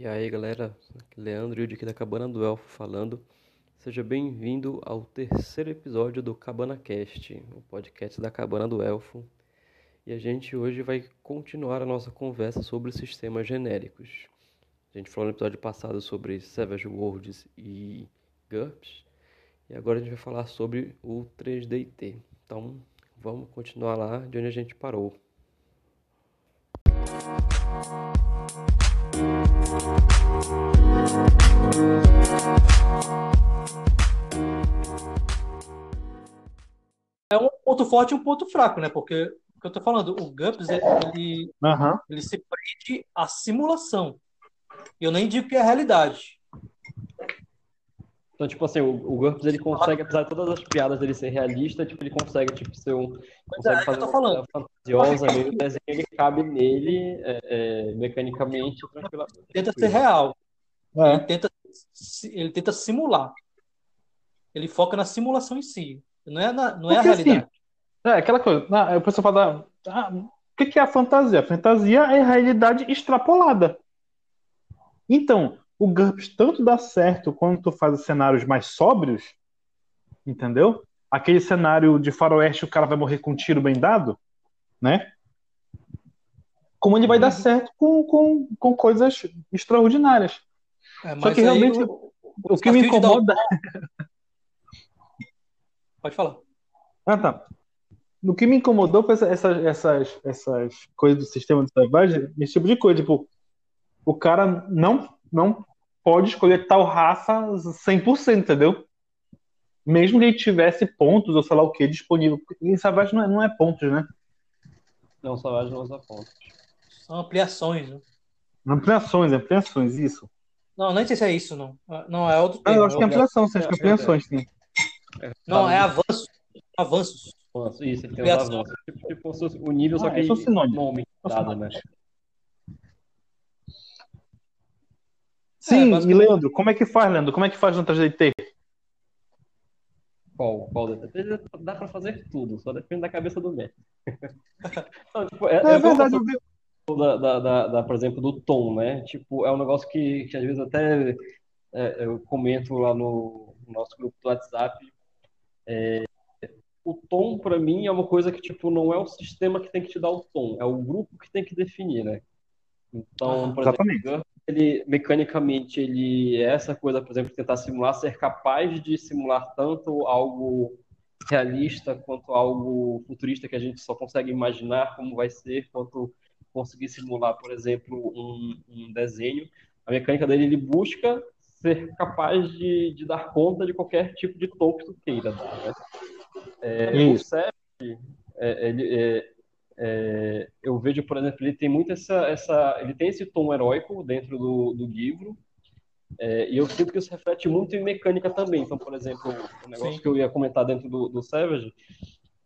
E aí galera, Leandro e aqui da Cabana do Elfo falando. Seja bem-vindo ao terceiro episódio do Cabana Cast, o podcast da Cabana do Elfo. E a gente hoje vai continuar a nossa conversa sobre sistemas genéricos. A gente falou no episódio passado sobre Savage Worlds e GURPS. E agora a gente vai falar sobre o 3DT. Então vamos continuar lá de onde a gente parou. É um ponto forte e um ponto fraco, né? Porque o que eu tô falando, o GUPS, ele, Aham. ele se prende à simulação. Eu nem digo que é a realidade. Então, tipo assim, o, o GURPS ele consegue, apesar de todas as piadas dele ser realista, tipo, ele consegue, tipo, ser um. Pois é, Consegue é que fazer eu tô uma falando. fantasiosa, meio desenho, ele cabe nele é, é, mecanicamente, tranquilamente. Tenta ser real. Ele É. tenta, ele tenta simular. Ele foca na simulação em si. Não é, na, não é a assim, realidade. É aquela coisa. Ah, o pessoal fala. ah, o que que é a fantasia? A fantasia é a realidade extrapolada. Então, o GURPS tanto dá certo quando tu faz os cenários mais sóbrios, entendeu? Aquele cenário de faroeste, o cara vai morrer com um tiro bem dado, né? Como ele vai dar certo com, com, com coisas extraordinárias. É, Só que realmente o, O que me incomoda. Pode falar. Ah, tá. O que me incomodou foi essa- essas, essas, essas coisas do sistema de selvagem, esse tipo de coisa. Tipo, o cara não, não pode escolher tal raça 100%, entendeu? Mesmo que ele tivesse pontos ou sei lá o que disponível. Em Savage não é, não é pontos, né? Não, só não usa pontos. São ampliações. Né? Ampliações, ampliações, isso. Não, nem sei se é isso, não. Ah, Não, é outro Ah, eu acho que é ampliação, sim, acho que é ampliações, sim. Não, é avanço. Avanços. Avanço, Isso, ele tem os avanços. Tipo, tipo, o nível, só Ah, que são sinônimos. nome dado, né? Sim, e basicamente- Leandro, como é que faz, Leandro? Como é que faz no 3DT? Qual, qual DTT? Dá pra fazer tudo, só depende da cabeça do mestre. Não, tipo, é, É, é verdade, eu vi. da, da, da, da, por exemplo, do tom, né? Tipo, é um negócio que, que às vezes até é, eu comento lá no, no nosso grupo do WhatsApp. É, o tom, para mim, é uma coisa que, tipo, não é o sistema que tem que te dar o tom, é o grupo que tem que definir, né? Então, por exemplo, Exatamente. o GURPS, ele, mecanicamente, ele é essa coisa, por exemplo, tentar simular, ser capaz de simular tanto algo realista quanto algo futurista que a gente só consegue imaginar como vai ser, quanto conseguir simular, por exemplo, um, um desenho. A mecânica dele, ele busca ser capaz de, de dar conta de qualquer tipo de tom que tu queira dar, né? É, o. Seth, é, ele, é, é, eu vejo, por exemplo, ele tem muito essa, essa ele tem esse tom heróico dentro do, do livro, é, e eu sinto que isso reflete muito em mecânica também. Então, por exemplo, o negócio Sim. que eu ia comentar dentro do, do Savage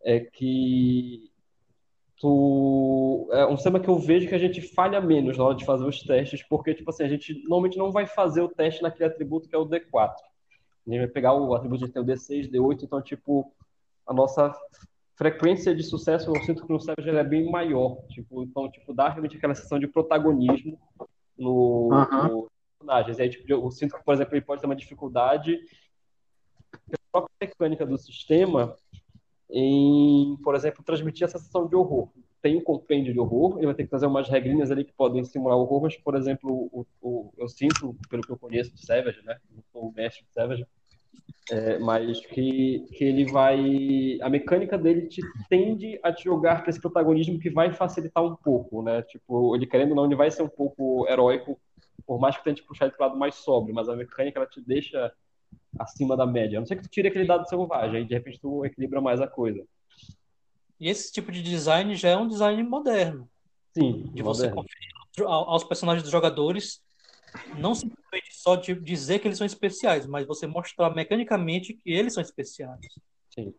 é que tu é um sistema que eu vejo que a gente falha menos na hora de fazer os testes, porque tipo assim, a gente normalmente não vai fazer o teste naquele atributo que é o D4. A gente vai pegar o atributo que tem o D6, D8, então tipo a nossa frequência de sucesso, eu sinto que no Savage é bem maior, tipo, então tipo dá realmente aquela sensação de protagonismo no, Aham. no personagens. Aí, tipo, eu sinto que, por exemplo, ele pode ter uma dificuldade pela própria mecânica do sistema em, por exemplo, transmitir a sensação de horror. Tem um compêndio de horror, ele vai ter que trazer umas regrinhas ali que podem simular horror, mas, por exemplo, o, o- eu sinto, pelo que eu conheço de Savage, né? Não sou o mestre de Savage, é, mas que, que ele vai. A mecânica dele te tende a te jogar para esse protagonismo que vai facilitar um pouco, né? Tipo, ele querendo ou não, ele vai ser um pouco heróico, por mais que tente puxar ele para o lado mais sóbrio, mas a mecânica ela te deixa acima da média. A não ser que tu tire aquele dado selvagem, de repente tu equilibra mais a coisa. E esse tipo de design já é um design moderno. Sim, De você moderno. conferir ao- aos personagens dos jogadores, não simplesmente só de dizer que eles são especiais, mas você mostrar mecanicamente que eles são especiais. Sim.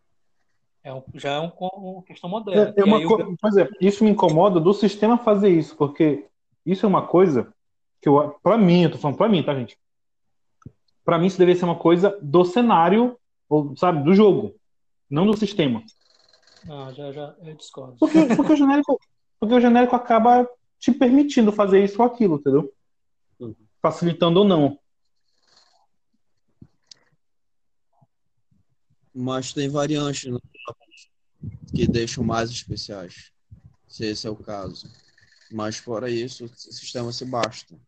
É um- já é um- uma questão moderna. É, é uma co- Pois é, isso me incomoda do sistema fazer isso, porque isso é uma coisa que eu, pra mim, eu tô falando pra mim, tá, gente? Pra mim isso deveria ser uma coisa do cenário, ou, sabe, do jogo, não do sistema. Ah, já, já, eu discordo. Porque, porque o genérico, porque o genérico acaba te permitindo fazer isso ou aquilo, entendeu? Facilitando ou não. Mas tem variantes né, que deixam mais especiais, se esse é o caso. Mas fora isso, o sistema se basta.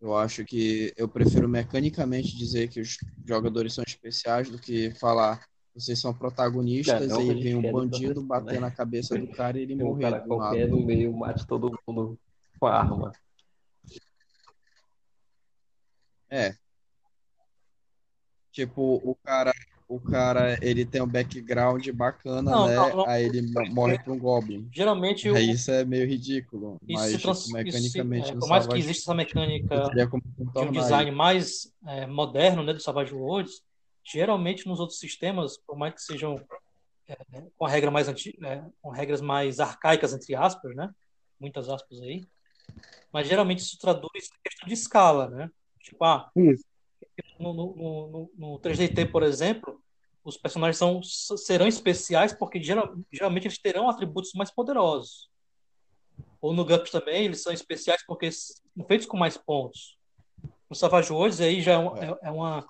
Eu acho que eu prefiro mecanicamente dizer que os jogadores são especiais do que falar vocês são protagonistas É, não, e vem um bandido bater né? na cabeça do cara e ele Tem um morrer cara do qualquer meio, mate todo mundo com a arma. É. Tipo, o cara, o cara, ele tem um background bacana, Não, né? não, não. Aí ele mo- morre pra um Goblin. Geralmente, o- Aí isso é meio ridículo, isso mas se trans... tipo, isso se- mecanicamente é, no por mais que Savage exista essa mecânica como de um contornar design mais é, moderno, né, do Savage Worlds, geralmente nos outros sistemas, por mais que sejam é, com a regra mais anti... é, com regras mais arcaicas entre aspas, né, muitas aspas aí, mas geralmente isso traduz a questão de escala, né? Tipo, ah, no, no, no, no 3DT, por exemplo, os personagens são, serão especiais porque geral, geralmente eles terão atributos mais poderosos. Ou no GURPS também, eles são especiais porque são feitos com mais pontos. No Savage Worlds aí já é, um- é- é uma,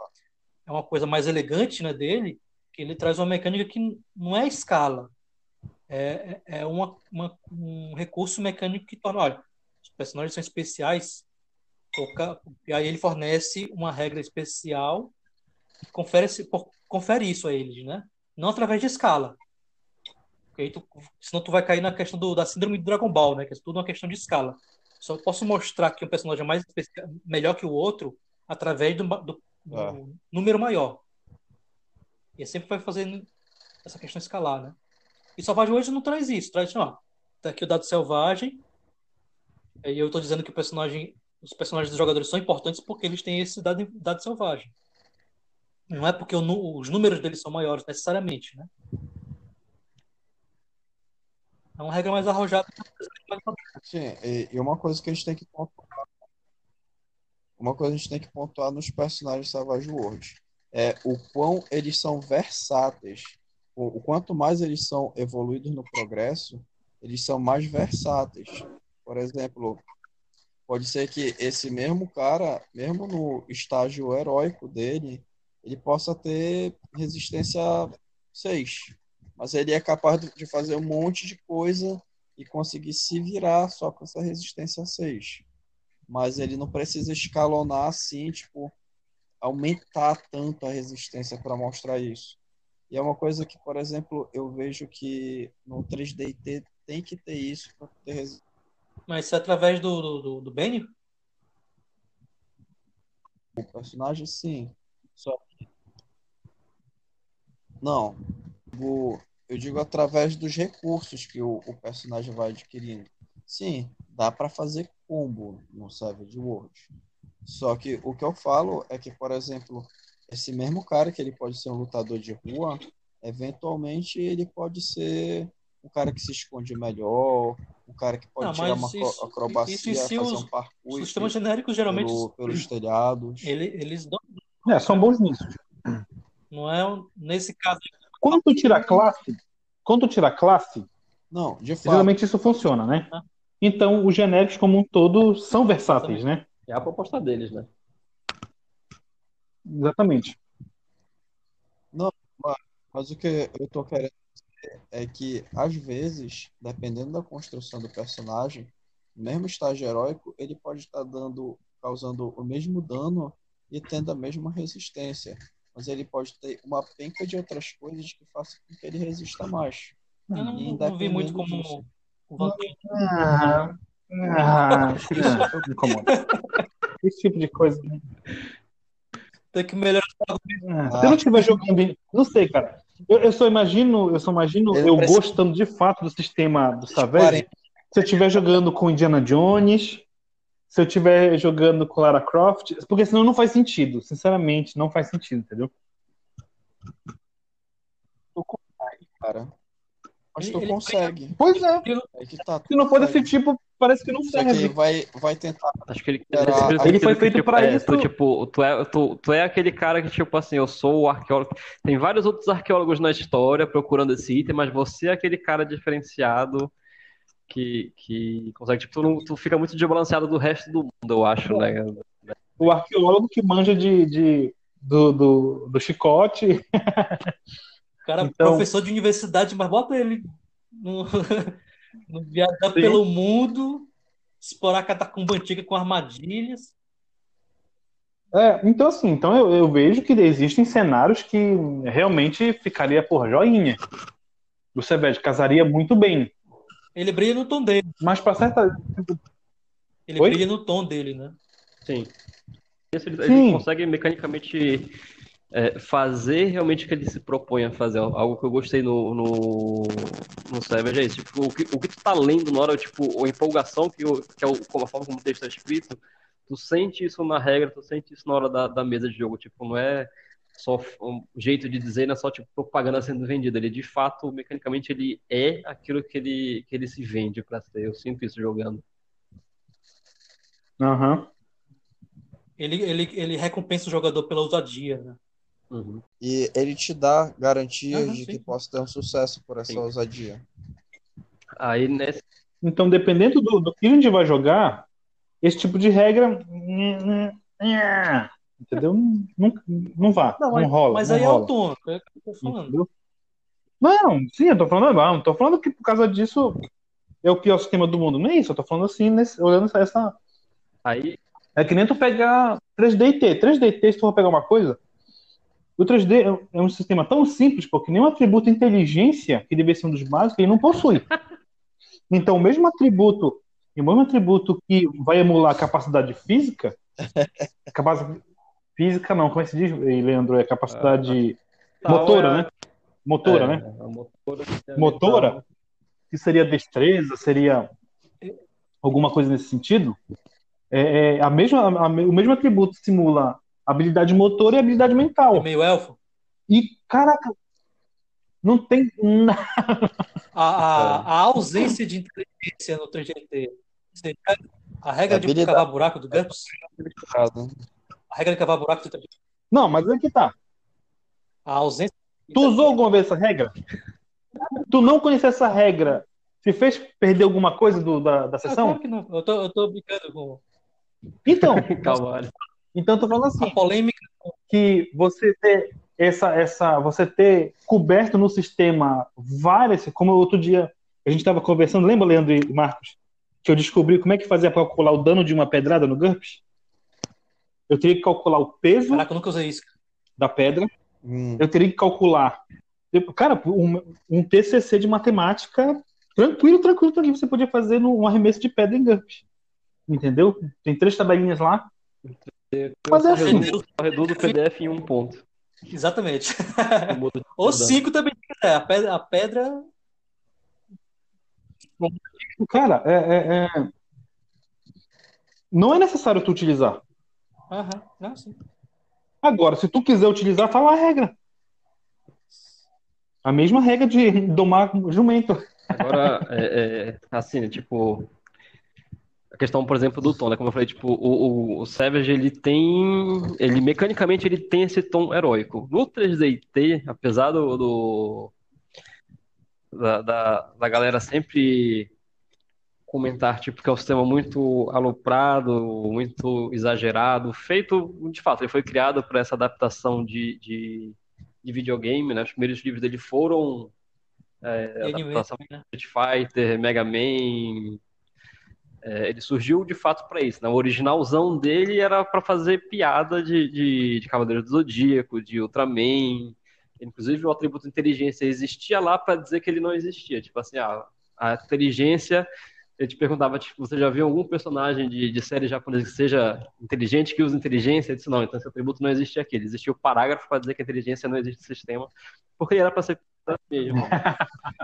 é uma coisa mais elegante né, dele, que ele traz uma mecânica que não é escala. É, é é uma, uma- um recurso mecânico que torna, olha, os personagens são especiais E aí ele fornece uma regra especial que confere, confere isso a eles, né? Não através de escala. Aí tu- senão tu vai cair na questão do- da síndrome do Dragon Ball, né? Que é tudo uma questão de escala. Só posso mostrar que um personagem é mais melhor que o outro através do, do- do Ah. número maior. E sempre vai fazendo essa questão escalar, né? E Savage Worlds não traz isso. Traz, ó, tá aqui o dado selvagem. E eu tô dizendo que o personagem os personagens dos jogadores são importantes porque eles têm esse dado, dado selvagem. Não é porque o os números deles são maiores necessariamente, né? É uma regra mais arrojada. Sim, e, uma coisa que a gente tem que pontuar, uma coisa que a gente tem que pontuar nos personagens Savage Worlds é o quão eles são versáteis. O, o quanto mais eles são evoluídos no progresso, eles são mais versáteis. Por exemplo, pode ser que esse mesmo cara, mesmo no estágio heróico dele, ele possa ter resistência 6. Mas ele é capaz de- fazer um monte de coisa e conseguir se virar só com essa resistência 6. Mas ele não precisa escalonar assim, tipo, aumentar tanto a resistência para mostrar isso. E é uma coisa que, por exemplo, eu vejo que no 3DT tem que ter isso para ter resistência. Mas é através do, do, do, do Benny, O personagem, sim. Só que... Não. O... Eu digo através dos recursos que o, o personagem vai adquirindo. Sim, dá para fazer combo no Savage World. Só que o que eu falo é que, por exemplo, esse mesmo cara que ele pode ser um lutador de rua, eventualmente ele pode ser um cara que se esconde melhor, um cara que pode Não, tirar uma isso- acrobacia, isso si fazer os- um parkour os sistemas genéricos geralmente pelo- pelos telhados. ele, eles dão. É, são bons nisso. Não é um- nesse caso. Quando tu tira classe, quando tu tira classe, Não, de fato. geralmente isso funciona, né? Ah. Então, os genéricos como um todo são versáteis, né? É a proposta deles, né? Exatamente. Mas o que eu tô querendo é que, às vezes, dependendo da construção do personagem, mesmo estágio heróico, ele pode estar dando, causando o mesmo dano e tendo a mesma resistência. Mas ele pode ter uma penca de outras coisas que façam com que ele resista mais. Eu não, não vi muito como disso. o vampiro. Ah, ah. Esse tipo de coisa. né? Tem que melhorar. Ah, Se eu não estiver jogando. Não sei, cara. Eu, eu só imagino, eu só imagino eu precisa- gostando de fato do sistema do Savage se eu estiver jogando com Indiana Jones, se eu estiver jogando com Lara Croft, porque senão não faz sentido. Sinceramente, não faz sentido, entendeu? Cara. Mas Ele- tu ele- consegue. Pois é. É que tá. Se não for desse tipo, parece que não serve. vai, vai tentar. Acho que ele, Era- Ele foi feito tipo, pra é, isso. Tu, tipo, tu é, tu, tu é aquele cara que, tipo assim, eu sou o arqueólogo. Tem vários outros arqueólogos na história procurando esse item, mas você é aquele cara diferenciado que, que consegue, tipo, tu, não, tu fica muito desbalanceado do resto do mundo, eu acho, né? O arqueólogo que manja de, de do, do, do chicote. Cara, Então- professor de universidade, mas bota ele no, no viajar pelo mundo, explorar a catacumba antiga com armadilhas. É, então assim, então eu, eu vejo que existem cenários que realmente ficaria por joinha. O Seved casaria muito bem. Ele brilha no tom dele. Mas para certa. Ele Oi? brilha no tom dele, né? Sim. Ele, Sim. ele consegue mecanicamente é, fazer realmente o que ele se propõe a fazer. Algo que eu gostei no, no, no Savage é isso. Tipo, o, que, o que tu tá lendo na hora, tipo, a empolgação que, o, que é o, como a forma como o texto é escrito, tu sente isso na regra, tu sente isso na hora da, da mesa de jogo. Tipo, não é só um jeito de dizer, não é só tipo propaganda sendo vendida. Ele, de fato, mecanicamente, ele é aquilo que ele, que ele se vende pra ser. Eu sinto isso jogando. Aham. Ele, ele, ele recompensa o jogador pela ousadia, né? Uhum. E ele te dá garantias de sim. que possa ter um sucesso por essa Sim. ousadia. Aí, nesse Então, dependendo do, do que a gente vai jogar, esse tipo de regra. Entendeu? Não, não vá. Não, mas, rola. mas não aí é rola. o tom, é o que eu tô falando. Entendeu? Não, sim, eu tô falando, não, não tô falando que por causa disso é o pior sistema do mundo. Não é isso, eu tô falando assim, nesse- olhando essa- essa. aí É que nem tu pegar 3D&T. 3D&T, se tu for pegar uma coisa, o 3D é um- é um sistema tão simples, porque nenhum atributo inteligência, que deve ser um dos básicos, ele não possui. Então, o mesmo atributo, e o mesmo atributo que vai emular a capacidade física, capacidade física não, como é que se diz, Leandro? É capacidade tal motora, é- né? Motora, é, né? a motora, Motora? que seria destreza, seria alguma coisa nesse sentido, é, é a mesma, a- o mesmo atributo simula habilidade motora e habilidade É mental. meio elfo. E, caraca, não tem na- A, a, a ausência de inteligência no 3GT. seria A regra de cavar buraco do? Complicado. A regra de cavar buraco do 3GT. Não, mas é que tá. A ausência. Tu usou alguma vez essa regra? Tu não conhecia essa regra? Te fez perder alguma coisa do- da, da Ah, sessão? claro que não. Eu tô, eu tô brincando com Então, Calma, então eu tô falando a assim, polêmica. que você ter essa, essa, você ter coberto no sistema várias, como outro dia a gente estava conversando, lembra, Leandro e Marcos, que eu descobri como é que fazia para calcular o dano de uma pedrada no GURPS? Eu teria que calcular o peso Caraca, eu nunca usei isso. da pedra, Hum, eu teria que calcular, cara, um, um TCC de matemática tranquilo, tranquilo, tranquilo, você podia fazer num arremesso de pedra em GURPS. Entendeu? Tem três tabelinhas lá. Mas é eu assim. reduzo, eu reduzo o PDF em um ponto. Exatamente. Ou cinco também. A pedra, a pedra Cara, é, é- é- não é necessário tu utilizar. Aham, não, sim. Agora, se tu quiser utilizar, tá lá a regra. A mesma regra de domar jumento. Agora, é, é, assim, né, tipo, a questão, por exemplo, do tom, né? Como eu falei, tipo, o, o, o Savage, ele tem, ele mecanicamente, ele tem esse tom heróico. No 3DT, apesar do, do- da, da, da galera sempre comentar, tipo, que é um sistema muito aloprado, muito exagerado, feito, de fato, ele foi criado para essa adaptação de, de, de videogame, né? Os primeiros livros dele foram é, adaptação né? Street Fighter, Mega Man. É, ele surgiu de fato para isso. Né? O originalzão dele era para fazer piada de, de, de Cavaleiro do Zodíaco, de Ultraman. Inclusive, o atributo inteligência existia lá para dizer que ele não existia. Tipo assim, a, a inteligência. Ele te perguntava, tipo, você já viu algum personagem de, de série japonesa que seja inteligente, que use inteligência? Ele disse, não, então esse atributo não existia aqui. Existia o parágrafo para dizer que a inteligência não existe no sistema, porque era para ser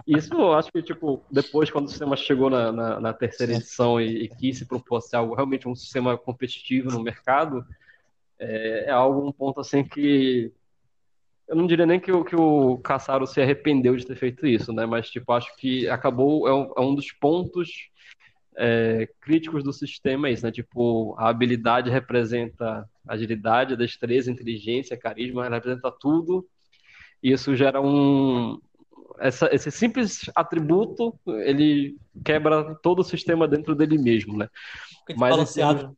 Isso eu acho que, tipo, depois, quando o sistema chegou na, na, na terceira edição e, e quis se propor ser algo realmente um sistema competitivo no mercado, é, é algo, um ponto assim que eu não diria nem que o, que o Caçaro se arrependeu de ter feito isso, né? Mas, tipo, acho que acabou, é um, é um dos pontos é, críticos do sistema, isso, né? Tipo, a habilidade representa agilidade, destreza, inteligência, carisma, ela representa tudo. E isso gera um, essa, esse simples atributo, ele quebra todo o sistema dentro dele mesmo, né? Mas, balanceado.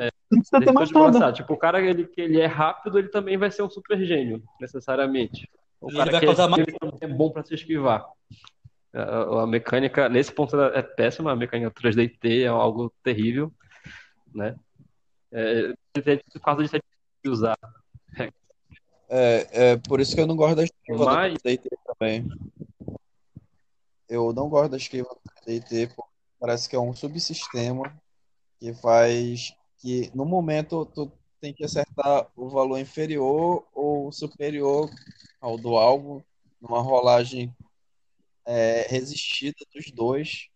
É. Não precisa ter mais nada. Tipo, o cara ele, que ele é rápido, ele também vai ser um super gênio, necessariamente. O Ele cara vai que causar é, mais- é bom para se esquivar. A, a mecânica, nesse ponto, é péssima. A mecânica 3DT é algo terrível, né? É, por causa disso é difícil de usar. É, é por isso que eu não gosto da esquiva Mas- do DT também. Eu não gosto da esquiva do DT, porque parece que é um subsistema que faz que no momento tu tem que acertar o valor inferior ou superior ao do alvo numa rolagem é, resistida dos dois.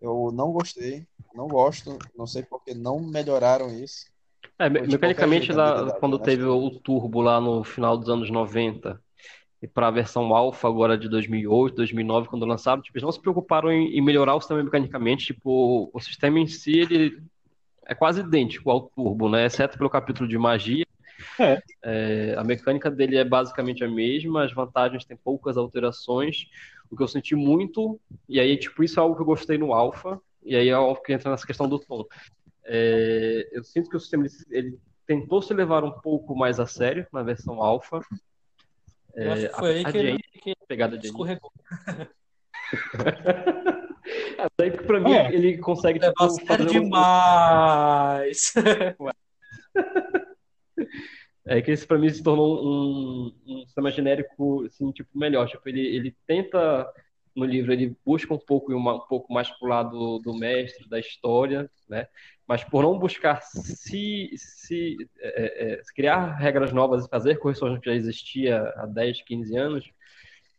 Eu não gostei, não gosto, não sei porque não melhoraram isso. É, mecanicamente, a lá, quando né? teve o Turbo lá no final dos anos 90 e para a versão Alpha agora de 2008, 2009, quando lançaram, tipo, eles não se preocuparam em, em melhorar o sistema mecanicamente. Tipo, o sistema em si, ele é quase idêntico ao Turbo, né? Exceto pelo capítulo de magia. É. É, a mecânica dele é basicamente a mesma, as vantagens têm poucas alterações. O que eu senti muito, e aí, tipo, isso é algo que eu gostei no Alpha, e aí é algo que entra nessa questão do tom. É, eu sinto que o sistema ele, tentou se levar um pouco mais a sério na versão alfa. Eu acho É, que foi aí a que ele, que Pegada de escorregou. Até que pra mim É. ele consegue Levar a tipo, sério fazer um- demais. É que esse pra mim se tornou um, um sistema genérico assim, tipo, melhor. Tipo, ele, ele tenta, no livro, ele busca um pouco, uma, um pouco mais pro lado do mestre, da história, né? Mas por não buscar se, se, é, é, se criar regras novas e fazer correções que já existia há 10, 15 anos,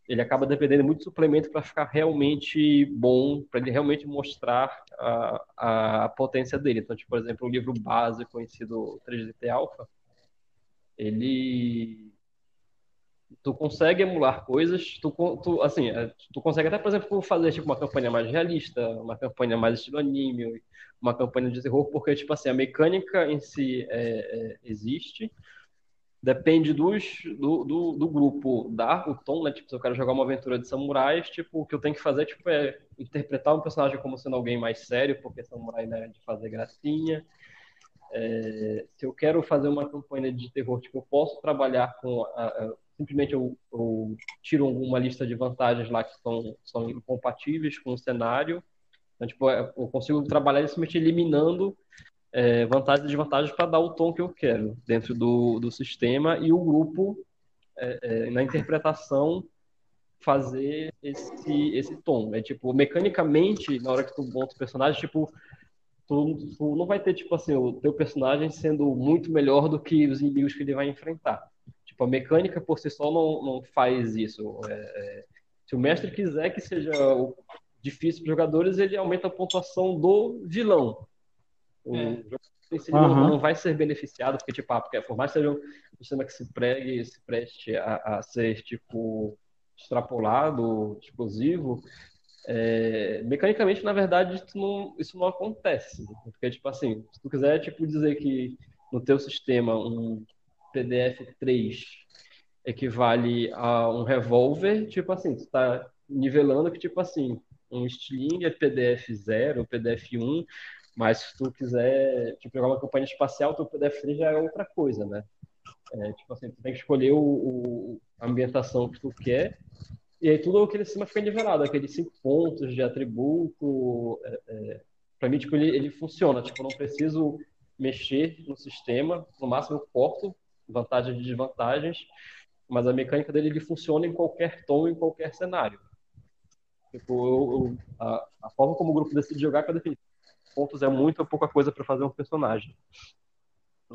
ele acaba dependendo muito de suplemento para ficar realmente bom, para ele realmente mostrar a, a potência dele. Então, tipo, por exemplo, o livro base conhecido 3DT Alpha, ele tu consegue emular coisas, tu, tu assim, é, tu consegue até, por exemplo, fazer tipo uma campanha mais realista, uma campanha mais estilo anime, uma campanha de terror, porque tipo assim, a mecânica em si é, é, existe, depende dos, do, do, do grupo dar o tom, né? Tipo, se eu quero jogar uma aventura de samurais, tipo, o que eu tenho que fazer tipo, é interpretar um personagem como sendo alguém mais sério, porque samurai não é de fazer gracinha. É, se eu quero fazer uma campanha de terror, tipo, eu posso trabalhar com a- a- simplesmente eu, eu tiro uma lista de vantagens lá que são, são incompatíveis com o cenário. Então, tipo, eu consigo trabalhar simplesmente eliminando é, vantagens e desvantagens para dar o tom que eu quero dentro do, do sistema e o grupo, é, é, na interpretação, fazer esse, esse tom. É tipo, mecanicamente, na hora que tu monta o personagem, tipo, tu, tu não vai ter, tipo assim, o teu personagem sendo muito melhor do que os inimigos que ele vai enfrentar. Tipo, a mecânica por si só não, não faz isso. É, é, se o mestre quiser que seja difícil para os jogadores, ele aumenta a pontuação do vilão. O É. jogador Aham. não vai ser beneficiado, porque, tipo, ah, porque por mais que seja um sistema que se pregue, se preste a, a ser, tipo, extrapolado, explosivo, é, mecanicamente, na verdade, isso não, isso não acontece. Porque, tipo assim, se tu quiser, tipo, dizer que no teu sistema um PDF 3 equivale a um revólver, tipo assim, tu tá nivelando que, tipo assim, um estilingue é PDF 0, PDF 1, mas se tu quiser, tipo, jogar uma campanha espacial, teu PDF 3 já é outra coisa, né? É, tipo assim, tu tem que escolher o, o- a ambientação que tu quer e aí tudo aquele cima fica nivelado, aqueles cinco pontos de atributo. É, é, para mim, tipo, ele, ele funciona. Tipo, não preciso mexer no sistema. No máximo, eu corto vantagens e desvantagens. Mas a mecânica dele ele funciona em qualquer tom, em qualquer cenário. Tipo, eu, eu- a, a forma como o grupo decide jogar, cada vez pontos é muito ou pouca coisa para fazer um personagem.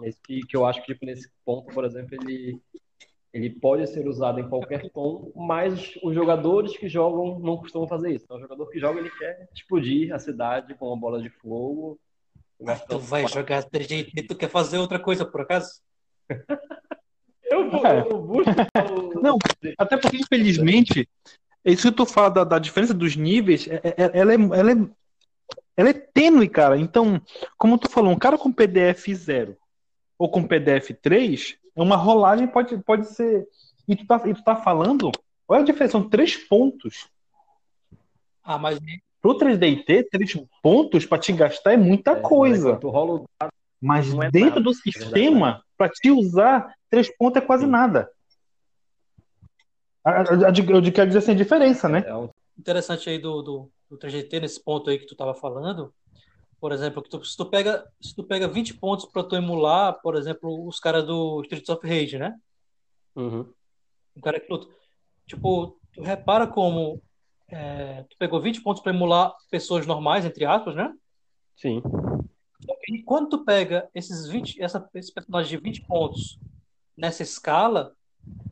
Esse que, que eu acho que tipo, nesse ponto, por exemplo, ele ele pode ser usado em qualquer tom, mas os jogadores que jogam não costumam fazer isso. Então, o jogador que joga, ele quer explodir a cidade com uma bola de fogo. Tu vai jogar 3D e tu quer fazer outra coisa, por acaso? Eu vou, É. eu o- Não, Até porque, infelizmente, isso que tu fala da, da diferença dos níveis, é- é- ela, é, ela, é, ela é tênue, cara. Então, como tu falou, um cara com PDF 0 ou com PDF 3, é uma rolagem pode, pode ser. E tu, tá, e tu tá falando, Olha a diferença, são três pontos. Ah, mas Pro 3DT, três pontos pra te gastar é muita coisa. Tu rola o Mas é dentro nada, do é sistema, pra te usar, três pontos é quase nada. Eu quero dizer assim, a diferença, né? é um- interessante aí do, do, do 3GT, nesse ponto aí que tu estava falando, por exemplo, que tu- se, tu pega, se tu pega 20 pontos para tu emular, por exemplo, os caras do Streets of Rage, né? Uhum. Um cara que luta. Tipo, tu repara como é, tu pegou 20 pontos para emular pessoas normais, entre aspas, né? Sim. E quando tu pega esses 20, essa, esse personagem de 20 pontos nessa escala,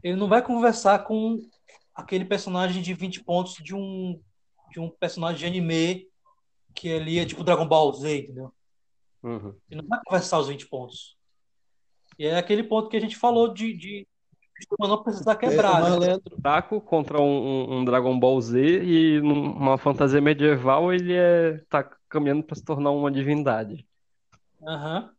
ele não vai conversar com aquele personagem de 20 pontos de um, de um personagem de anime que ali é tipo Dragon Ball Z, entendeu? Uhum. Ele não vai conversar os 20 pontos. E é aquele ponto que a gente falou de, de, de não precisar quebrar. Mas, né? Leandro, Fraco contra um, um- um Dragon Ball Z e numa fantasia medieval ele é, tá caminhando para se tornar uma divindade. Aham.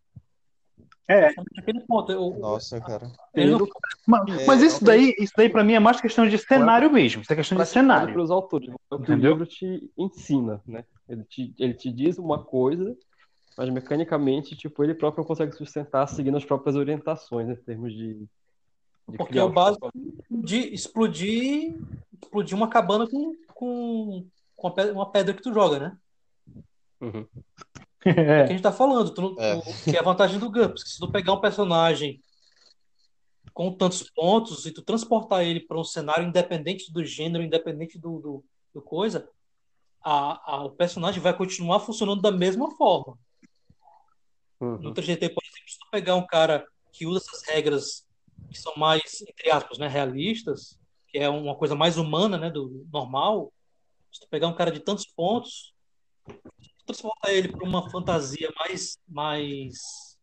É. Aquele ponto. O- nossa, cara. ele não- Mas, É, mas isso daí, isso daí para mim é mais questão de cenário mesmo. Isso é questão de cenário. pelos autores. É o que Entendeu? o livro te ensina, né? Ele te, ele te diz uma coisa, mas mecanicamente, tipo, ele próprio consegue sustentar seguindo as próprias orientações em termos de, de Porque o básico- de explodir, explodir uma cabana com, com, com uma pedra que tu joga, né? Uhum. É o que É. a gente tá falando, tu É. o- que é a vantagem do GURPS, que se tu pegar um personagem com tantos pontos e tu transportar ele para um cenário independente do gênero, independente do, do, do coisa, a, a- o personagem vai continuar funcionando da mesma forma. No Uhum. 3GT, por exemplo, se tu pegar um cara que usa essas regras que são mais, entre aspas, né, realistas, que é uma coisa mais humana, né, do normal, se tu pegar um cara de tantos pontos, transportar ele para uma fantasia mais, mais,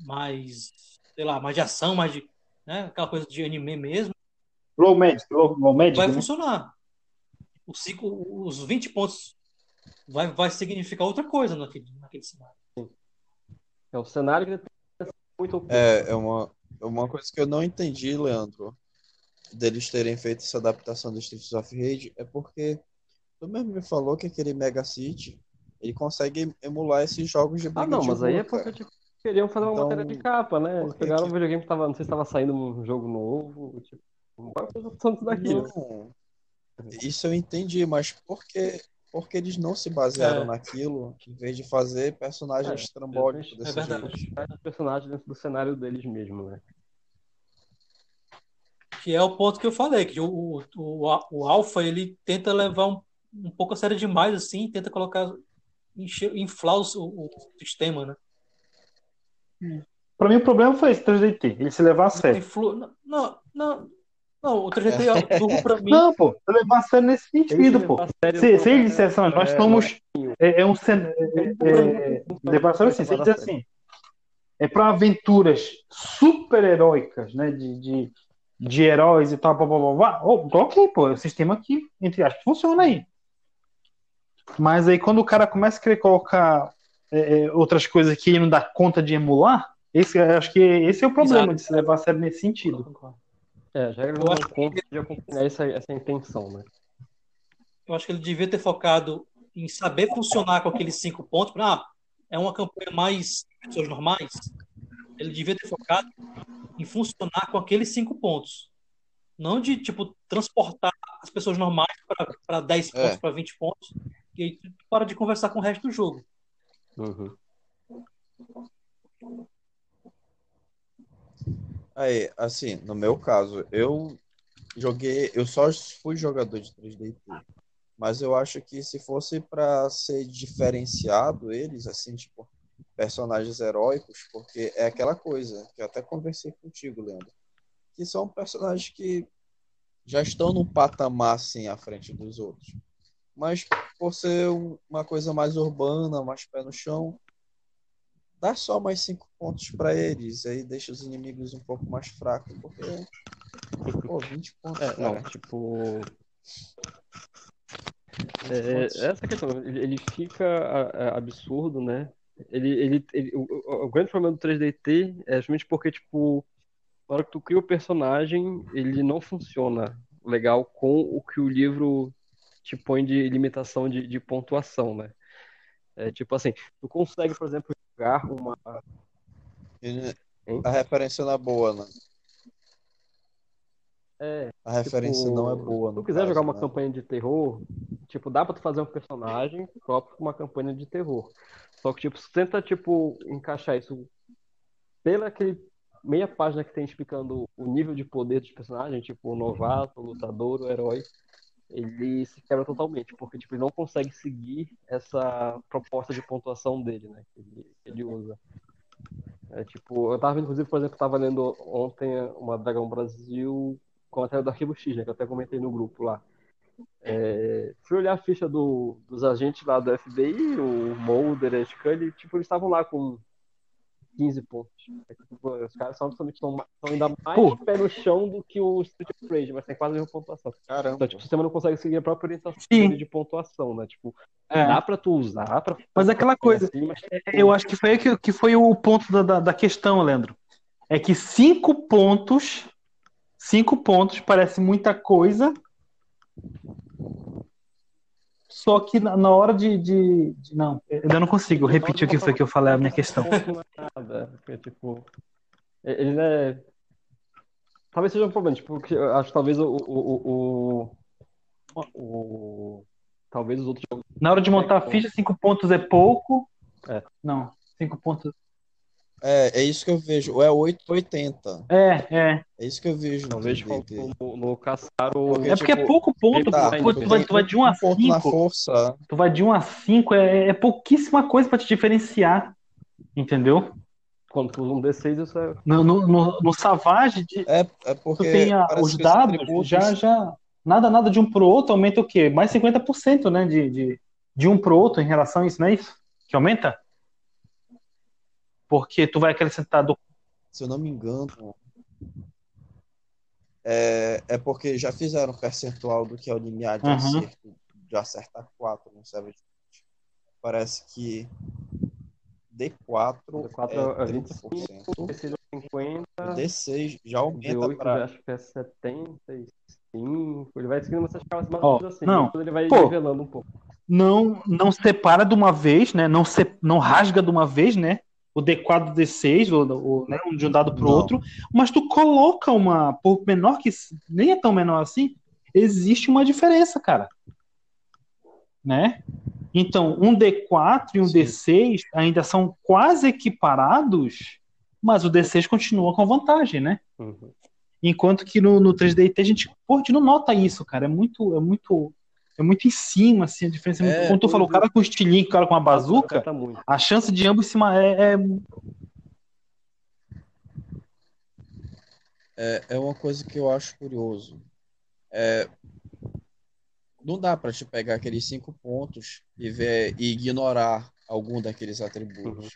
mais, sei lá, mais de ação, mais de, né, aquela coisa de anime mesmo, Low Magic, low, low Magic, vai né? funcionar. Os, cinco, os 20 pontos vai, vai significar outra coisa naquele, naquele cenário. É um cenário que ele tem muito oposto. É, é uma, é uma coisa que eu não entendi, Leandro, deles terem feito essa adaptação do Streets of Rage, é porque tu mesmo me falou que aquele Mega City, ele consegue emular esses jogos de Ah, não, de mas aí é rua, porque tipo, queriam fazer uma Então, matéria de capa, né? que Pegaram que- um videogame que tava, não sei se tava saindo um jogo novo, tipo, tanto daqui. Não, isso eu entendi, mas por que, por que eles não se basearam É. naquilo, em vez de fazer personagens É, trambólicos eles- desse é verdade. jeito? Personagens dentro do cenário deles mesmo, né? Que é o ponto que eu falei, que o, o, o, o Alpha ele tenta levar um, um pouco a sério demais, assim, tenta colocar, encher, inflar o, o, sistema, né? Pra mim o problema foi esse 3DT, ele se levar a sério. Influ... Não, não, não, o 3DT é burro pra mim. Não, pô, se levar a sério nesse sentido, pô. Se, se ele disser assim, nós somos. É, é um é, é, levar a sério assim, se ele dizer assim, é para aventuras super heróicas, né? De, de, de heróis e tal, blá, blá, blá, blá. Oh, ok, pô, é o sistema que, entre aspas, funciona aí. Mas aí quando o cara começa a querer colocar é, é, outras coisas que ele não dá conta de emular, esse, acho que esse é o problema Exato. de se levar a sério nesse sentido. É, Eu não acho conta de acompanhar essa, essa intenção, né? Eu acho que ele devia ter focado em saber funcionar com aqueles cinco pontos. Ah, é uma campanha mais pessoas normais. Ele devia ter focado em funcionar com aqueles cinco pontos. Não de, tipo, transportar as pessoas normais para 10 pontos, É. para 20 pontos. E aí tu para de conversar com o resto do jogo. Uhum. Aí, assim, no meu caso, eu joguei, eu só fui jogador de 3DT, mas eu acho que se fosse para ser diferenciado eles, assim, tipo, personagens heróicos, porque é aquela coisa que eu até conversei contigo, Leandro, que são personagens que já estão num patamar assim à frente dos outros. Mas por ser um- uma coisa mais urbana, mais pé no chão, dá só mais cinco pontos para eles, aí deixa os inimigos um pouco mais fracos, porque pô, 20 pontos, É, não, cara. tipo. 20 É, pontos. essa questão, ele, fica absurdo, né? Ele, ele, ele- o, o- o grande problema do 3DT é justamente porque, tipo, na hora que tu cria o personagem, ele não funciona legal com o que o livro te põe de limitação de, de pontuação, né? É, tipo assim, tu consegue, por exemplo, jogar uma. Ele- Hein? A referência não é boa, né? É, A referência tipo, não é boa. Se tu quiser caso, jogar uma né? campanha de terror, tipo, dá pra tu fazer um personagem próprio com uma campanha de terror. Só que, tipo, tenta, tipo, encaixar isso pela aquele meia página que tem explicando o nível de poder dos personagens, tipo, o novato, o lutador, o herói, ele se quebra totalmente, porque, tipo, ele não consegue seguir essa proposta de pontuação dele, né, que ele, ele usa. É, tipo, eu tava, inclusive, por exemplo, tava lendo ontem uma Dragão Brasil com a matéria do Arquivo X, né, que eu até comentei no grupo lá. É, fui olhar a ficha do- dos agentes lá do FBI, o Mulder, a Scully, tipo, eles estavam lá com 15 pontos. É, tipo, os caras são absolutamente estão ainda mais Pô. pé no chão do que o Street of Rage, mas tem quase a mesma pontuação. Caramba. Então, tipo, o sistema não consegue seguir a própria orientação Sim. de pontuação, né? Tipo, É. dá pra tu usar, pra Mas é aquela coisa, assim, mas eu acho que foi que, que foi o ponto da, da, da questão, Leandro. É que cinco pontos, cinco pontos parece muita coisa, só que na, na hora de, de, de- Não, eu ainda não consigo repetir o que foi que eu falei, a minha questão. É nada, porque, tipo, ele é. Talvez seja um problema, tipo, acho que talvez o, o, o, o, o- Talvez os outros jogos. Na hora de montar a ficha, cinco pontos é pouco. É. Não, cinco pontos. É, é isso que eu vejo. Ou é 880. É, é. É isso que eu vejo. no Talvez 3D. faltou no, no caçar o. Porque, É porque é tipo, pouco ponto. tá, pô, tu, vai, tu vai de 1 a um na 5. força. Tu vai de 1 a 5, é, é pouquíssima coisa pra te diferenciar. Entendeu? Quando tu usa um D6, isso é. No, no, no, no Savage, de- É, é tu porque tem a- os dados, atributos- já, já. Nada, nada de um pro outro aumenta o quê? Mais 50%, né? De, de, de um pro outro em relação a isso, não é isso? Que aumenta? Porque tu vai acrescentar do. se eu não me engano, é, é porque já fizeram um percentual do que é o limiar de Uhum. acerto, de acertar 4 no Savage. Parece que D4, D4 é é 25, 30%, D6 é 50, D6 já aumenta D8 eu para acho que é 75. Ele vai seguindo essas escalas mais menos assim. não. Ele vai Pô. nivelando um pouco. Não, não separa de uma vez, né? Não, se, não rasga de uma vez, né? O D4 do D6, o, o, né? um de um dado pro Não. outro, mas tu coloca uma, por menor que nem é tão menor assim, existe uma diferença, cara. Né? Então, um D4 e um Sim. D6 ainda são quase equiparados, mas o D6 continua com vantagem, né? Uhum. Enquanto que no, no 3DT a gente, pô, a gente não nota isso, cara. É muito, é muito, é muito em cima, assim, a diferença é muito. É, Quando tu falou, o cara com estilingue, o cara com uma bazuca, muito. a chance de ambos se é, é- É, é uma coisa que eu acho curioso. É, não dá para te pegar aqueles cinco pontos e ver e ignorar algum daqueles atributos. Uhum.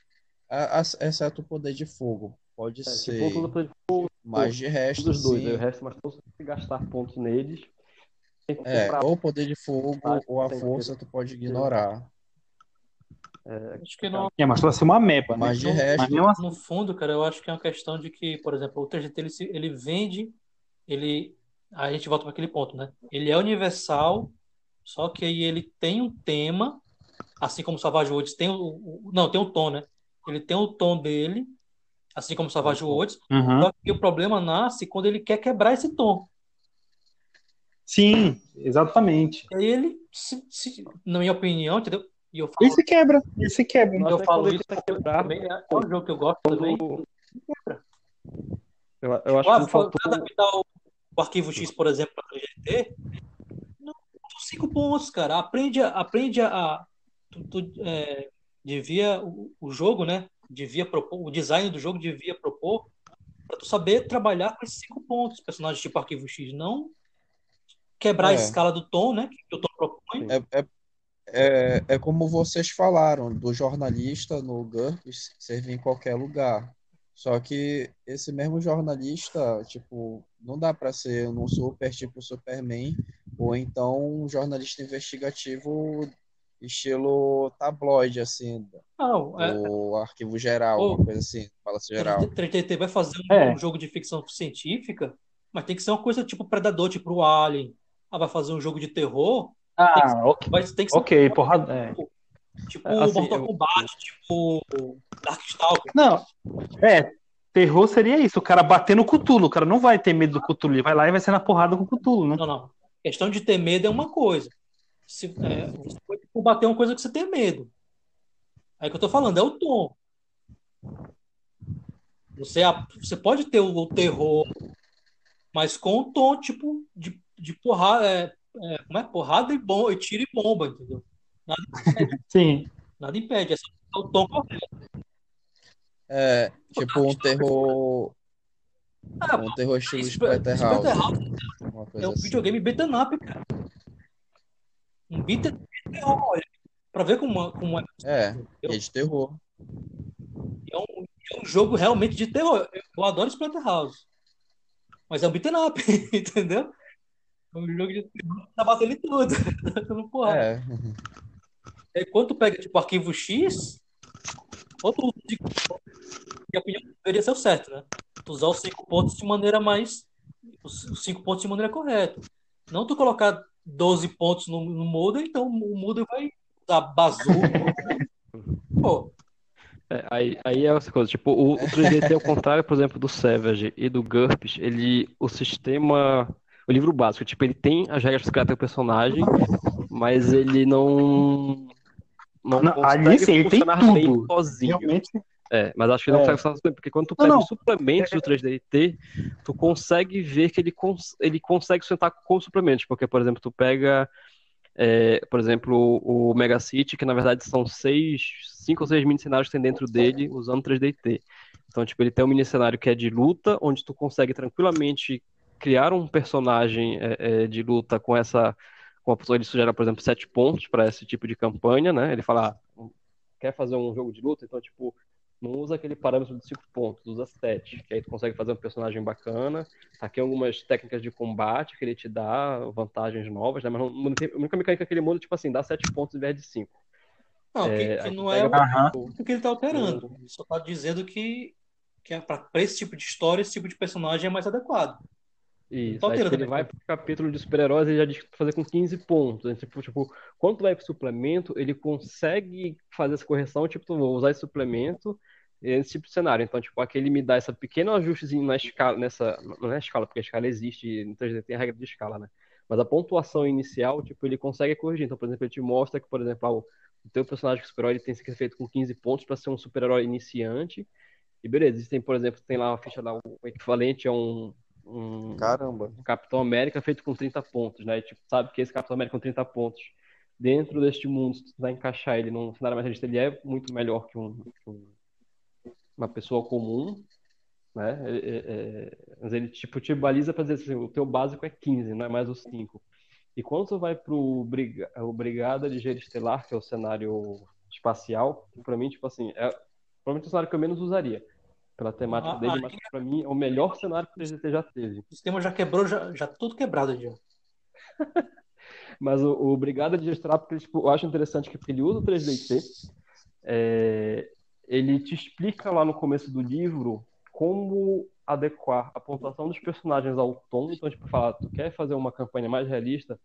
A- a- exceto o poder de fogo. Pode É, ser, tipo, mas de resto, dos dois. sim. aí O resto, mas se você gastar pontos neles, É, ou o poder de fogo Ah, ou a tem que- força tu pode ignorar. Acho que não, é, mas tu vai ser uma meba, né? Mas de Não, resto, Mas mesmo assim, no fundo, cara, eu acho que é uma questão de que, por exemplo, o 3GT ele, se- ele vende, ele, a gente volta para aquele ponto, né? Ele é universal, só que aí ele tem um tema, assim como o Savage Worlds tem o, o- não, tem um tom, né? Ele tem o tom dele, assim como o Savage Worlds, uhum. só que o problema nasce quando ele quer quebrar esse tom. Sim, exatamente. E aí ele, se, se- na minha opinião, entendeu? E eu falo, Esse quebra, esse quebra. Nossa, eu falo ele isso tá porque quebrado, também é um jogo que eu gosto também. Eu, eu acho Ah, que faltou. O, o arquivo X, por exemplo, para 3GT, não, são cinco pontos, cara. Aprende, a- aprende a. Tu, tu, é, devia. O, o jogo, né? Devia propor. O design do jogo devia propor para tu saber trabalhar com esses cinco pontos. Personagens tipo arquivo X, não quebrar a É. escala do tom, né? Que o tom propõe. é, é, é, é como vocês falaram, do jornalista no GURPS servir em qualquer lugar. Só que esse mesmo jornalista, tipo, não dá para ser um super tipo Superman, ou então um jornalista investigativo estilo tabloide, assim, Não, é, o arquivo geral, Ô, uma coisa assim, fala geral. 3GT vai fazer um, É. um jogo de ficção científica, Mas tem que ser uma coisa tipo Predador, tipo o Alien. Ah, vai fazer um jogo de terror. Ah, ok. Vai, tem que ser Ok, porra. é. tipo Assim, Mortal eu- Kombat, tipo Darkstalker. Não, é. Terror seria isso, o cara bater no Cutulo. O cara não vai ter medo do Cutulo, ele vai lá e vai ser na porrada com o Cutulo, né? Não, não. Questão de ter medo é uma coisa. Se, é, você pode combater uma coisa que você tem medo. É o que eu tô falando, é o tom. Você, a- você pode ter o, o terror, mas com o tom tipo de, de porrada. É, é, como é? Porrada e, bom, e tiro e bomba, entendeu? Sim. Nada impede, é só o tom correto. É, tipo um terror. Ah, Um terror estilo Spl- Splatterhouse. Splatterhouse Uma é um assim. videogame beat'em up, cara. Um beat'em up terror, olha. Pra ver como, como é. É, é de terror. É um, é um jogo realmente de terror. Eu, eu adoro Splatterhouse. Mas é um beat'em up, entendeu? É um jogo de tá batendo em tudo. Tá dando porrada. É. É, quando tu pega, tipo, arquivo X, outro de minha opinião deveria ser o certo, né? Tu usar os cinco pontos de maneira mais. Os cinco pontos de maneira correta. Não tu colocar 12 pontos no, no Moodle, então o Moodle vai usar bazuca. Pô, É, aí, aí é essa coisa, tipo, o, o 3DT ao contrário, por exemplo, do Savage e do GURPS, ele, o sistema, o livro básico, tipo, ele tem as regras para teu personagem, mas ele não não Não, consegue ali sim, ele tem tudo. sozinho. Realmente. É, mas acho que ele não É. consegue funcionar porque quando tu Não, pega não. os suplementos do 3DT, tu consegue ver que ele, cons ele consegue sustentar com os suplementos, porque, por exemplo, tu pega é, por exemplo, o, o Mega City, que na verdade são seis, cinco ou seis mini cenários que tem dentro dele usando 3DT. Então, tipo, ele tem um mini cenário que é de luta, onde tu consegue tranquilamente criar um personagem é, é, de luta com essa. Com a pessoa, ele sugere, por exemplo, sete pontos para esse tipo de campanha, né? Ele fala, ah, quer fazer um jogo de luta? Então, tipo, não usa aquele parâmetro de cinco pontos, usa sete, que aí tu consegue fazer um personagem bacana. Aqui algumas técnicas de combate que ele te dá, vantagens novas, né? Mas não, não tem, a única mecânica que ele muda, tipo assim, dá sete pontos em vez de cinco. não, que- É, que, tu não é o que ele tá alterando. Ele só tá dizendo que, que é pra esse tipo de história, esse tipo de personagem é mais adequado. Isso, aí tipo, ele vai pro capítulo de super-heróis e já diz que fazer com 15 pontos. Aí, Tipo, tipo, quando tu vai pro suplemento, ele consegue fazer essa correção, tipo, tu vou usar esse suplemento nesse tipo de cenário. Então, tipo, aqui ele me dá esse pequeno ajustezinho na escala, nessa, não é escala, porque a escala existe, 3D tem a regra de escala, né? Mas a pontuação inicial, tipo, ele consegue corrigir. Então, por exemplo, ele te mostra que, por exemplo, ah, o teu personagem super-herói ele tem que ser feito com 15 pontos para ser um super-herói iniciante. E beleza, existem, por exemplo, tem lá uma ficha lá, o equivalente a um, um, Caramba. um Capitão América feito com 30 pontos, né? E, tipo, sabe que esse Capitão América com 30 pontos, dentro deste mundo, se tu vai encaixar ele num cenário mais realista, ele é muito melhor que, um, que um- uma pessoa comum, né? É- é- é- mas ele, tipo, te baliza para dizer assim, o teu básico é 15, não é mais os 5. E quando tu vai pro Briga- o Brigada Ligeira Estelar, que é o cenário espacial, pra mim, tipo assim, é provavelmente o cenário que eu menos usaria. Pela temática Ah, dele, aí- mas pra mim é o melhor cenário que o 3DT já teve. O sistema já quebrou, já, já tudo quebrado já. Mas o, o Brigada de Estelar, porque tipo, eu acho interessante que ele usa o 3DT, é, ele te explica lá no começo do livro como adequar a pontuação dos personagens ao tom. Então, tipo, fala, tu quer fazer uma campanha mais realista,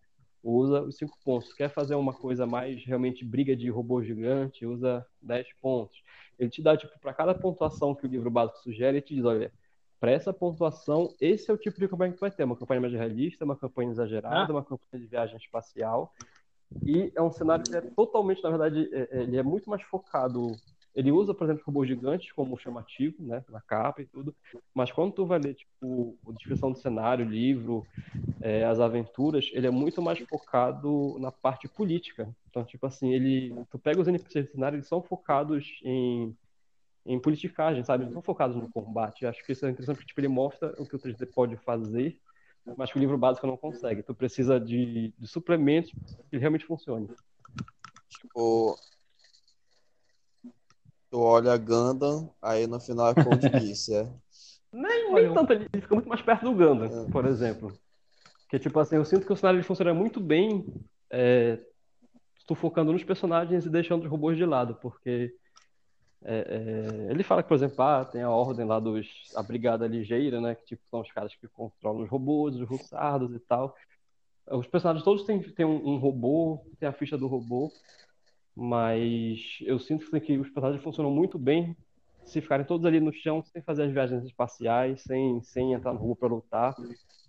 usa os 5 pontos. Quer fazer uma coisa mais realmente briga de robô gigante, usa 10 pontos. Ele te dá, tipo, para cada pontuação que o livro básico sugere, ele te diz, olha, para essa pontuação, esse é o tipo de campanha que tu vai ter. Uma campanha mais realista, uma campanha exagerada, uma campanha de viagem espacial. E é um cenário que é totalmente, na verdade, é- é- ele é muito mais focado. Ele usa, por exemplo, robôs gigantes como chamativo, né, na capa e tudo. Mas quando tu vai ler, tipo, a descrição do cenário, livro, é, as aventuras, ele é muito mais focado na parte política. Então, tipo assim, ele, tu pega os NPCs do cenário, eles são focados em em politicagem, sabe? Não focados no combate. Acho que isso é interessante porque tipo, ele mostra o que o 3D pode fazer, mas que o livro básico não consegue. Tu precisa de, de suplementos que realmente funcionem. Tipo. Tu olha Gundam, aí no final é Code Geass, é. Nem, Olha, nem tanto, ele ele fica muito mais perto do Gundam, É. por exemplo. Que tipo assim, eu sinto que o cenário ele funciona muito bem é, tu focando nos personagens e deixando os robôs de lado, porque é, é, ele fala que, por exemplo, ah, tem a ordem lá dos. a Brigada Ligeira, né? Que tipo, são os caras que controlam os robôs, os russardos e tal. Os personagens todos têm, têm um, um robô, tem a ficha do robô, mas eu sinto que os personagens funcionam muito bem se ficarem todos ali no chão, sem fazer as viagens espaciais, sem, sem entrar no robô para lutar.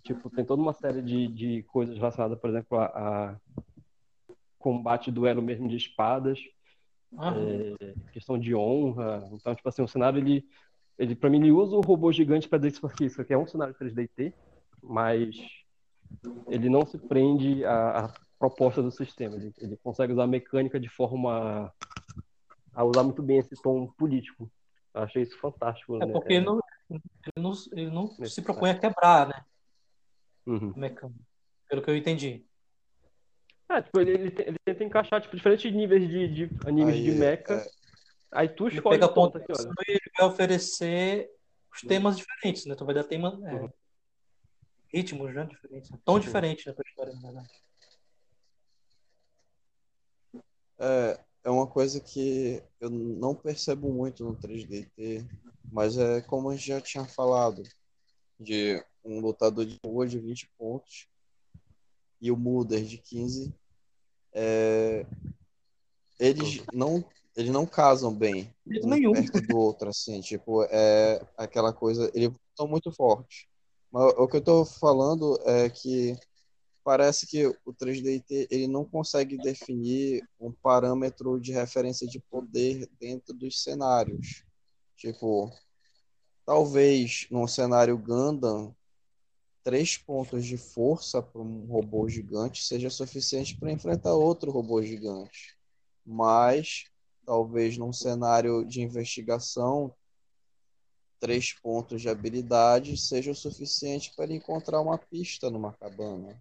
Tipo, tem toda uma série de, de coisas relacionadas, por exemplo, a, a combate, duelo mesmo de espadas é, questão de honra. Então, tipo assim, o cenário, ele, ele para mim, ele usa o robô gigante para dizer que isso aqui é um cenário 3DT, mas ele não se prende à, à proposta do sistema. Ele, ele, consegue usar a mecânica de forma a usar muito bem esse tom político. Eu achei isso fantástico. É né? porque ele não, ele não, ele não se propõe a quebrar, né? Uhum. Mecânica, pelo que eu entendi. É, tipo, ele, ele, ele tenta encaixar tipo, diferentes níveis de, de animes Aí, de mecha. é, Aí tu escolhe pega ponto ponto aqui, olha. e ele vai oferecer os temas diferentes, né? Tu vai dar tema, é, Uhum. ritmos, né? Diferentes. Tão diferente, né? Pra história, na verdade. É, é uma coisa que eu não percebo muito no 3DT, mas é como a gente já tinha falado, de um lutador de rua de 20 pontos e o Mulder de 15. É, eles não eles não casam bem um nenhum. perto do outro, assim, tipo, é aquela coisa, eles são muito fortes. Mas o que eu tô falando é que parece que o 3DT ele não consegue definir um parâmetro de referência de poder dentro dos cenários. Tipo, talvez num cenário Gundam, três pontos de força para um robô gigante seja suficiente para enfrentar outro robô gigante. Mas talvez num cenário de investigação, três pontos de habilidade seja o suficiente para encontrar uma pista numa cabana.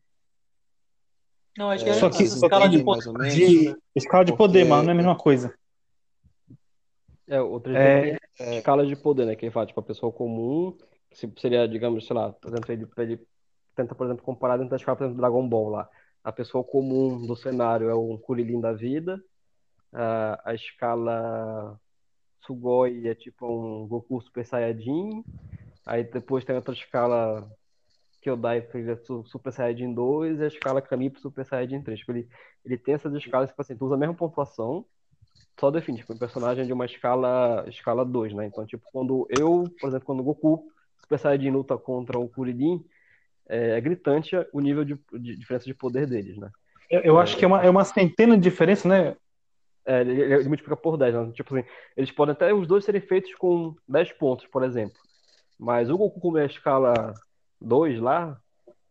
Não, acho É, que é Só que- essa só escala que- de mais poder. ou menos. De escala de Porque- poder, mas não é a mesma coisa. É, o 3D É, tem escala de poder, né? Que ele fala, tipo, a pessoa comum, se seria, digamos, sei lá, por exemplo, ele, ele tenta, por exemplo, comparar dentro da escala, por exemplo, do Dragon Ball lá. A pessoa comum do cenário é um Kuririn da vida, a, a escala Sugoi é tipo um Goku Super Saiyajin, aí depois tem outra escala Kyodai, que ele é Su- Super Saiyajin 2, e a escala Kami pro Super Saiyajin 3. Tipo, ele, ele tem essas escalas, tipo assim, tu usa a mesma pontuação, só define, tipo, um personagem de uma escala, escala 2, né? Então, tipo, quando eu, por exemplo, quando o Goku Super Saiyajin luta contra o Kuririn, é, é gritante o nível de, de diferença de poder deles, né? eu, eu acho que é uma, é uma centena de diferença, né? É, ele, ele- ele multiplica por 10, né? Tipo assim, eles podem até os dois serem feitos com 10 pontos, por exemplo. Mas o Goku, como é a escala 2 lá,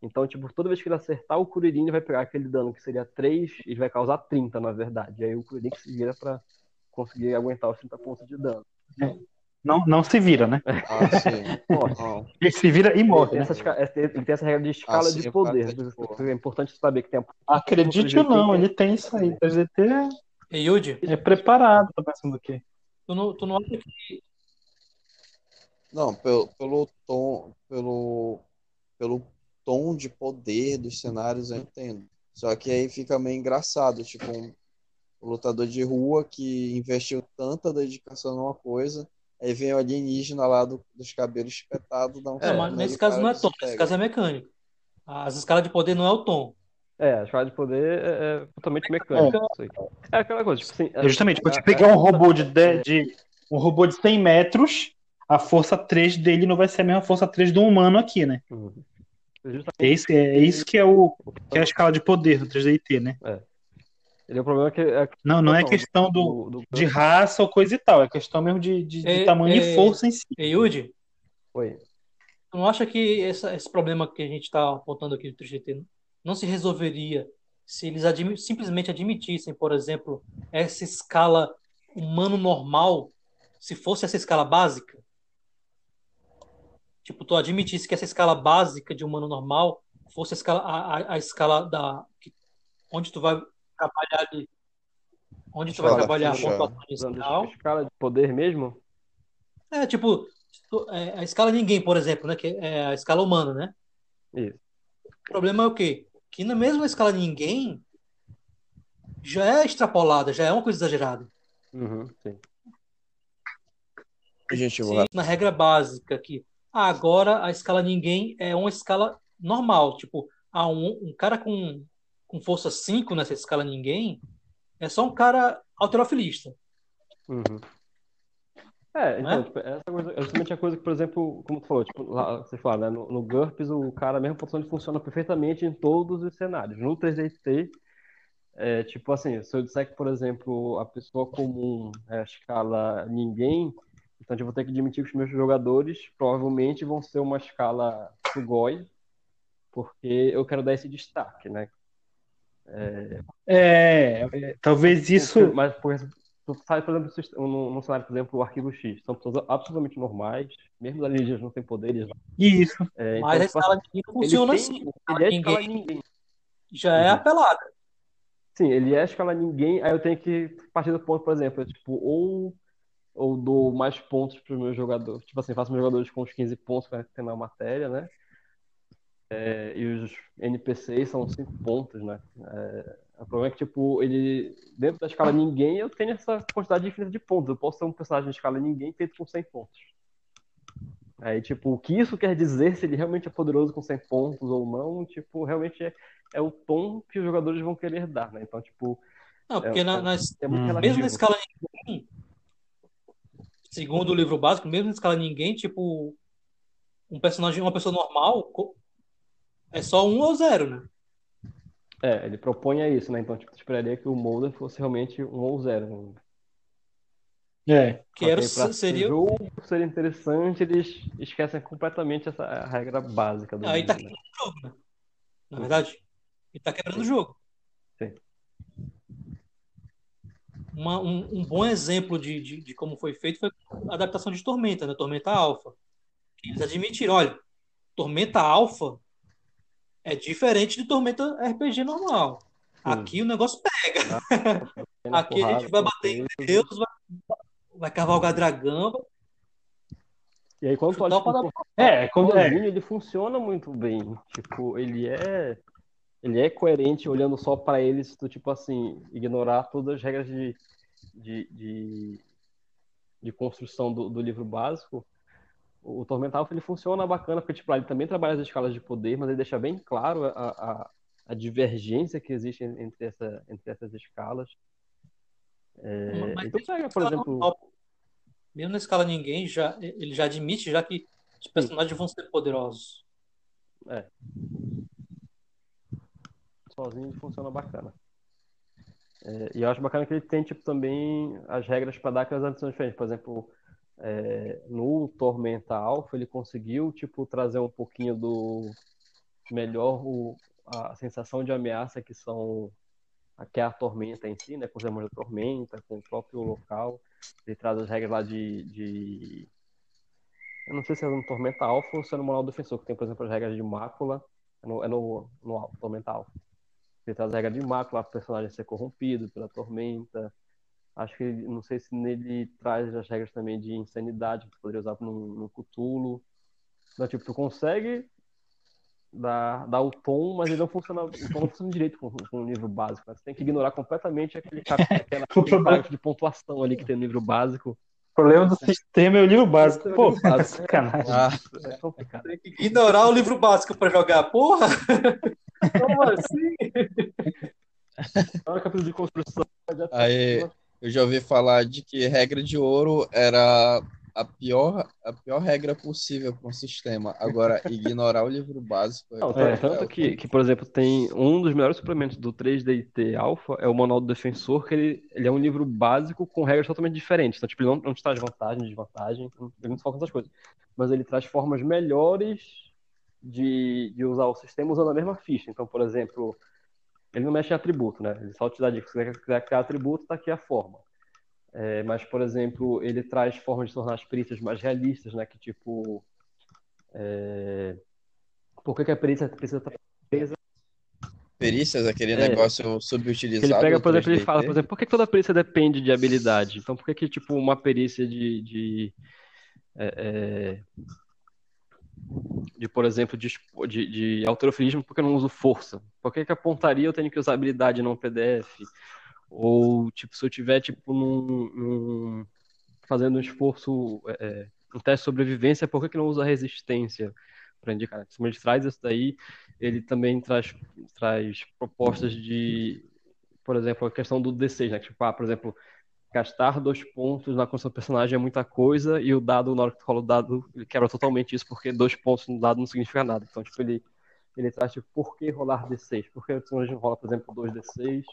então, tipo, toda vez que ele acertar o Kuririn, ele vai pegar aquele dano que seria 3 e vai causar 30, na verdade. E aí o Kuririn que se vira pra conseguir aguentar os 30 pontos de dano. Não, não se vira, né? Ah, sim. Ele se vira e Ele morre, tem, né? essa, ele tem essa regra de escala Assim, de poder. É importante saber que tem a Acredite ou não, ele tem isso aí. O 3DT E Yuji, é, é preparado pra pensando do quê? tu não, tu não acha que Não, pelo, pelo tom, pelo, pelo tom de poder dos cenários eu entendo. Só que aí fica meio engraçado, tipo, um, lutador de rua que investiu tanta dedicação numa coisa, aí vem o alienígena lá do- dos cabelos espetados, dá um Não, soco mas nesse caso não é tom, nesse caso é mecânico. As escalas de poder não é o tom. É, a escala de poder é, é totalmente mecânica. Aí. É aquela coisa, tipo assim. É justamente, pode a- pegar um robô de, 10 de um robô de 100 metros, a força 3 dele não vai ser a mesma força 3 do humano aqui, né? Uhum. Justamente É isso, é, é isso que é o que é a escala de poder do 3DT, né? Ele é o problema que é Não, não é questão do, do, do de raça ou coisa e tal, é questão mesmo de, de- de É, tamanho é- e força em si. E Yuji, Oi. tu não acha que essa- esse problema que a gente está apontando aqui do 3GT não se resolveria se eles admi- simplesmente admitissem, por exemplo, essa escala humano normal, se fosse essa escala básica? Tipo, tu admitisse que essa escala básica de humano normal fosse a escala, a, a- a escala da. que- onde tu vai trabalhar ali. Onde tu vai trabalhar a fixa. pontuação escala de poder mesmo? É, tipo, tu- é, a escala ninguém, por exemplo, né? Que é a escala humana, né? Isso. O problema é o quê? Que na mesma escala ninguém já é extrapolada, já é uma coisa exagerada. Uhum, sim. objetivo. Sim, na regra básica que ah, agora a escala ninguém é uma escala normal. Tipo, ah, um, um cara com, com força 5 nessa escala ninguém é só um cara alterofilista. Uhum. É, então, Né? tipo, essa coisa, é justamente a coisa que, por exemplo, como tu falou, tipo, lá, você fala, né, no, no GURPS o cara, a mesma pontuação ele funciona perfeitamente em todos os cenários. No 3DT, é, tipo assim, se eu disser que, por exemplo, a pessoa comum é a escala ninguém, então eu vou ter que admitir que os meus jogadores provavelmente vão ser uma escala Sugoi, porque eu quero dar esse destaque, né? É, é, talvez isso. Mas, por exemplo, por num cenário, por exemplo, o arquivo X, são pessoas absolutamente normais, mesmo os alienígenas não têm poderes. Isso. É, Mas a então, tipo escala assim, ninguém funciona assim. Ele é a escala Ninguém. ninguém. Já é Uhum. apelada. Sim, ele é a escala ninguém, aí eu tenho que partir do ponto, por exemplo, tipo, ou, ou dou mais pontos para os meus jogadores, tipo assim, faço meus jogadores com os 15 pontos que tem na matéria, né? É, e os NPCs são 5 pontos, né? É, o problema é que, tipo, ele, dentro da escala ninguém, eu tenho essa quantidade infinita de pontos. Eu posso ser um personagem de escala ninguém feito com 100 pontos. Aí, tipo, o que isso quer dizer, se ele realmente é poderoso com 100 pontos ou não, tipo, realmente é, é o tom que os jogadores vão querer dar, né? Então, tipo, Não, porque é, na, é- nas- é mesmo na escala ninguém, segundo o livro básico, mesmo na escala ninguém, tipo, um personagem, uma pessoa normal, é só um ou zero, né? É, ele propõe isso, né? Então, tipo, tu esperaria que o Mulder fosse realmente um ou zero. né? É. Que era, seria. o jogo ser interessante, eles esquecem completamente essa regra básica do Aí tá livro, né? quebrando o jogo, né? Na verdade. Ele tá quebrando o jogo. Sim. Uma- um, um bom exemplo de, de, de como foi feito foi a adaptação de Tormenta, né? Tormenta Alpha. Eles admitiram, olha, Tormenta Alpha é diferente de Tormenta RPG normal. Aqui o negócio pega. Na Aqui a gente porrada, vai bater em. Deus, vai, vai cavalgar dragão. E aí, quando o tipo, É, quando, é, sozinho, ele funciona muito bem. Tipo, ele é ele é coerente olhando só pra ele, se tu, tipo assim, ignorar todas as regras de, de, de, de construção do, do livro básico. O Tormental ele funciona bacana, porque tipo, ele também trabalha as escalas de poder, mas ele deixa bem claro a, a, a divergência que existe entre, essa, entre essas escalas. É, Mas então, mesmo pega, na por exemplo, normal, mesmo na escala ninguém, já, ele já admite já que os personagens vão ser poderosos. Sozinho ele funciona bacana. É, e eu acho bacana que ele tem tipo, também as regras para dar aquelas adições diferentes. Por exemplo, é, no Tormenta Alpha ele conseguiu tipo, trazer um pouquinho do melhor o, a sensação de ameaça que são que é a tormenta em si, né? Com os demônios da tormenta, com o próprio local. Ele traz as regras lá de, de... Eu não sei se é no Tormenta Alpha ou se é no Manual do Defensor, que tem, por exemplo, as regras de mácula. É no, é no, no Tormenta Alpha. Ele traz a regra de mácula, o personagem ser corrompido pela tormenta. Acho que não sei se nele traz as regras também de insanidade, que poderia usar no, no Cthulhu. Então, tipo, tu consegue dar, dar o tom, mas ele não funciona, o tom não funciona direito com, com o livro básico. né? Você tem que ignorar completamente aquele, aquela, aquele parágrafo de pontuação ali que tem no livro básico. o problema do sistema é o livro básico. É Pô, livro básico. sacanagem. Ah, É complicado. Tem que ignorar o livro básico para jogar. Porra! Como assim? Capítulo de construção, Aí, eu já ouvi falar de que regra de ouro era a pior, a pior regra possível para um sistema. Agora, ignorar o livro básico. Não, É. tanto que, que, por exemplo, tem um dos melhores suplementos do 3DT Alpha é o Manual do Defensor, que ele, ele é um livro básico com regras totalmente diferentes. Então, tipo, ele não, não te traz vantagem, desvantagem, ele não foca nessas coisas. Mas ele traz formas melhores de, de usar o sistema usando a mesma ficha. Então, por exemplo, ele não mexe em atributo, né? Ele só te dá dica. Se você quiser criar atributo, tá aqui a forma. É, mas, por exemplo, ele traz formas de tornar as perícias mais realistas, né? Que tipo. é, Por que, que a perícia precisa estar presa? Perícias, aquele É. negócio Que ele subutilizado. pega, por exemplo, ele 3DT. fala, por exemplo, por que que toda perícia depende de habilidade? Então, por que que, tipo, uma perícia de, de, é, é, de, por exemplo, de, de, de alterofilismo, por que eu não uso força? Por que que a pontaria eu tenho que usar habilidade não PDF? Ou, tipo, se eu tiver, tipo, num, num, fazendo um esforço, é, um teste de sobrevivência, por que, que não usa resistência para indicar? Se ele traz isso daí, ele também traz, traz propostas de, por exemplo, a questão do D6, né? Tipo, ah, por exemplo, gastar dois pontos na construção do personagem é muita coisa e o dado, na hora que tu rola o dado, ele quebra totalmente isso, porque dois pontos no dado não significa nada. Então, tipo, ele, ele traz, tipo, por que rolar D6? Por que a gente rola, por exemplo, dois D6?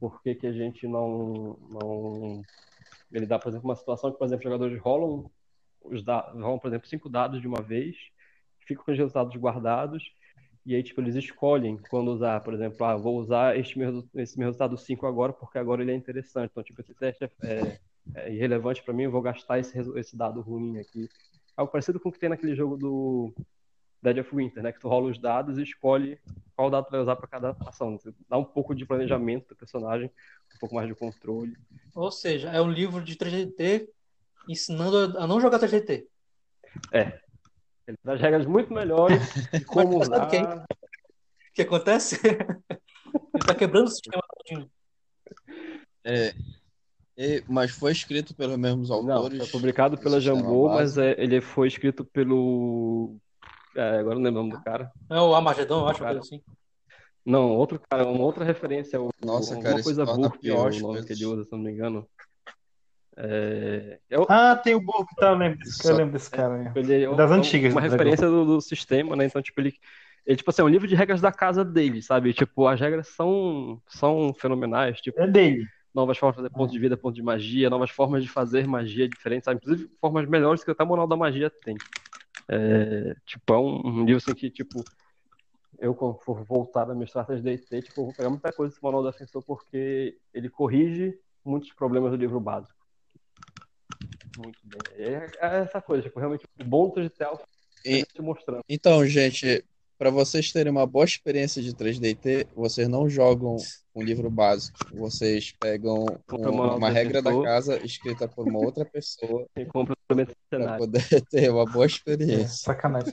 Por que, que a gente não, não... Ele dá, por exemplo, uma situação que, por exemplo, jogadores rolam, os dados, rolam, por exemplo, cinco dados de uma vez, ficam com os resultados guardados, e aí, tipo, eles escolhem quando usar, por exemplo, ah, vou usar este meu, esse meu resultado 5 agora, porque agora ele é interessante. Então, tipo, esse teste é, é, é irrelevante para mim, eu vou gastar esse, esse dado ruim aqui. Algo parecido com o que tem naquele jogo do Dead of Winter, né? Que tu rola os dados e escolhe qual dado tu vai usar para cada ação. Você dá um pouco de planejamento do personagem, um pouco mais de controle. Ou seja, é um livro de 3DT ensinando a não jogar 3DT. É, ele traz regras muito melhores de como usar. O que, que acontece? Ele está quebrando o sistema todinho. É, é, mas foi escrito pelos mesmos autores. Não, foi publicado pela Jambô, mas é, ele foi escrito pelo. É, agora não lembro o nome do cara. É o Amagedon, eu acho, cara. assim. Não, outro cara, uma outra referência. Nossa, o, cara, uma coisa Burp, é o nome que ele usa, se não me engano. É... Eu... Ah, tem o Burp, tá, eu lembro desse, eu lembro desse cara. Né? Ele é das antigas. Uma referência do, do, sistema, né? Então, tipo, ele, ele, tipo assim, é um livro de regras da casa dele, sabe? Tipo, as regras são, são fenomenais. Tipo, é dele. Novas formas de fazer pontos de vida, pontos de magia, novas formas de fazer magia diferentes, sabe? Inclusive, formas melhores que até o Manual da Magia tem. É, tipo, é um, um, livro assim que, tipo, eu quando for voltar a minha estratégia de DT, tipo, vou pegar muita coisa desse Manual do Defensor porque ele corrige muitos problemas do livro básico muito bem. É, é essa coisa, tipo, realmente o bom do digital e, te mostrando. Então, gente, para vocês terem uma boa experiência de 3DT, vocês não jogam um livro básico. Vocês pegam um, uma regra da casa escrita por uma outra pessoa para poder ter uma boa experiência. É, sacanagem.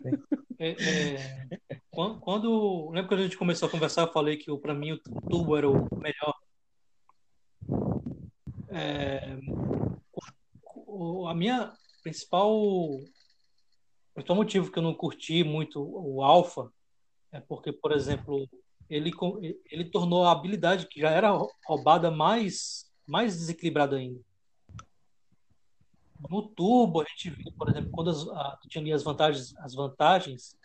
É, é, quando, quando, lembra quando a gente começou a conversar, eu falei que para mim o Turbo era o melhor. É, o, a minha principal, motivo que eu não curti muito o Alpha é porque, por exemplo, ele, ele tornou a habilidade que já era roubada mais, mais desequilibrada ainda. No Turbo, a gente viu, por exemplo, quando as, a, tinha ali as vantagens, as vantagens,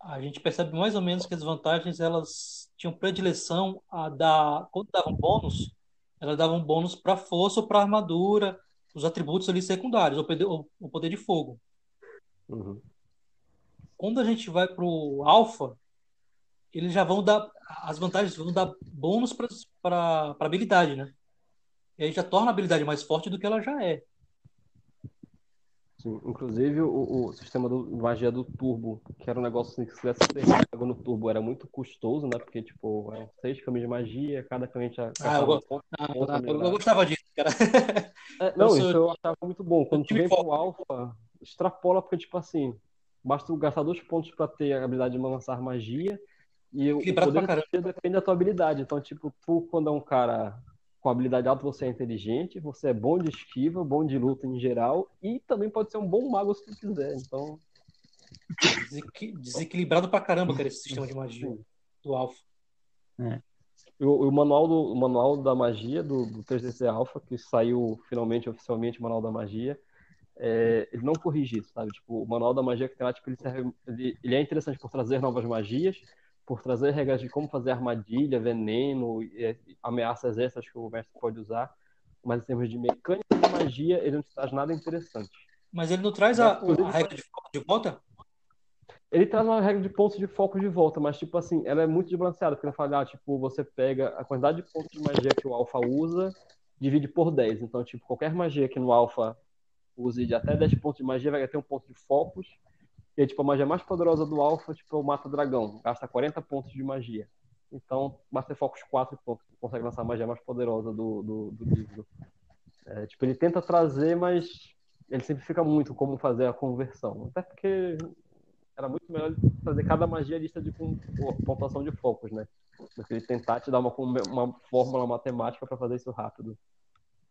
a gente percebe mais ou menos que as vantagens elas tinham predileção a dar, quando davam bônus, elas davam bônus para força ou para armadura, os atributos ali secundários, o poder, o poder de fogo. Uhum. Quando a gente vai para o alfa, eles já vão dar as vantagens vão dar bônus para a habilidade, né? E aí já torna a habilidade mais forte do que ela já é. Sim, inclusive o, o sistema do magia do turbo, que era um negócio assim, que se tivesse ser no turbo era muito custoso, né? Porque, tipo, eram seis caminhos de magia, cada caminho tinha. Ah, eu, go... ah, eu, eu, gostava disso, cara. É, não, eu isso eu achava muito bom. Quando tu vem pro alfa, extrapola, porque, tipo assim, basta gastar dois pontos pra ter a habilidade de lançar magia. E o poder depende da tua habilidade. Então, tipo, tu, quando é um cara com habilidade alta você é inteligente, você é bom de esquiva, bom de luta em geral e também pode ser um bom mago se quiser. Então. Desequilibrado pra caramba, cara, esse sistema de magia do Alpha. É. O, o, manual do, o manual da magia do, do 3DC Alpha, que saiu finalmente, oficialmente, o manual da magia, é, ele não corrige isso, sabe? Tipo, o manual da magia que tem lá, tipo, ele, serve, ele, ele é interessante por trazer novas magias, por trazer regras de como fazer armadilha, veneno, ameaças extras que o mestre pode usar, mas em termos de mecânica de magia, ele não traz nada interessante. Mas ele não traz a, a regra de foco de volta? Ele traz uma regra de pontos de foco de volta, mas, tipo assim, ela é muito desbalanceada, porque ele fala, ah, tipo, você pega a quantidade de pontos de magia que o alfa usa, divide por 10. Então, tipo, qualquer magia que no alfa use de até 10 pontos de magia vai ter um ponto de focos, e tipo, a magia mais poderosa do Alpha, tipo, é o Mata Dragão. Gasta 40 pontos de magia. Então, basta focos 4 pontos. Consegue lançar a magia mais poderosa do, do, do livro. É, tipo, ele tenta trazer, mas ele simplifica muito como fazer a conversão. Até porque era muito melhor fazer cada magia lista de pontuação de focos, né? Do que ele tentar te dar uma, uma fórmula matemática para fazer isso rápido.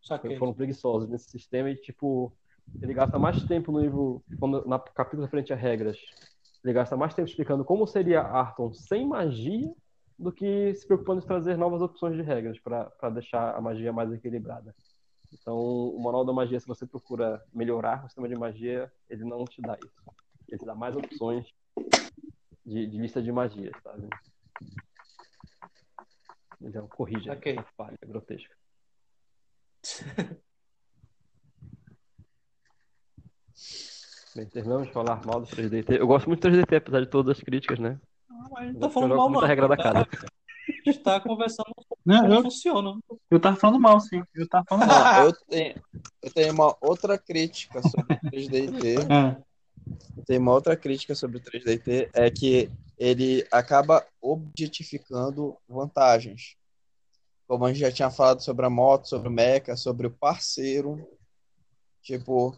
Saquei. foram preguiçosos nesse sistema e, tipo, ele gasta mais tempo no livro, quando, na capítulo referente a regras, ele gasta mais tempo explicando como seria Arton sem magia do que se preocupando em trazer novas opções de regras para deixar a magia mais equilibrada. Então, o Manual da Magia, se você procura melhorar o sistema de magia, ele não te dá isso. Ele te dá mais opções de, de lista de magias, sabe? Então, corrija Ok. essa falha grotesca. Bem, terminamos de falar mal do 3DT. Eu gosto muito do 3DT, apesar de todas as críticas, né? Mas não tô falando jogo mal, não. regra da Tá- casa. A gente tá conversando Não, como eu, funciona. eu tava falando mal, sim. Eu tava falando mal. Não, eu tenho, eu tenho uma outra crítica sobre o 3DT. É. Tem uma outra crítica sobre o 3DT, é que ele acaba objetificando vantagens. Como a gente já tinha falado sobre a moto, sobre o mecha, sobre o parceiro. Tipo,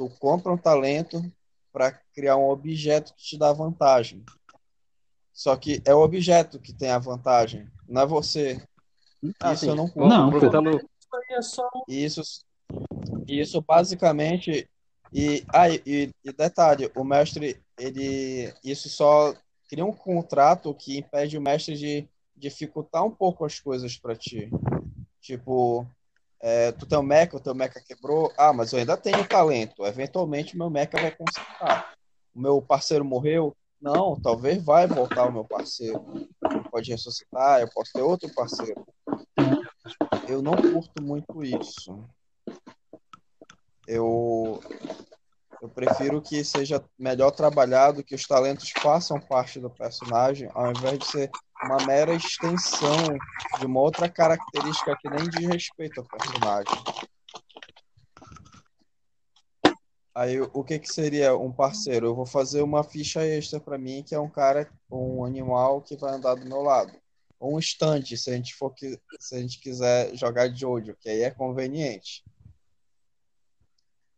tu compra um talento para criar um objeto que te dá vantagem. Só que é o objeto que tem a vantagem, não é você. Ah, Isso sim. eu não Vamos- Não, é só E isso, isso basicamente. E, ah, e- e detalhe, o mestre, ele. Isso só cria um contrato que impede o mestre de dificultar um pouco as coisas para ti. Tipo, é, tu tem um mecha, o teu mecha quebrou. Ah, mas eu ainda tenho talento. Eventualmente meu mecha vai consertar. O meu parceiro morreu. Não, talvez vai voltar o meu parceiro. Pode ressuscitar, eu posso ter outro parceiro. Eu não curto muito isso. Eu, eu prefiro que seja melhor trabalhado, que os talentos façam parte do personagem, ao invés de ser uma mera extensão de uma outra característica que nem diz respeito ao personagem. Aí, o que que seria um parceiro? Eu vou fazer uma ficha extra para mim, que é um cara, um animal que vai andar do meu lado. Ou um stand, se a gente for se a gente quiser jogar Jojo, que aí é conveniente.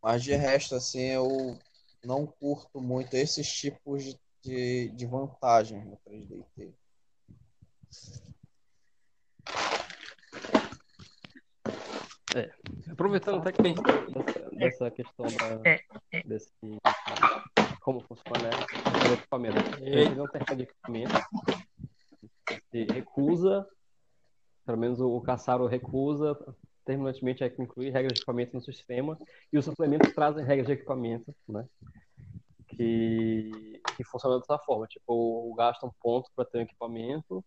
Mas de resto, assim, eu não curto muito esses tipos de, de, de vantagens no 3DT. Aproveitando até que Bem. dessa, dessa questão da, desse como funciona né, o equipamento. Ele não tem de equipamento. Se recusa, pelo menos o, Caçaro recusa terminantemente a incluir regras de equipamento no sistema e os suplementos trazem regras de equipamento, né? Que, que funcionam dessa forma. Tipo, gasta um ponto para ter um equipamento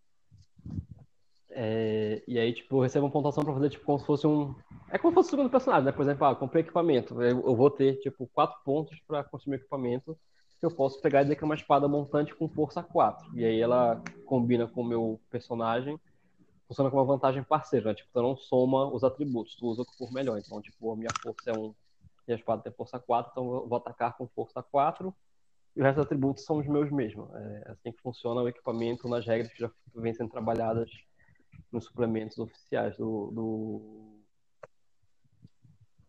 é, e aí, tipo, recebo uma pontuação pra fazer, tipo, como se fosse um. É como se fosse o segundo personagem, né? Por exemplo, ah, comprei equipamento. Eu, eu vou ter, tipo, quatro pontos pra construir equipamento. Eu posso pegar e dizer que é uma espada montante com força 4. E aí ela combina com o meu personagem. Funciona como uma vantagem parceira, né? Tipo, tu não soma os atributos, tu usa o que for melhor. Então, tipo, a minha força é um. E a espada tem força 4, então eu vou atacar com força 4. E resto dos atributos são os meus mesmos. É assim que funciona o equipamento nas regras que já vêm sendo trabalhadas nos suplementos oficiais do, do,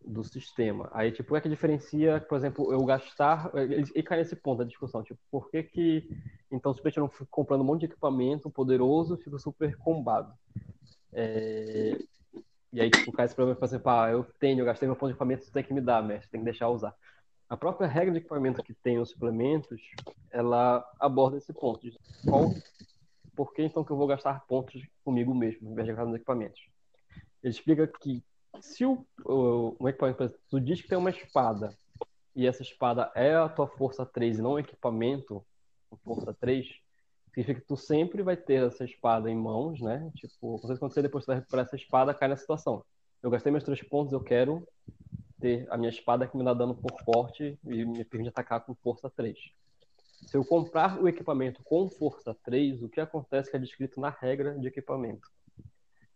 do sistema. Aí, tipo, é que diferencia, por exemplo, eu gastar. E cai nesse ponto da discussão, tipo, por que que. Então, simplesmente eu não fico comprando um monte de equipamento poderoso fico super combado. É, e aí, tipo, cai esse problema, por exemplo, ah, eu tenho, eu gastei meu ponto de equipamento, você tem que me dar, mestre, tem que deixar usar. A própria regra de equipamento que tem os suplementos, ela aborda esse ponto. Qual por que então que eu vou gastar pontos comigo mesmo, ao invés de gastar nos equipamentos? Ele explica que se o, o, um equipamento, por exemplo, tu diz que tem uma espada e essa espada é a tua força 3 e não um equipamento força 3, significa que tu sempre vai ter essa espada em mãos, né? Tipo, quando acontecer depois tu vai recuperar essa espada, cai na situação. Eu gastei meus três pontos, eu quero ter a minha espada que me dá dano por forte e me permite atacar com força 3. Se eu comprar o equipamento com força 3, o que acontece que é descrito na regra de equipamento.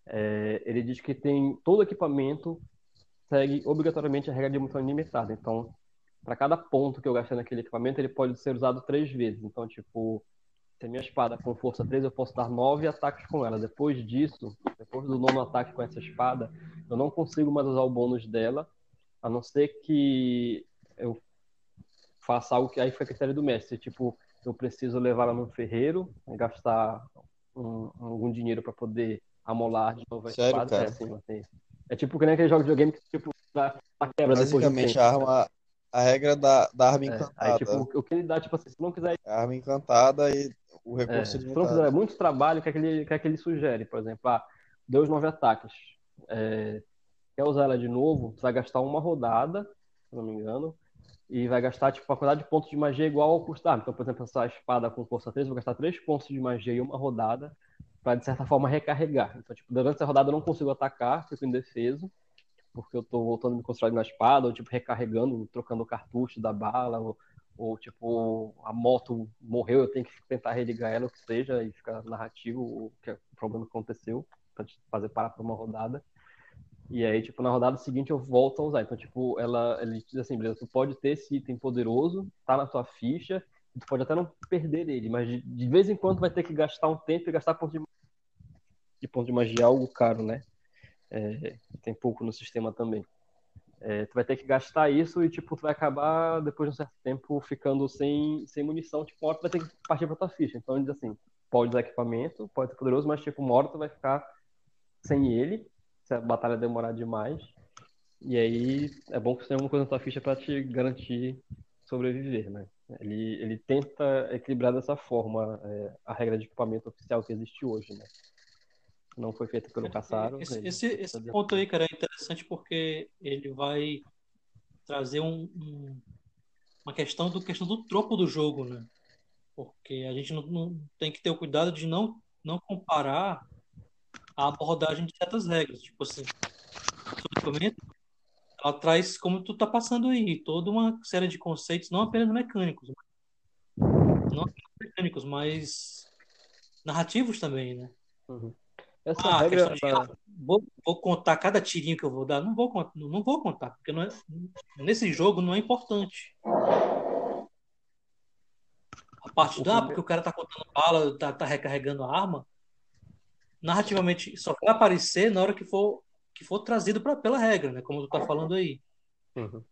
É, ele diz que tem todo equipamento segue obrigatoriamente a regra de munição ilimitada. Então, para cada ponto que eu gastei naquele equipamento, ele pode ser usado três vezes. Então, tipo, se a minha espada com força 3, eu posso dar nove ataques com ela. Depois disso, depois do nono ataque com essa espada, eu não consigo mais usar o bônus dela, a não ser que eu faça algo que aí foi critério do mestre. Tipo, eu preciso levar ela num ferreiro, gastar um, algum dinheiro para poder amolar de novo a Sério, espada. cara? É, sim, assim, É tipo que nem aquele jogo de videogame que tipo, dá a quebra Basicamente, a arma, a regra da, da arma É, aí, encantada. tipo, o que ele dá, tipo assim, se não quiser A arma encantada e o É, recurso se tu não limitado. fizer muito trabalho, o que é que ele, que é que ele sugere? Por exemplo, ah, deu os nove ataques. É, quer usar ela de novo? Tu vai gastar uma rodada, se não me engano, e vai gastar tipo, a quantidade de pontos de magia igual ao custo arma. Então, por exemplo, essa espada com força 3, eu vou gastar três pontos de magia em uma rodada para, de certa forma, recarregar. Então, tipo, durante essa rodada eu não consigo atacar, fico indefeso, porque eu tô voltando a me construir na espada, ou tipo, recarregando, trocando o cartucho da bala, ou, ou, tipo, a moto morreu, eu tenho que tentar religar ela, o que seja, e fica narrativo o, que, é o problema que aconteceu, te fazer parar por uma rodada. E aí, tipo, na rodada seguinte eu volto a usar. Então, tipo, ela, ele diz assim, beleza, tu pode ter esse item poderoso, tá na tua ficha, tu pode até não perder ele, mas de, de vez em quando vai ter que gastar um tempo e gastar ponto de, de ponto de magia, algo caro, né? É, tem pouco no sistema também. É, tu vai ter que gastar isso e, tipo, tu vai acabar, depois de um certo tempo, ficando sem, sem munição. Tipo, uma hora tu vai ter que partir pra tua ficha. Então, ele diz assim, pode usar equipamento, pode ser poderoso, mas, tipo, uma hora tu vai ficar sem ele, se a batalha demorar demais. E aí, é bom que você tenha alguma coisa na tua ficha pra te garantir sobreviver, né? Ele, ele tenta equilibrar dessa forma é, a regra de equipamento oficial que existe hoje, né? Não foi feita pelo Caçaro. Esse, esse, esse ponto aí, cara, é interessante porque ele vai trazer um, um- uma questão do questão do tropo do jogo, né? Porque a gente não, não- tem que ter o cuidado de não, não comparar a abordagem de certas regras. Tipo assim, ela traz, como tu tá passando aí, toda uma série de conceitos, não apenas mecânicos, não apenas mecânicos, mas narrativos também, né? Uhum. Essa Ah, regra de, ah, vou, vou contar cada tirinho que eu vou dar. Não vou, não vou contar, porque não é- nesse jogo não é importante. A parte da, ah, porque o cara tá contando bala, tá, tá recarregando a arma, narrativamente só vai aparecer na hora que for, que for trazido pra, pela regra, né? Como tu tá falando aí. Uhum.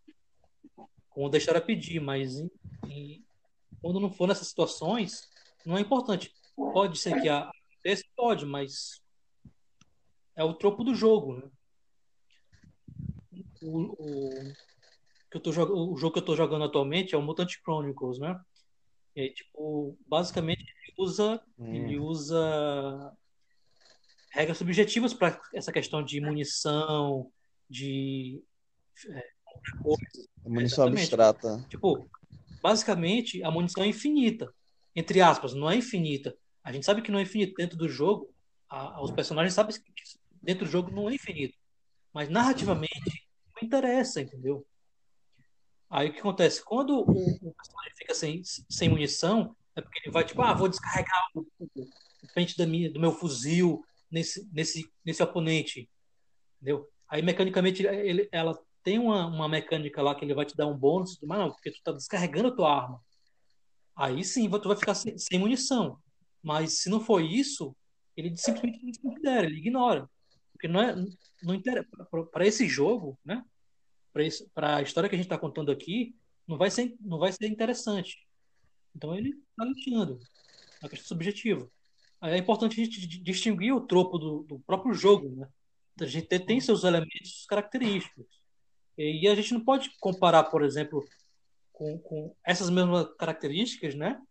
Como deixar a pedir, mas em- em- quando não for nessas situações, não é importante. Pode ser que a- aconteça, pode, mas é o tropo do jogo, né? O, o, que eu tô, o jogo que eu tô jogando atualmente é o Mutant Chronicles, né? E tipo, basicamente ele usa, Hum. ele usa regras subjetivas para essa questão de munição, de é, coisas. Munição Exatamente. abstrata. Tipo, basicamente, a munição é infinita. Entre aspas, não é infinita. A gente sabe que não é infinito dentro do jogo. a- os personagens sabem que dentro do jogo não é infinito. Mas narrativamente, não interessa, entendeu? Aí o que acontece? Quando o, o personagem fica sem, sem munição, é porque ele vai, tipo, ah, vou descarregar o, o, o pente da minha, do meu fuzil nesse, nesse, nesse oponente. Entendeu? Aí, mecanicamente, ele, ela tem uma, uma mecânica lá que ele vai te dar um bônus, mas não, porque tu tá descarregando a tua arma. Aí sim, tu vai ficar sem, sem munição. Mas se não for isso, ele simplesmente não desconsidera, ele ignora. Porque não é, não interessa para esse jogo, né? Para a história que a gente está contando aqui, não vai ser, não vai ser interessante. Então ele está lutando. É uma questão subjetiva. É importante a gente distinguir o tropo do, do próprio jogo, né? A gente tem seus elementos característicos. E a gente não pode comparar, por exemplo, com, com essas mesmas características, né?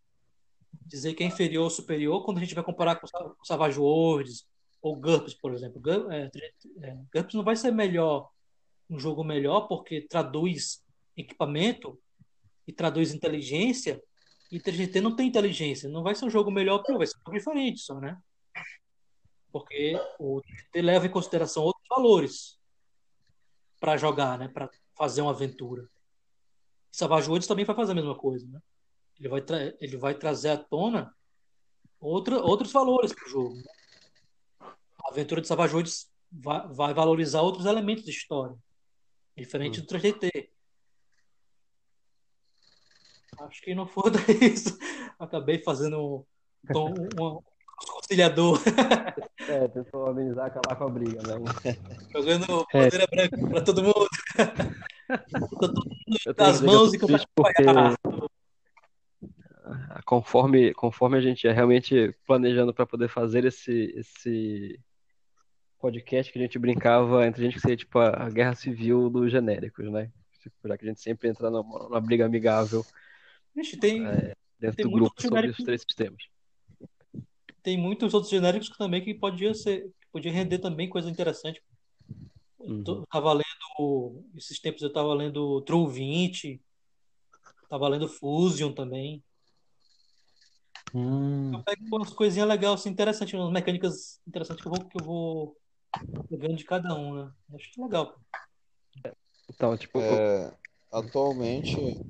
Dizer que é inferior ou superior quando a gente vai comparar com o Savage Worlds ou GURPS, por exemplo. É, é, GURPS não vai ser melhor, um jogo melhor, porque traduz equipamento e traduz inteligência, e 3GT não tem inteligência. Não vai ser um jogo melhor, vai ser um jogo diferente só, né? Porque o 3GT leva em consideração outros valores para jogar, né? Para fazer uma aventura. Savage Worlds também vai fazer a mesma coisa, né? Ele vai, ele vai trazer à tona outra, outros valores para o jogo. A aventura de Savage Worlds vai, vai, valorizar outros elementos de história, diferente hum. do 3DT. Acho que não foi isso. Acabei fazendo um, um, um conciliador. É, tentou amenizar, acabar com a briga, né? Jogando bandeira é. branca para todo mundo. todo mundo das mãos e porque conforme, conforme a gente é realmente planejando para poder fazer esse, esse, podcast que a gente brincava entre a gente que seria tipo a, a guerra civil dos genéricos, né? Tipo, já que a gente sempre entra numa, numa briga amigável Vixe, tem, é, dentro Tem do grupo sobre os três sistemas. tem muitos outros genéricos também que podia ser, que podia render também coisa interessante. Eu Uhum. tava lendo, esses tempos eu tava lendo True 20, tava lendo Fusion também. Hum. Eu pego umas coisinhas legais, assim, interessantes, umas mecânicas interessantes que eu vou, que eu vou pegando de cada um, né? Acho que legal. Então, tipo, É, atualmente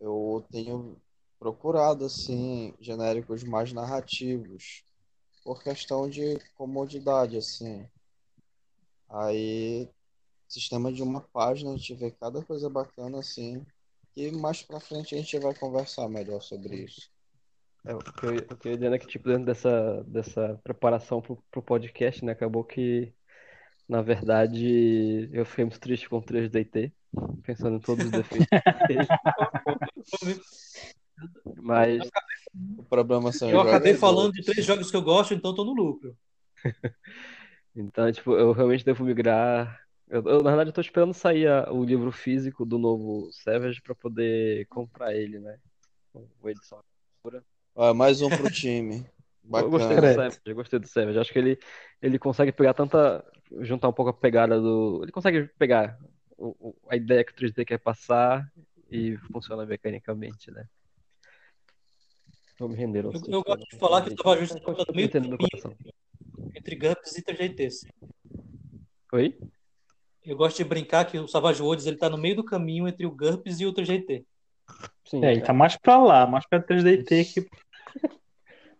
eu tenho procurado assim genéricos mais narrativos por questão de comodidade assim. Aí sistema de uma página a gente vê cada coisa bacana assim e mais pra frente a gente vai conversar melhor sobre isso. É, o que eu, o que eu ia dizer é que, tipo, dentro dessa, dessa preparação pro, pro podcast, né, acabou que, na verdade, eu fiquei muito triste com o 3DT, pensando em todos os defeitos. Mas, O problema são Eu acabei falando de três jogos que eu gosto, então tô no lucro. então, tipo, eu realmente devo migrar. Eu, eu, na verdade, eu tô esperando sair a- o livro físico do novo Savage pra poder comprar ele, né? O edição. Ó, mais um pro time. Eu gostei do Bacana. Savage, eu gostei do Savage. Acho que ele, ele consegue pegar tanta. juntar um pouco a pegada do. Ele consegue pegar o- a ideia que o 3D quer passar e funciona mecanicamente, né? Vou me render ao Eu, eu gosto de falar que eu Continua no meio do caminho coração. entre GURPS e 3DTs. Oi? Eu gosto de brincar que o Savage Worlds ele tá no meio do caminho entre o GURPS e o 3DT. Sim, É, ele tá mais pra lá, mais pra 3DT que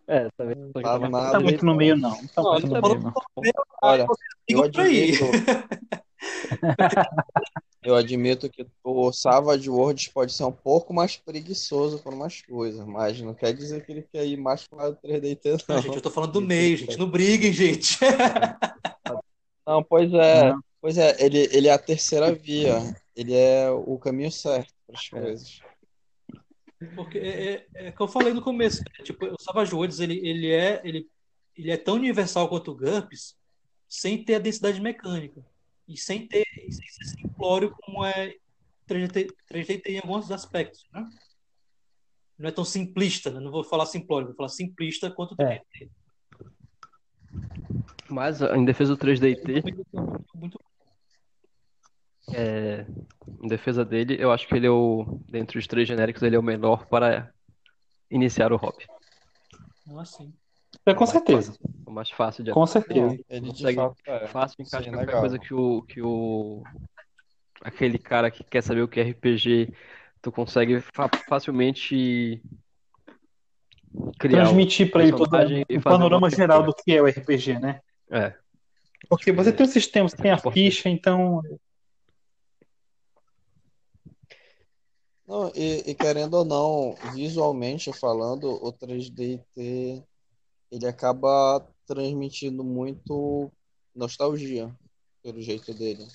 é, tá vendo? Tá nada tá pra muito no meio, não. Não tá Não, muito no tá meio, não. Olha, eu eu admito que o Savage Worlds pode ser um pouco mais preguiçoso para umas coisas, mas não quer dizer que ele quer ir mais para o 3DT, Não, não. gente, eu tô falando do meio, gente. Não briguem, gente. Não, pois é, Não. pois é, ele, ele é a terceira via, ele é o caminho certo para as É. coisas. Porque é, é, é o que eu falei no começo. né? Tipo, o Savage Worlds ele, ele, é, ele, ele é tão universal quanto o GURPS sem ter a densidade mecânica. E sem ter e sem ser simplório como é 3DT, 3DT em alguns aspectos. Né? Não é tão simplista, né? não vou falar simplório, vou falar simplista quanto o É. 3DT. Mas, em defesa do 3DT, Muito, muito É, em defesa dele, eu acho que ele é o, dentre os três genéricos, ele é o melhor para iniciar o hobby. bom, assim. É, com certeza. O mais fácil de Com certeza. Ele de consegue fato é. fácil Isso é encaixa qualquer coisa que o, que o aquele cara que quer saber o que é RPG, tu consegue fa- facilmente criar um Transmitir pra ele todo e o panorama geral do que é o RPG, né? É, Porque você tem o sistema, você tem a ficha, então. Não, e, e querendo ou não, visualmente falando, o 3DT ele acaba transmitindo muito nostalgia pelo jeito dele.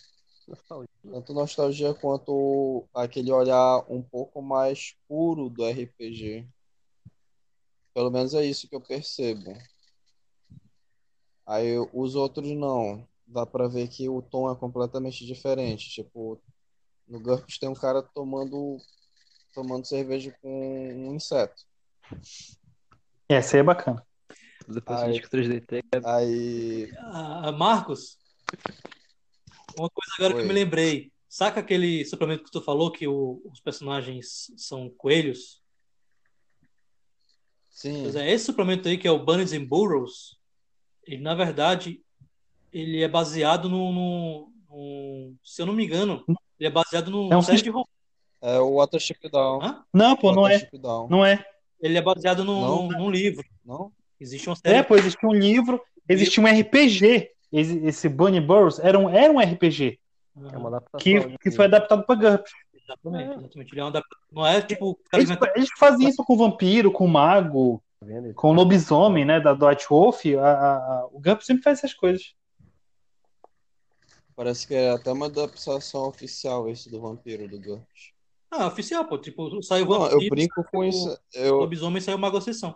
Tanto nostalgia quanto aquele olhar um pouco mais puro do RPG. Pelo menos é isso que eu percebo. Aí os outros não. Dá pra ver que o tom é completamente diferente. Tipo, no GURPS tem um cara tomando tomando cerveja com um inseto. Essa aí é bacana. Depois que 3DT é Aí, Ah, Marcos, uma coisa agora que Oi. eu me lembrei. Saca aquele suplemento que tu falou que o- os personagens são coelhos? sim, Pois é, esse suplemento aí, que é o Bunnies and Burrows, ele, na verdade, ele é baseado no, no- no- Se eu não me engano, ele é baseado no É um série de rom- é o Watership Down. Hã? Não, pô, não é. Down. Não é. Ele é baseado Não? num- num livro. Não? Existe uma série. É, pô, existia um livro, existia um RPG. Esse, esse Bunny Burrows era um, era um RPG é uma adaptação que, que foi adaptado para GURPS. Exatamente, exatamente. Ele é um adap- Não é tipo. Eles, eles faziam isso com vampiro, com mago, tá com lobisomem, né, da Dwight Wolf. A, a- a- o GURPS sempre faz essas coisas. Parece que é até uma adaptação oficial esse do vampiro do GURPS. Ah, oficial, pô. Tipo, saiu o Não, eu vampiro, brinco com isso. o Eu, lobisomem saiu uma sessão.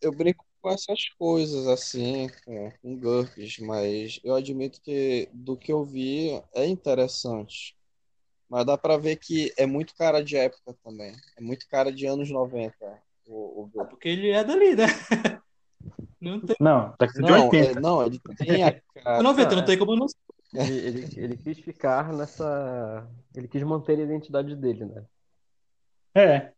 eu brinco com essas coisas assim, com, com GURPS, mas eu admito que do que eu vi é interessante. Mas dá pra ver que é muito cara de época também. É muito cara de anos 90 o, o GURPS. Porque ele é dali, né? Não tem. Não, década de Não, 80. é- não, ele tem a cara. 90, não tem como não ser. Ele, ele, ele quis ficar nessa. Ele quis manter a identidade dele, né? É.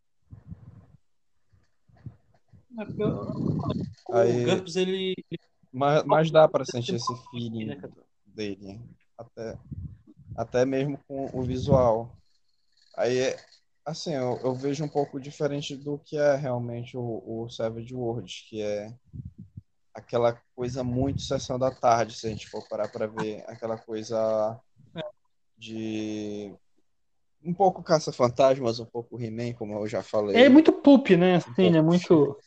É porque O Aí- GURPS, ele. Mas, mas dá pra sentir esse feeling né, cara? dele. Até, até mesmo com o visual. Aí, é- assim, eu, eu vejo um pouco diferente do que é realmente o, o Savage Worlds, que é aquela coisa muito sessão da tarde, se a gente for parar pra ver. Aquela coisa de... Um pouco Caça-Fantasmas, um pouco He-Man, como eu já falei. É muito pulp, né? Assim, pouco. é muito.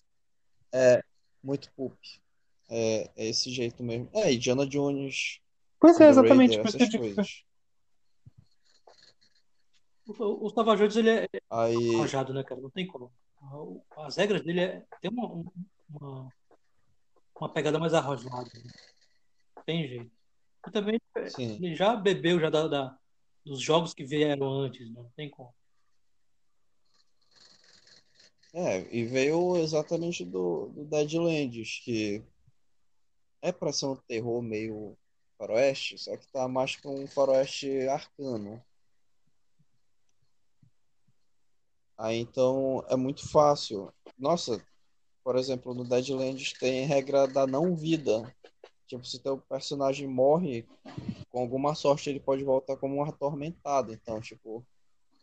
Muito pulp. É, é esse jeito mesmo. É, Indiana Jones, Pois é, exatamente. Raider, essas coisas. O, o Savage Worlds, ele é Aí, arrojado, né, cara? Não tem como. As regras dele é, tem uma, uma, uma pegada mais arrojada. né? Tem jeito. E também sim. ele já bebeu já da, da- dos jogos que vieram antes, né? não tem como. É, e veio exatamente do, do Deadlands, que é pra ser um terror meio faroeste, só que tá mais pra um faroeste arcano. Aí então é muito fácil. Nossa, por exemplo, no Deadlands tem regra da não vida. Tipo, se teu personagem morre, com alguma sorte ele pode voltar como um atormentado. Então, tipo,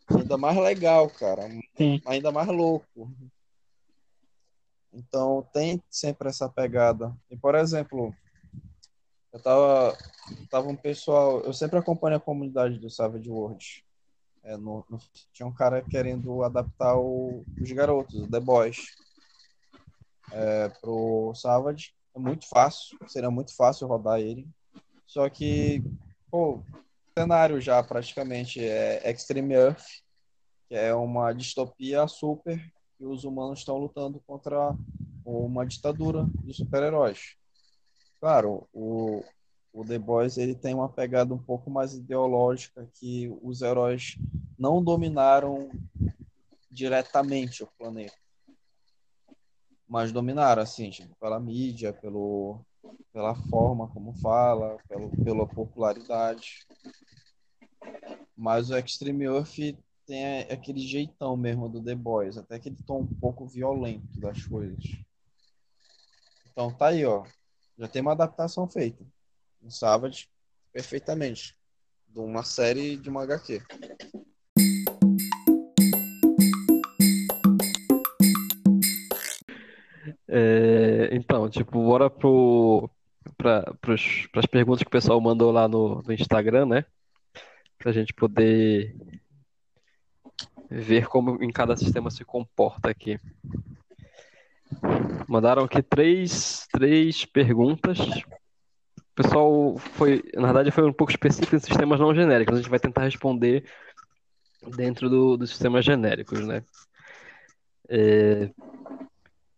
ainda mais legal, cara. Sim. Ainda mais louco. Então tem sempre essa pegada. E por exemplo, eu tava, tava um pessoal, eu sempre acompanho a comunidade do Savage Worlds. É, no, no- tinha um cara querendo adaptar o- os garotos, o The Boys, é, pro Savage. É muito fácil, seria muito fácil rodar ele. Só que, pô, o cenário já praticamente é Extreme Earth, que é uma distopia super e os humanos estão lutando contra uma ditadura de super-heróis. Claro, o, o The Boys ele tem uma pegada um pouco mais ideológica que os heróis não dominaram diretamente o planeta, mas dominaram assim, tipo, pela mídia, pelo, pela forma como fala, pelo, pela popularidade. Mas o Extreme Earth tem aquele jeitão mesmo do The Boys, até aquele tom um pouco violento das coisas. Então tá aí, ó. Já tem uma adaptação feita. Um Savage, perfeitamente. De uma série de uma HQ. É, então, tipo, bora pro, pros, pras perguntas que o pessoal mandou lá no, no Instagram, né? Pra gente poder ver como em cada sistema se comporta aqui. Mandaram aqui três, três perguntas. O pessoal foi, na verdade, foi um pouco específico em sistemas não genéricos. A gente vai tentar responder dentro do, dos sistemas genéricos, né? É,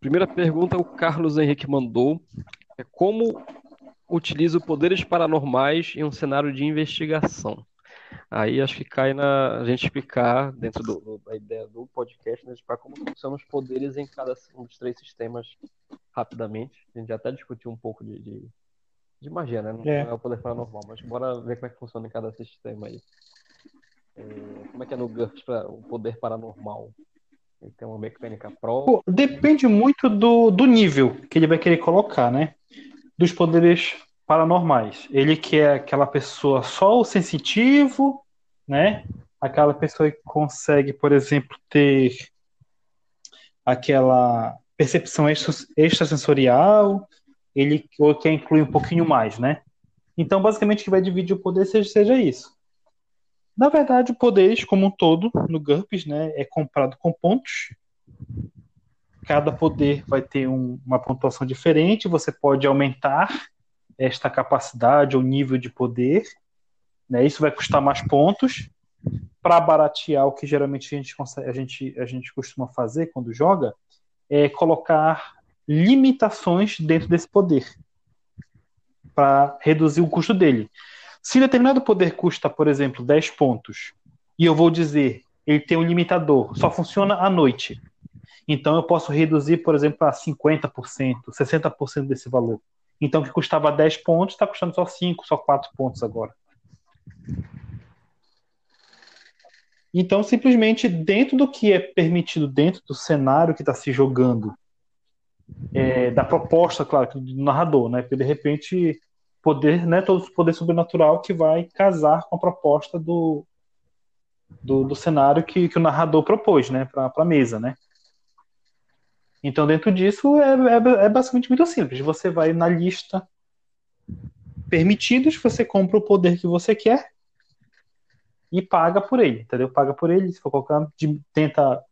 Primeira pergunta o Carlos Henrique mandou é como utilizo poderes paranormais em um cenário de investigação. Aí acho que cai na a gente explicar dentro do- do- da ideia do podcast, né, explicar como funcionam os poderes em cada um dos três sistemas rapidamente. A gente já até discutiu um pouco de, de, de magia, né? Não É. é o poder paranormal, mas bora ver como é que funciona em cada sistema aí. É, como é que é no GURPS para o poder paranormal? Ele tem uma mecânica. Pô, Depende muito do, do nível que ele vai querer colocar, né? Dos poderes paranormais. Ele que é aquela pessoa só o sensitivo, né? Aquela pessoa que consegue, por exemplo, ter aquela percepção extra- extrasensorial, ele ou quer incluir um pouquinho mais, né? Então, basicamente, que vai dividir o poder seja, seja isso. Na verdade, o poderes como um todo no GURPS, né, é comprado com pontos. Cada poder vai ter um- uma pontuação diferente. Você pode aumentar esta capacidade ou nível de poder. Né? Isso vai custar mais pontos. Para baratear, o que geralmente a gente, consegue, a, gente, a gente costuma fazer quando joga é colocar limitações dentro desse poder para reduzir o custo dele. Se determinado poder custa, por exemplo, 10 pontos, e eu vou dizer, ele tem um limitador, só funciona à noite. Então eu posso reduzir, por exemplo, a 50%, 60% desse valor. Então que custava 10 pontos está custando só 5, só 4 pontos agora. Então, simplesmente dentro do que é permitido, dentro do cenário que está se jogando, é, da proposta, claro, do narrador, né? Porque de repente poder, né, todo poder sobrenatural que vai casar com a proposta do, do, do cenário que, que o narrador propôs, né, para a mesa, né? Então, dentro disso, é, é, é, basicamente muito simples. Você vai na lista permitidos, você compra o poder que você quer e paga por ele, entendeu? Paga por ele, se for colocar, tenta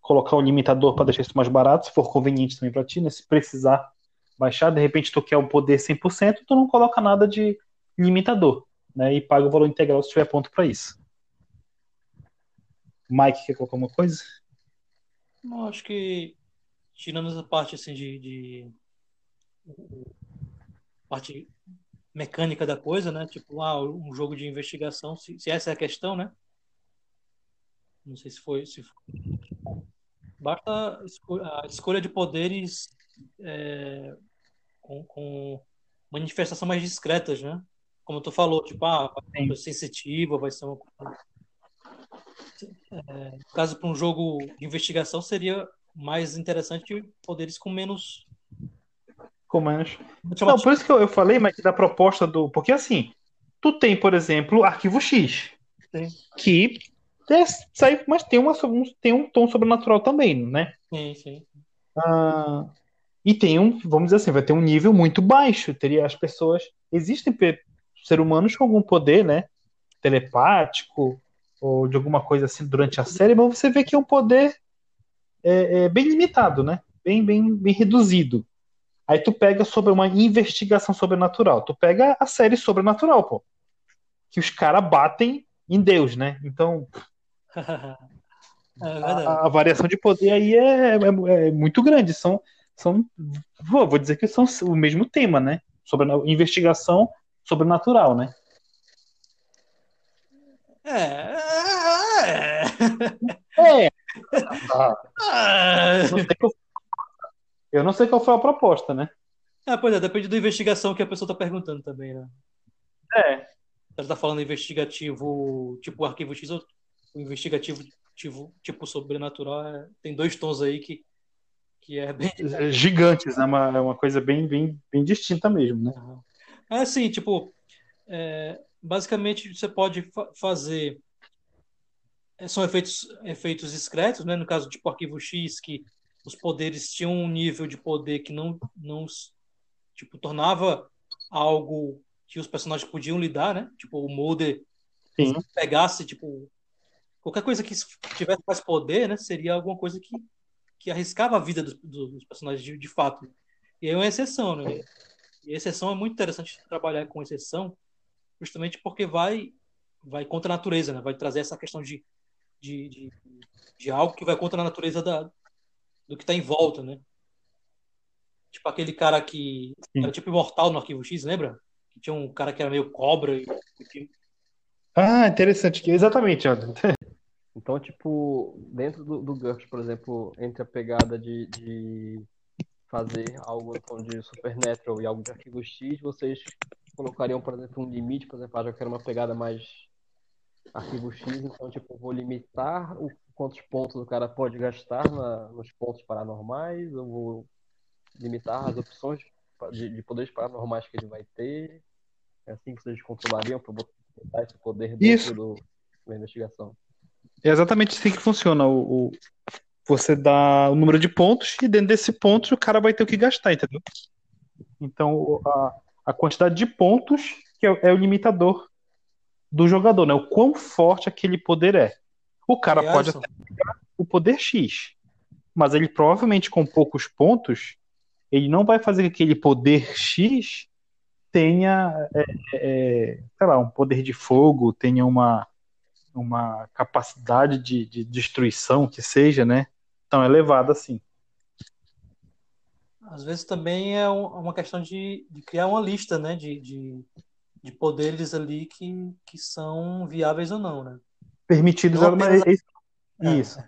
colocar o limitador para deixar isso mais barato, se for conveniente também para ti, né? Se precisar baixar, de repente tu quer o poder 100%, tu não coloca nada de limitador, né? E paga o valor integral se tiver ponto para isso. Mike, quer colocar alguma coisa? Não, acho que tirando essa parte assim de, de parte mecânica da coisa, né? Tipo, ah, um jogo de investigação, se, se essa é a questão, né? Não sei se foi, se foi. Basta a escolha de poderes é, com, com, manifestação mais discretas, né? Como tu falou, tipo, ah, vai ser sensitiva, vai ser uma é, no caso para um jogo de investigação seria mais interessante poderes com menos com menos não por isso que eu, eu falei mas da proposta do porque assim tu tem por exemplo arquivo X Sim. que é, sai, mas tem uma tem um tom sobrenatural também né sim, sim. Ah, e tem um, vamos dizer assim, vai ter um nível muito baixo. Teria as pessoas. Existem ser humanos com algum poder, né? Telepático, ou de alguma coisa assim durante a série, mas você vê que é um poder é, é bem limitado, né? Bem, bem, bem reduzido. Aí tu pega sobre uma investigação sobrenatural. Tu pega a série sobrenatural, pô. Que os caras batem em Deus, né? Então. é a, a, variação de poder aí é, é, é muito grande. São são, vou, vou dizer que são o mesmo tema, né? Sobre investigação sobrenatural, né? É. É. é. Eu não sei qual foi a proposta, né? É, pois é, depende da investigação que a pessoa está perguntando também, né? É. Ela está falando investigativo tipo arquivo X ou investigativo tipo, tipo sobrenatural. É, tem dois tons aí que que é bem gigantes, né? Uma, é uma coisa bem, bem, bem distinta mesmo, né? É assim, tipo, é, basicamente você pode fa fazer são efeitos efeitos discretos, né? No caso tipo arquivo X que os poderes tinham um nível de poder que não não tipo tornava algo que os personagens podiam lidar, né? Tipo o Mulder Sim. pegasse tipo qualquer coisa que tivesse mais poder, né? Seria alguma coisa que que arriscava a vida dos, dos personagens de, de, fato. E é uma exceção, né? E exceção é muito interessante trabalhar com exceção, justamente porque vai vai contra a natureza, né? Vai trazer essa questão de, de, de, de algo que vai contra a natureza da, do que está em volta, né? Tipo aquele cara que era tipo imortal no Arquivo X, lembra? Que tinha um cara que era meio cobra e... Ah, interessante. Exatamente, então, tipo, dentro do, do GURPS, por exemplo, entre a pegada de, de fazer algo de Supernatural e algo de arquivo X, vocês colocariam, por exemplo, um limite, por exemplo, ah, já quero uma pegada mais arquivo X, então, tipo, vou limitar o quantos pontos o cara pode gastar na, nos pontos paranormais, eu vou limitar as opções de, de poderes paranormais que ele vai ter. É assim que vocês controlariam para botar esse poder dentro do, da investigação. É exatamente assim que funciona. O, o, você dá o número de pontos e dentro desse ponto o cara vai ter o que gastar, entendeu? Então a, a quantidade de pontos que é, é, o limitador do jogador, né? O quão forte aquele poder é. O cara é pode até pegar o poder X, mas ele provavelmente com poucos pontos ele não vai fazer que aquele poder X tenha, é, é, sei lá, um poder de fogo, tenha uma uma capacidade de, de destruição que seja, né, tão elevada assim. Às vezes também é um- uma questão de, de criar uma lista, né? De, de, de poderes ali que, que são viáveis ou não, né? Permitidos Não é apenas- é- Isso.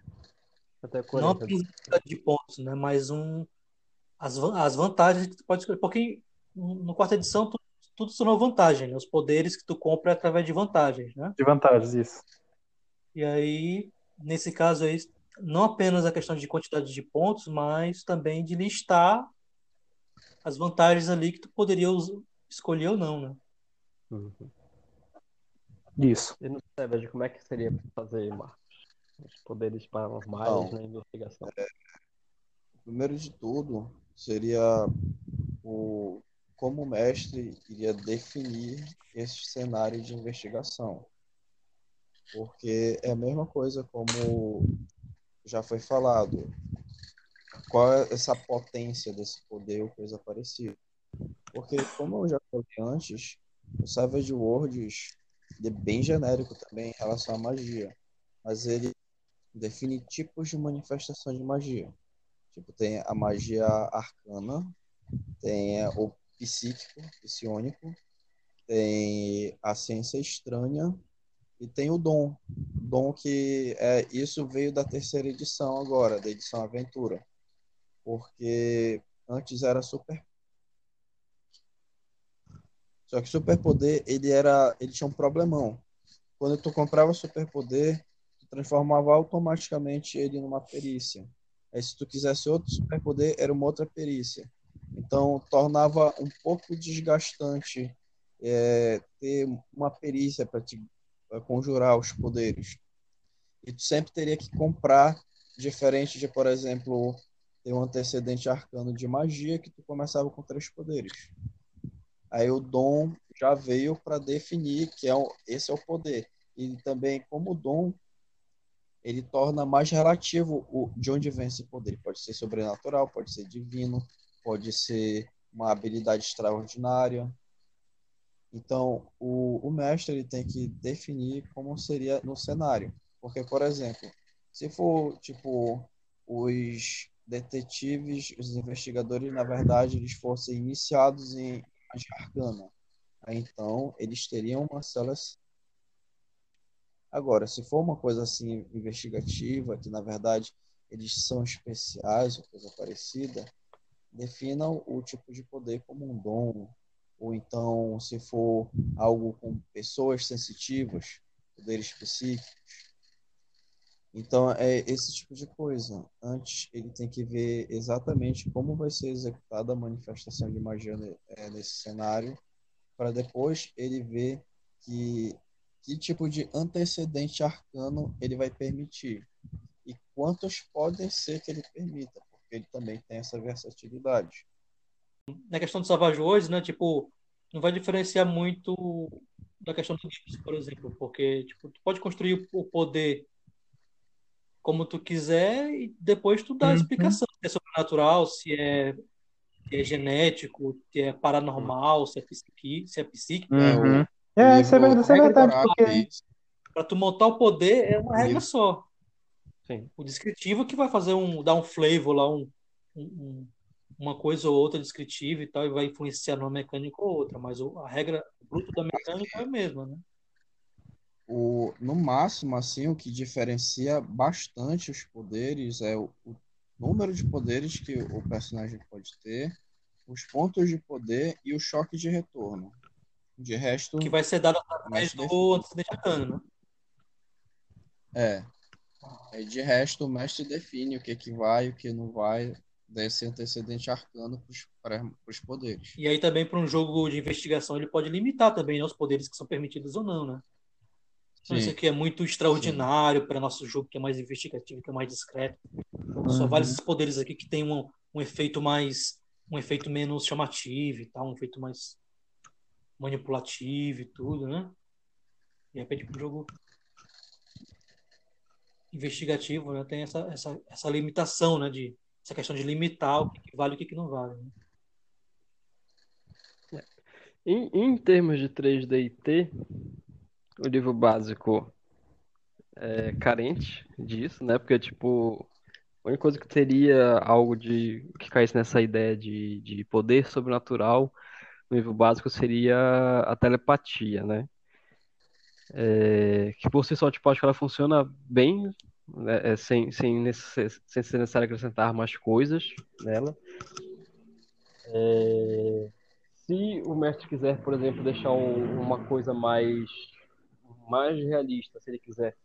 Até Não 40. apenas a quantidade de pontos, né? Mas um, as, as vantagens que tu pode escolher. Porque no quarta edição tu- tudo são uma vantagem, né? Os poderes que tu compra é através de vantagens, né? De vantagens, isso. E aí, nesse caso aí, não apenas a questão de quantidade de pontos, mas também de listar as vantagens ali que tu poderia escolher ou não, né? Uhum. Isso. E no Savage, como é que seria pra fazer? Os poderes paranormais Então, na investigação. Primeiro de tudo, seria o como o mestre iria definir esse cenário de investigação. Porque é a mesma coisa como já foi falado. Qual é essa potência desse poder ou coisa parecida? Porque, como eu já falei antes, o Savage Worlds é bem genérico também em relação à magia. Mas ele define tipos de manifestação de magia. Tipo, tem a magia arcana, tem é, o psíquico, psionico, tem a ciência estranha e tem o dom. Dom que é isso veio da terceira edição agora, da edição Aventura. Porque antes era super Só que superpoder, ele era, ele tinha um problemão. Quando tu comprava superpoder, tu transformava automaticamente ele numa perícia. Aí se tu quisesse outro superpoder, era uma outra perícia. Então, tornava um pouco desgastante é, ter uma perícia para te pra conjurar os poderes. E tu sempre teria que comprar, diferente de, por exemplo, ter um antecedente arcano de magia que tu começava com três poderes. Aí o dom já veio para definir que é o, esse é o poder. E também, como dom, ele torna mais relativo o, de onde vem esse poder. Pode ser sobrenatural, pode ser divino, pode ser uma habilidade extraordinária. Então, o, o mestre ele tem que definir como seria no cenário. Porque, por exemplo, se for, tipo, os detetives, os investigadores, na verdade, eles fossem iniciados em magia arcana, então eles teriam uma cela Agora, se for uma coisa assim investigativa, que na verdade eles são especiais ou coisa parecida, definam o tipo de poder como um dom, ou então se for algo com pessoas sensitivas, poderes psíquicos. Então é esse tipo de coisa. Antes ele tem que ver exatamente como vai ser executada a manifestação de magia é, nesse cenário, para depois ele ver que que tipo de antecedente arcano ele vai permitir e quantos podem ser que ele permita, porque ele também tem essa versatilidade. Na questão do Savage Worlds, né, tipo, não vai diferenciar muito da questão do Gibbs, por exemplo, porque tipo, tu pode construir o poder como tu quiser e depois tu dá a Uhum. explicação se é sobrenatural, se é, se é genético, se é paranormal, se é psiqui, se é psíquico. Uhum. o É, isso é verdade, isso é verdade, porque Para tu montar o poder é uma regra só. Sim. O descritivo que vai fazer um, dar um flavor lá, um, um- um- uma coisa ou outra descritiva e tal, e vai influenciar numa mecânica ou outra, mas o- a regra bruta da mecânica é a mesma, né? O, no máximo, assim, o que diferencia bastante os poderes é o, o número de poderes que o personagem pode ter, os pontos de poder e o choque de retorno. De resto, Que vai ser dado através do antecedente arcano, né? É. Aí, de resto, o mestre define o que, que vai e o que não vai desse antecedente arcano para os poderes. E aí também para um jogo de investigação ele pode limitar também né, os poderes que são permitidos ou não, né? Então, Isso Sim. aqui é muito extraordinário para nosso jogo que é mais investigativo, que é mais discreto. Então, Só Uhum. vale esses poderes aqui que tem um, um efeito mais um efeito menos chamativo e tal, um efeito mais manipulativo e tudo, né? De repente para um jogo investigativo, né, tem essa, essa, essa limitação, né, de essa questão de limitar o que, que vale e o que, que não vale. né? Em, em termos de 3D e T, o livro básico é carente disso, né? Porque, tipo, A única coisa que teria algo de que caísse nessa ideia de, de poder sobrenatural no nível básico seria a telepatia, né? É, que por si só, tipo, acho que ela funciona bem, né, é, sem, sem, sem ser necessário acrescentar mais coisas nela. É, se o mestre quiser, por exemplo, deixar um, uma coisa mais, mais realista, se ele quiser,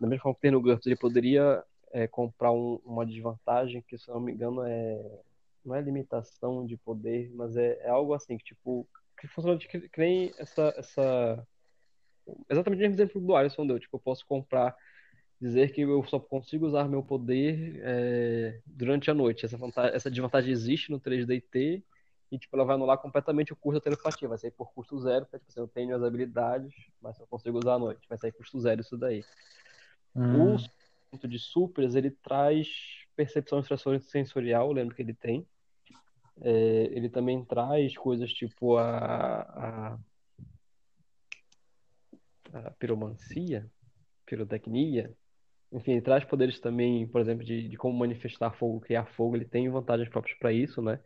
da mesma forma que tem no GURPS, ele poderia é, comprar um, uma desvantagem que, se eu não me engano, é não é limitação de poder, mas é, é algo assim que tipo que funciona de que, que nem essa essa exatamente o mesmo exemplo do Alisson deu, tipo eu posso comprar dizer que eu só consigo usar meu poder é, durante a noite. Essa, vantagem, essa desvantagem existe no 3DT e tipo, ela vai anular completamente o custo da telepatia. Vai sair por custo zero, porque tipo, assim, eu tenho as habilidades, mas só consigo usar à noite. Vai sair custo zero isso daí. Hum. O de supers, ele traz percepção sensorial, lembro que ele tem. É, ele também traz coisas tipo a, a, a piromancia, pirotecnia, enfim, ele traz poderes também, por exemplo, de, de como manifestar fogo, criar fogo. Ele tem vantagens próprias para isso, né?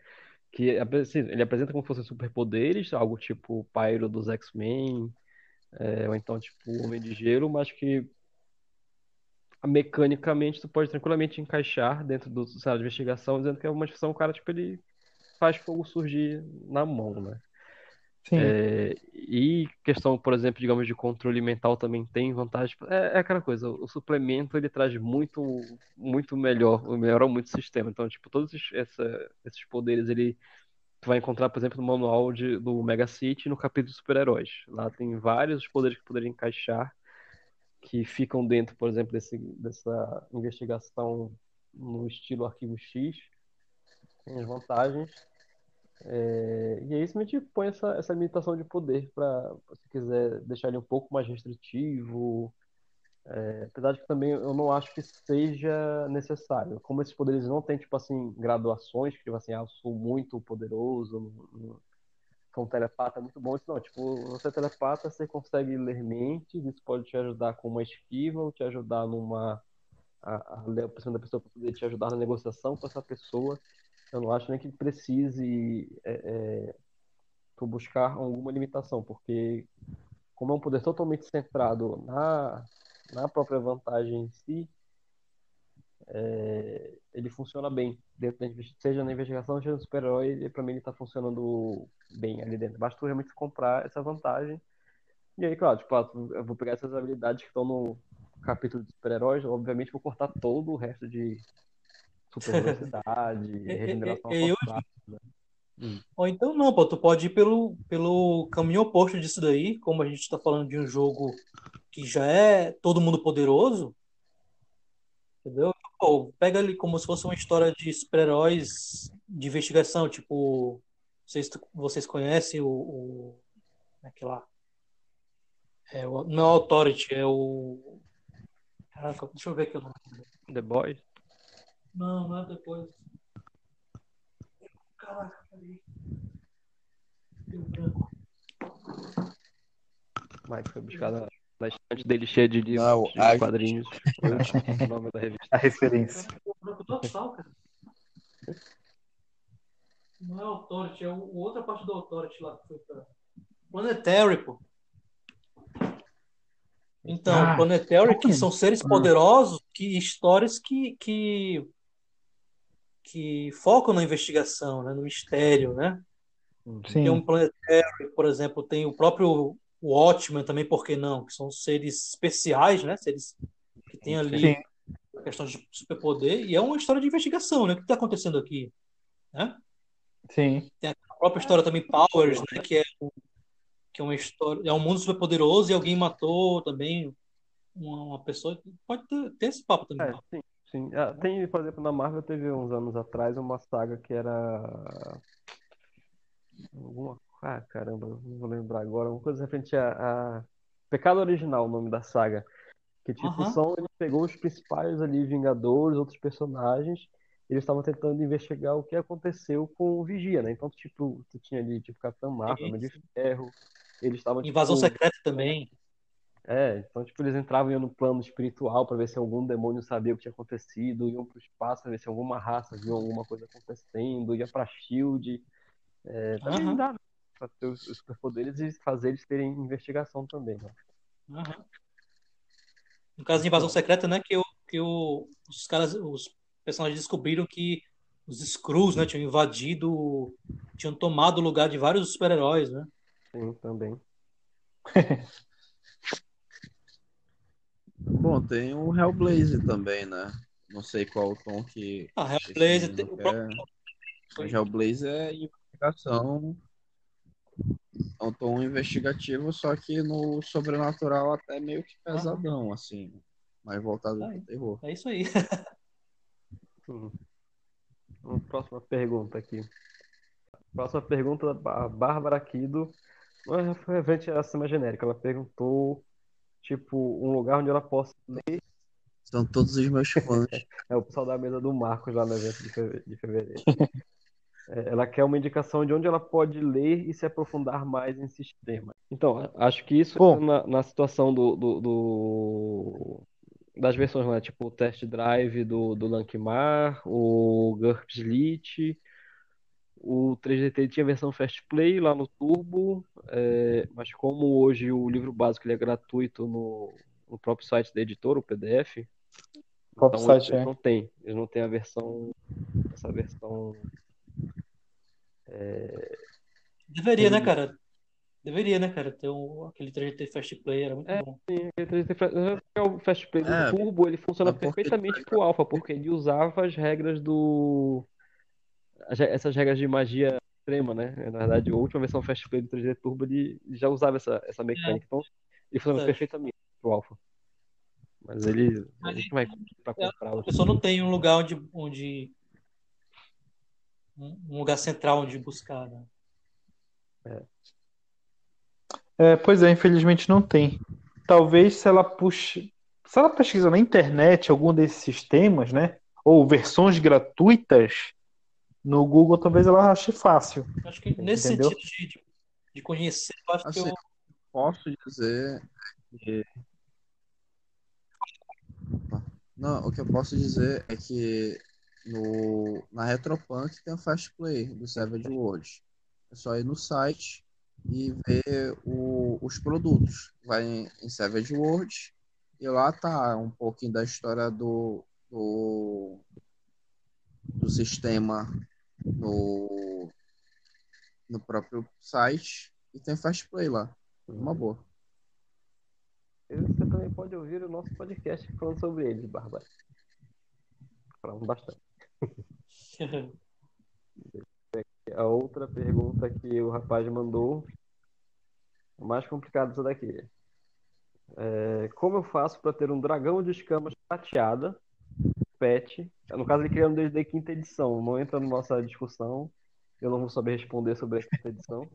Que assim, ele apresenta como se fossem superpoderes, algo tipo Pyro dos X-Men, é, ou então tipo Homem de Gelo, mas que mecanicamente tu pode tranquilamente encaixar dentro do cenário de investigação, dizendo que é uma manifestação, o cara, tipo, ele faz fogo surgir na mão, né? É, e questão, por exemplo, digamos, de controle mental também tem vantagem. É, é, aquela coisa, o suplemento ele traz muito, muito melhor, melhora muito o sistema. Então, tipo, todos esses, essa, esses poderes ele tu vai encontrar, por exemplo, no manual de, do Mega City no capítulo de super-heróis. Lá tem vários poderes que poderiam encaixar que ficam dentro, por exemplo, desse, dessa investigação no estilo arquivo X. Tem as vantagens é, e aí simplesmente põe essa, essa limitação de poder para, se quiser deixar ele um pouco mais restritivo. É, apesar de que também eu não acho que seja necessário. Como esses poderes não têm, tipo assim, graduações, que tipo assim, ah, eu sou muito poderoso, sou um telepata muito bom. Isso não, tipo, você é telepata, você consegue ler mentes, isso pode te ajudar com uma esquiva, ou te ajudar numa. a, a a da pessoa poder te ajudar na negociação com essa pessoa. Eu não acho nem que precise é, é, buscar alguma limitação, porque como é um poder totalmente centrado na, na própria vantagem em si, é, ele funciona bem dentro da seja na investigação, seja no super-herói, para mim ele está funcionando bem ali dentro. Basta tu realmente comprar essa vantagem. E aí, claro, tipo, ah, eu vou pegar essas habilidades que estão no capítulo de super-heróis, obviamente vou cortar todo o resto de super velocidade, regeneração é, é, eu... hum. Ou então não, pô, tu pode ir pelo, pelo caminho oposto disso daí, como a gente está falando de um jogo que já é todo mundo poderoso, entendeu? Pô, pega ali como se fosse uma história de super-heróis de investigação, tipo, vocês, vocês conhecem o, o aquela é, é, o, não é o Authority, é o Caraca, deixa eu ver aqui o nome. The Boys? Não, não é depois. Caraca, peraí. Deu branco. Mike foi buscar na, na estante dele cheia de livros, não, de a... quadrinhos. o nome da revista. A referência. Total, cara. Não é Authority, é o, outra parte do Authority lá que foi pra. Planetary, pô. Então, ah, Planetary, que são seres poderosos, que histórias que, que que focam na investigação, né, no mistério, né? Sim. Tem um planetário, por exemplo, tem o próprio Watchman também, por que não? Que são seres especiais, né? Seres que têm ali Sim. a questão de superpoder e é uma história de investigação, né? O que está acontecendo aqui, né? Sim. Tem a própria história também Powers, né? Que é que é uma história, é um mundo superpoderoso e alguém matou também uma, uma pessoa. Pode ter, ter esse papo também. É, sim. Ah, tem, por exemplo, na Marvel teve uns anos atrás uma saga que era. Alguma... Ah, caramba, não vou lembrar agora. Uma coisa referente a, a... Pecado Original, o nome da saga. Que tipo, uhum. são, ele pegou os principais ali, Vingadores, outros personagens, eles estavam tentando investigar o que aconteceu com o Vigia, né? Então, tipo, tu tinha ali, tipo, Capitão Marvel, Homem de Ferro, eles estavam, Invasão tipo... Secreta também. É, então, tipo, eles entravam iam no plano espiritual para ver se algum demônio sabia o que tinha acontecido, iam pro espaço pra ver se alguma raça viu alguma coisa acontecendo, ia pra Shield. É, também Aham. dá? Pra ter os, os superpoderes e fazer eles terem investigação também, né? Aham. No caso de invasão secreta, né, que, o, que o, os caras, os personagens descobriram que os Skrulls, né, tinham invadido, tinham tomado o lugar de vários super-heróis, né? Sim, também. Bom, tem o Hellblazer também, né? Não sei qual o tom que. Ah, menino tem- o próprio- Mas Hellblazer é investigação. É um tom investigativo, só que no sobrenatural até meio que pesadão, assim. Mais voltado Ah, pro terror. É isso aí. Uhum. Uma próxima pergunta aqui. Próxima pergunta da Bá- Bárbara Kido. Não é referente a cima genérica. Ela perguntou, tipo, um lugar onde ela possa ler. São todos os meus fãs. É o pessoal da mesa do Marcos lá no evento de feve- de fevereiro. É, Ela quer uma indicação de onde ela pode ler e se aprofundar mais em sistema. Então, acho que isso Bom. na, na situação do, do- do- das versões lá, tipo o Test Drive do, do Lankmar, o GURPS Lite, o 3DT tinha versão Fast Play lá no Turbo, é, mas como hoje o livro básico ele é gratuito no, no próprio site da editora, o PDF, O próprio então site, eles é. não têm, eles não têm a versão, essa versão Deveria, né, cara? Deveria, né, cara? Ter um, aquele 3GT Fast Play era muito É. bom. O Fast Play do É, Turbo ele funciona porque- perfeitamente pro Alpha, porque ele usava as regras do. Essas regras de magia extrema, né? Na verdade, a última versão Fast Play do 3D Turbo ele já usava essa, essa mecânica, então ele funciona Verdade. perfeitamente pro Alpha. Mas ele. A gente vai pra comprar A pessoa não tem um lugar onde, onde um lugar central onde buscar, né? É, pois é, infelizmente não tem. Talvez se ela puxe, se ela pesquisar na internet algum desses sistemas, né, ou versões gratuitas no Google, talvez ela ache fácil. Acho que nesse Entendeu? sentido de, de, conhecer, eu acho que Assim, eu, Posso dizer que. Não, o que eu posso dizer é que no, na Retropunk tem o Fast Play do Savage Worlds. É só ir no site e ver o- os produtos. Vai em, em Savage Worlds e lá tá um pouquinho da história do, do, do sistema no, no próprio site e tem Fast Play lá. Uma boa. Você também pode ouvir o nosso podcast falando sobre eles, Bárbara. Falamos bastante. A outra pergunta que o rapaz mandou, mais complicada essa daqui. É, como eu faço para ter um dragão de escamas prateada, pet? No caso, ele criando desde a quinta edição, não entra na nossa discussão. Eu não vou saber responder sobre a quinta edição.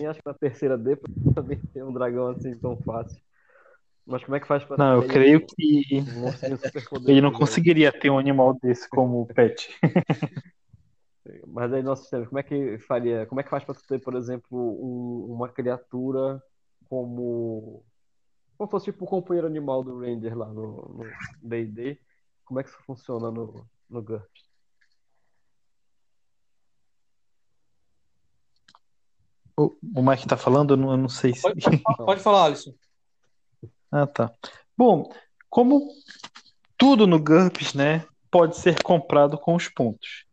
E acho que na terceira D pra também ter um dragão assim tão fácil. Mas como é que faz para Não, eu creio que um ele não conseguiria ter um animal desse como pet. Mas aí nosso sistema, como é que faria? Como é que faz para ter, por exemplo, um- uma criatura como como fosse tipo o companheiro animal do Ranger lá no D&D? Como é que isso funciona no no GURPS? O, o Mike tá falando, eu não, eu não sei se. pode, pode, falar, Alisson. Ah, tá. Bom, como tudo no GURPS, né, pode ser comprado com os pontos.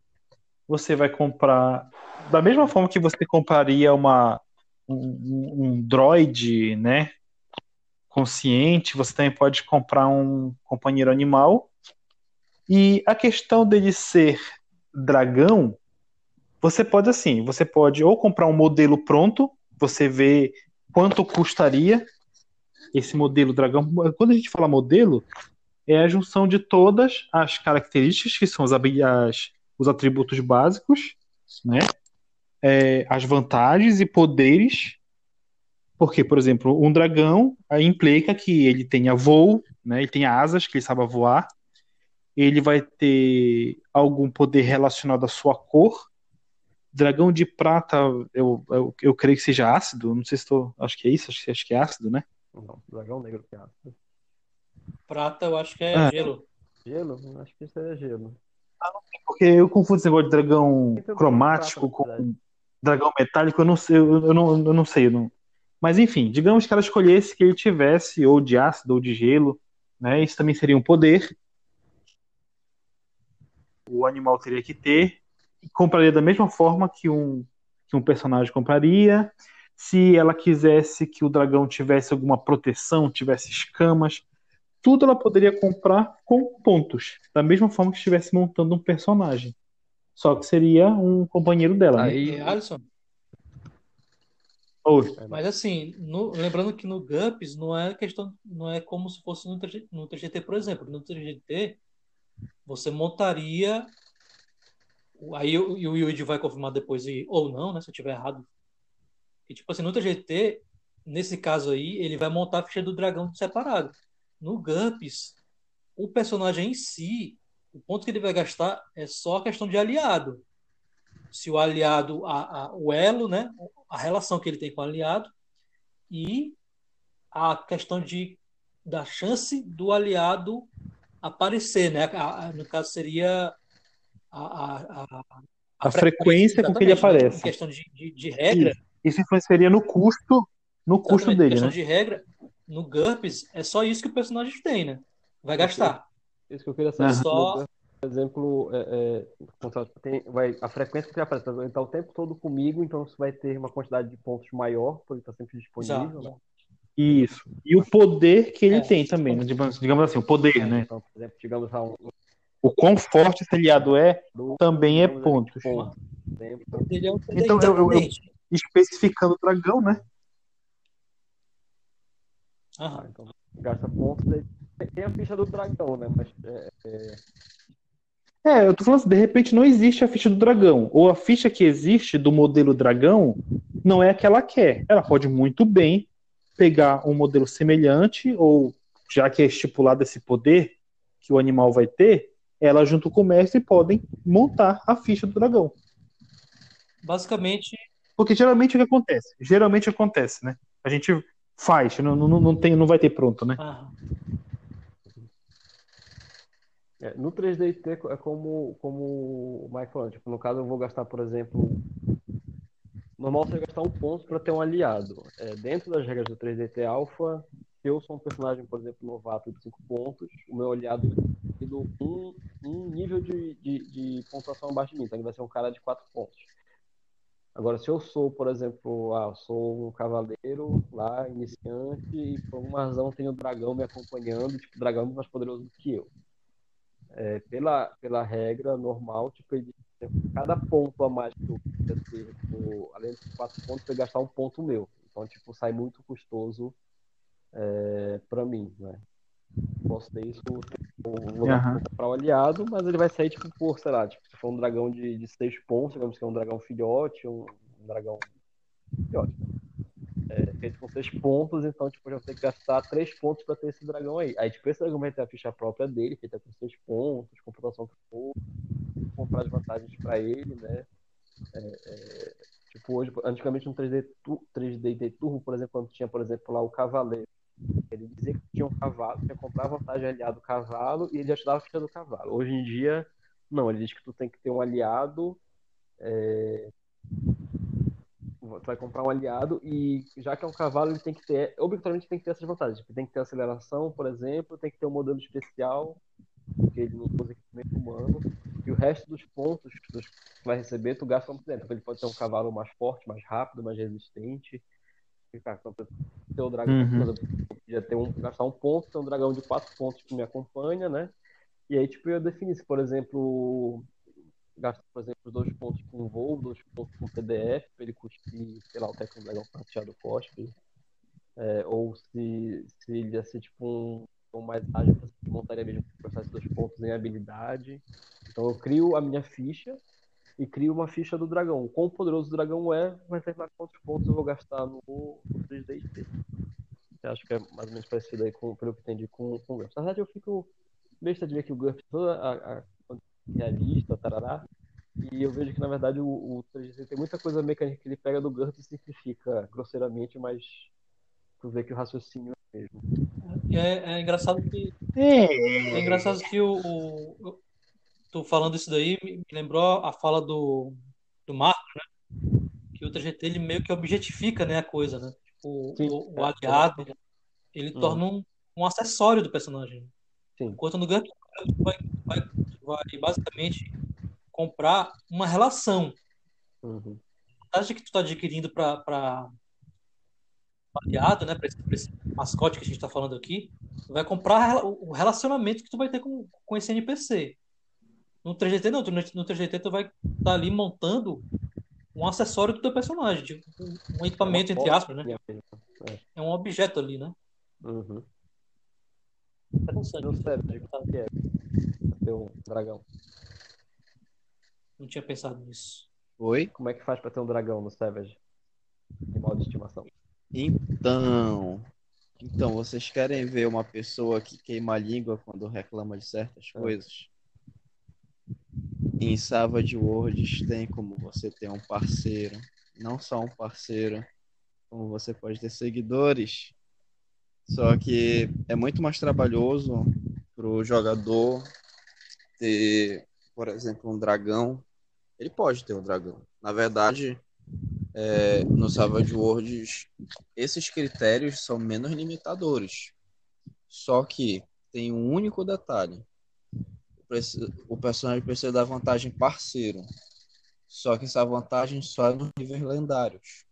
Você vai comprar da mesma forma que você compraria uma um, um- um droid, né, consciente, você também pode comprar um companheiro animal. E a questão dele ser dragão, você pode assim, você pode ou comprar um modelo pronto, você vê quanto custaria esse modelo dragão. Quando a gente fala modelo, é a junção de todas as características que são as, as- os atributos básicos, né? É, as vantagens e poderes. Porque, por exemplo, um dragão aí implica que ele tenha voo, né? Ele tenha asas, que ele saiba voar. Ele vai ter algum poder relacionado à sua cor. Dragão de prata, eu, eu, eu creio que seja ácido. Não sei se estou. Acho que é isso, acho que, acho que é ácido, né? Não, dragão negro que é ácido. Prata, eu acho que é, É. gelo. Gelo? Acho que isso é gelo. Porque eu confundo esse negócio de dragão cromático prata, com verdade. dragão metálico, eu não sei, eu, eu não, eu não sei. eu não- Mas enfim, digamos que ela escolhesse que ele tivesse ou de ácido ou de gelo, né? Isso também seria um poder. O animal teria que ter. E compraria da mesma forma que um, que um personagem compraria. Se ela quisesse que o dragão tivesse alguma proteção, tivesse escamas, tudo ela poderia comprar com pontos. Da mesma forma que estivesse montando um personagem. Só que seria um companheiro dela, né? Aí, É, Alisson, mas assim, no- lembrando que no GUPS não é questão, não é como se fosse no 3G no 3GT, por exemplo. No 3GT, você montaria. Aí o, o Yuji vai confirmar depois, e, ou não, né? Se eu tiver errado. E tipo assim, no 3GT, nesse caso aí, ele vai montar a ficha do dragão separado. No GUPS, o personagem em si, o ponto que ele vai gastar é só a questão de aliado. Se o aliado, a, a- o elo, né? A relação que ele tem com o aliado e a questão de da chance do aliado aparecer, né? A- a- no caso seria a, a, a, A frequência com que ele né? aparece. Em questão de, de, de regra, Isso influenciaria no custo, no custo exatamente, dele, questão né? de regra, no GURPS é só isso que o personagem tem, né? Vai gastar. isso que eu queria saber. Só- Por exemplo, é, é, tem- vai, a frequência que ele aparece, ele está o tempo todo comigo, então você vai ter uma quantidade de pontos maior, porque ele está sempre disponível. Né? Isso. E o poder que ele É. tem também, né? digamos, digamos assim, o poder, né? Então, por exemplo, digamos lá, um, O quão forte esse aliado é do, também é pontos. ponto. Ele é Então, eu- eu- eu-. Especificando o dragão, né? Aham. Ah, então gasta pontos. aí Tem a ficha do dragão, né? Mas é, É, eu tô falando assim, de repente não existe a ficha do dragão. Ou a ficha que existe do modelo dragão não é a que ela quer. Ela pode muito bem pegar um modelo semelhante, ou já que é estipulado esse poder que o animal vai ter, ela junto com o mestre podem montar a ficha do dragão. Basicamente, Porque geralmente o que acontece? Geralmente acontece, né? A gente faz, não, não, não, tem, não vai ter pronto, né? aham. É, no 3D é como, como o Mike falou, tipo, no caso eu vou gastar, por exemplo, normal você gastar um ponto para ter um aliado. É, dentro das regras do 3DT Alpha, se eu sou um personagem, por exemplo, novato de 5 pontos, o meu aliado tem um, um nível de, de, de pontuação abaixo de mim, então ele vai ser um cara de 4 pontos. Agora, se eu sou, por exemplo, ah, sou um cavaleiro lá, iniciante, e por alguma razão tem um dragão me acompanhando, tipo, o dragão é mais poderoso do que eu é, pela, pela regra normal, tipo, ele, cada ponto a mais que eu queria ter, tipo, além dos quatro pontos, eu ia gastar um ponto meu. Então, tipo, sai muito custoso é, para mim, né? Posso ter isso, tipo, comprar o aliado, mas ele vai sair, tipo, por, sei lá, tipo, se for um dragão de, de seis pontos, digamos que é um dragão filhote, um, um dragão filhote, né? É, feito com seis pontos, então, tipo, já ter que gastar três pontos para ter esse dragão aí. Aí, tipo, esse dragão vai ter a ficha própria dele, feita com seis pontos, computação que for, comprar as vantagens para ele, né? É, é, tipo, hoje, antigamente no 3D, tu- 3D Turbo, por exemplo, quando tinha, por exemplo, lá o cavaleiro, ele dizia que tinha um cavalo, tinha que comprar a vantagem aliado do cavalo e ele já te dava a ficha do cavalo. Hoje em dia, não, ele diz que tu tem que ter um aliado é, tu vai comprar um aliado e já que é um cavalo, ele tem que ter, obrigatoriamente tem que ter essas vantagens. Tipo, Tem que ter aceleração, por exemplo, tem que ter um modelo especial, porque ele não usa equipamento humano, e o resto dos pontos que tu vai receber, tu gasta como tempo. Ele pode ter um cavalo mais forte, mais rápido, mais resistente. E, cara, então, ter o dragão, Uhum. exemplo, eu podia ter um, gastar um ponto, ter um dragão de quatro pontos que me acompanha, né? E aí, tipo, eu defini se, por exemplo, gasto, por exemplo, dois pontos com voo, dois pontos com PDF, para ele cuspir, sei lá, o Tecno Dragão prateado cospe. É, ou se, se ele ia ser tipo um, um mais ágil, você montaria mesmo com esses dois pontos em habilidade. Então eu crio a minha ficha e crio uma ficha do dragão. Quão poderoso o dragão é, vai determinar quantos pontos eu vou gastar no, no 3D IT. Eu acho que é mais ou menos parecido aí com, pelo que entendi com, com o GURPS. Na verdade, eu fico besta de ver que o GURPS, toda a, a realista, tarará, e eu vejo que, na verdade, o, o 3D tem muita coisa mecânica que ele pega do GURPS e simplifica grosseiramente, mas tu vê que o raciocínio mesmo. É, é engraçado que. É. É engraçado que o. o tô falando isso daí, me lembrou a fala do, do Marco, né? Que o 3GT ele meio que objetifica né, a coisa, né? Tipo, Sim. o, o aliado, ele Uhum. torna um, um acessório do personagem. Sim. Enquanto no GURPS, vai, vai, vai basicamente comprar uma relação. Uhum. A vantagem que tu está adquirindo para aliado, né, para esse, esse mascote que a gente está falando aqui, vai comprar o relacionamento que tu vai ter com, com esse NPC. No 3GT não, tu- no 3GT tu vai estar ali montando um acessório do teu personagem, tipo, um- equipamento, entre aspas, né? É um objeto ali, né? Uhum. Interessante. No Savage, o que é? Ter um dragão. Não tinha pensado nisso. Oi? Como é que faz pra ter um dragão no Savage? Animal de estimação. Então, então, vocês querem ver uma pessoa que queima a língua quando reclama de certas É. coisas? Em Savage Worlds tem como você ter um parceiro, não só um parceiro, como você pode ter seguidores. Só que é muito mais trabalhoso pro jogador ter, por exemplo, um dragão. Ele pode ter um dragão. Na verdade, é, no Savage Worlds esses critérios são menos limitadores. Só que tem um único detalhe. O O personagem precisa da vantagem parceiro. Só que essa vantagem só é nos níveis lendários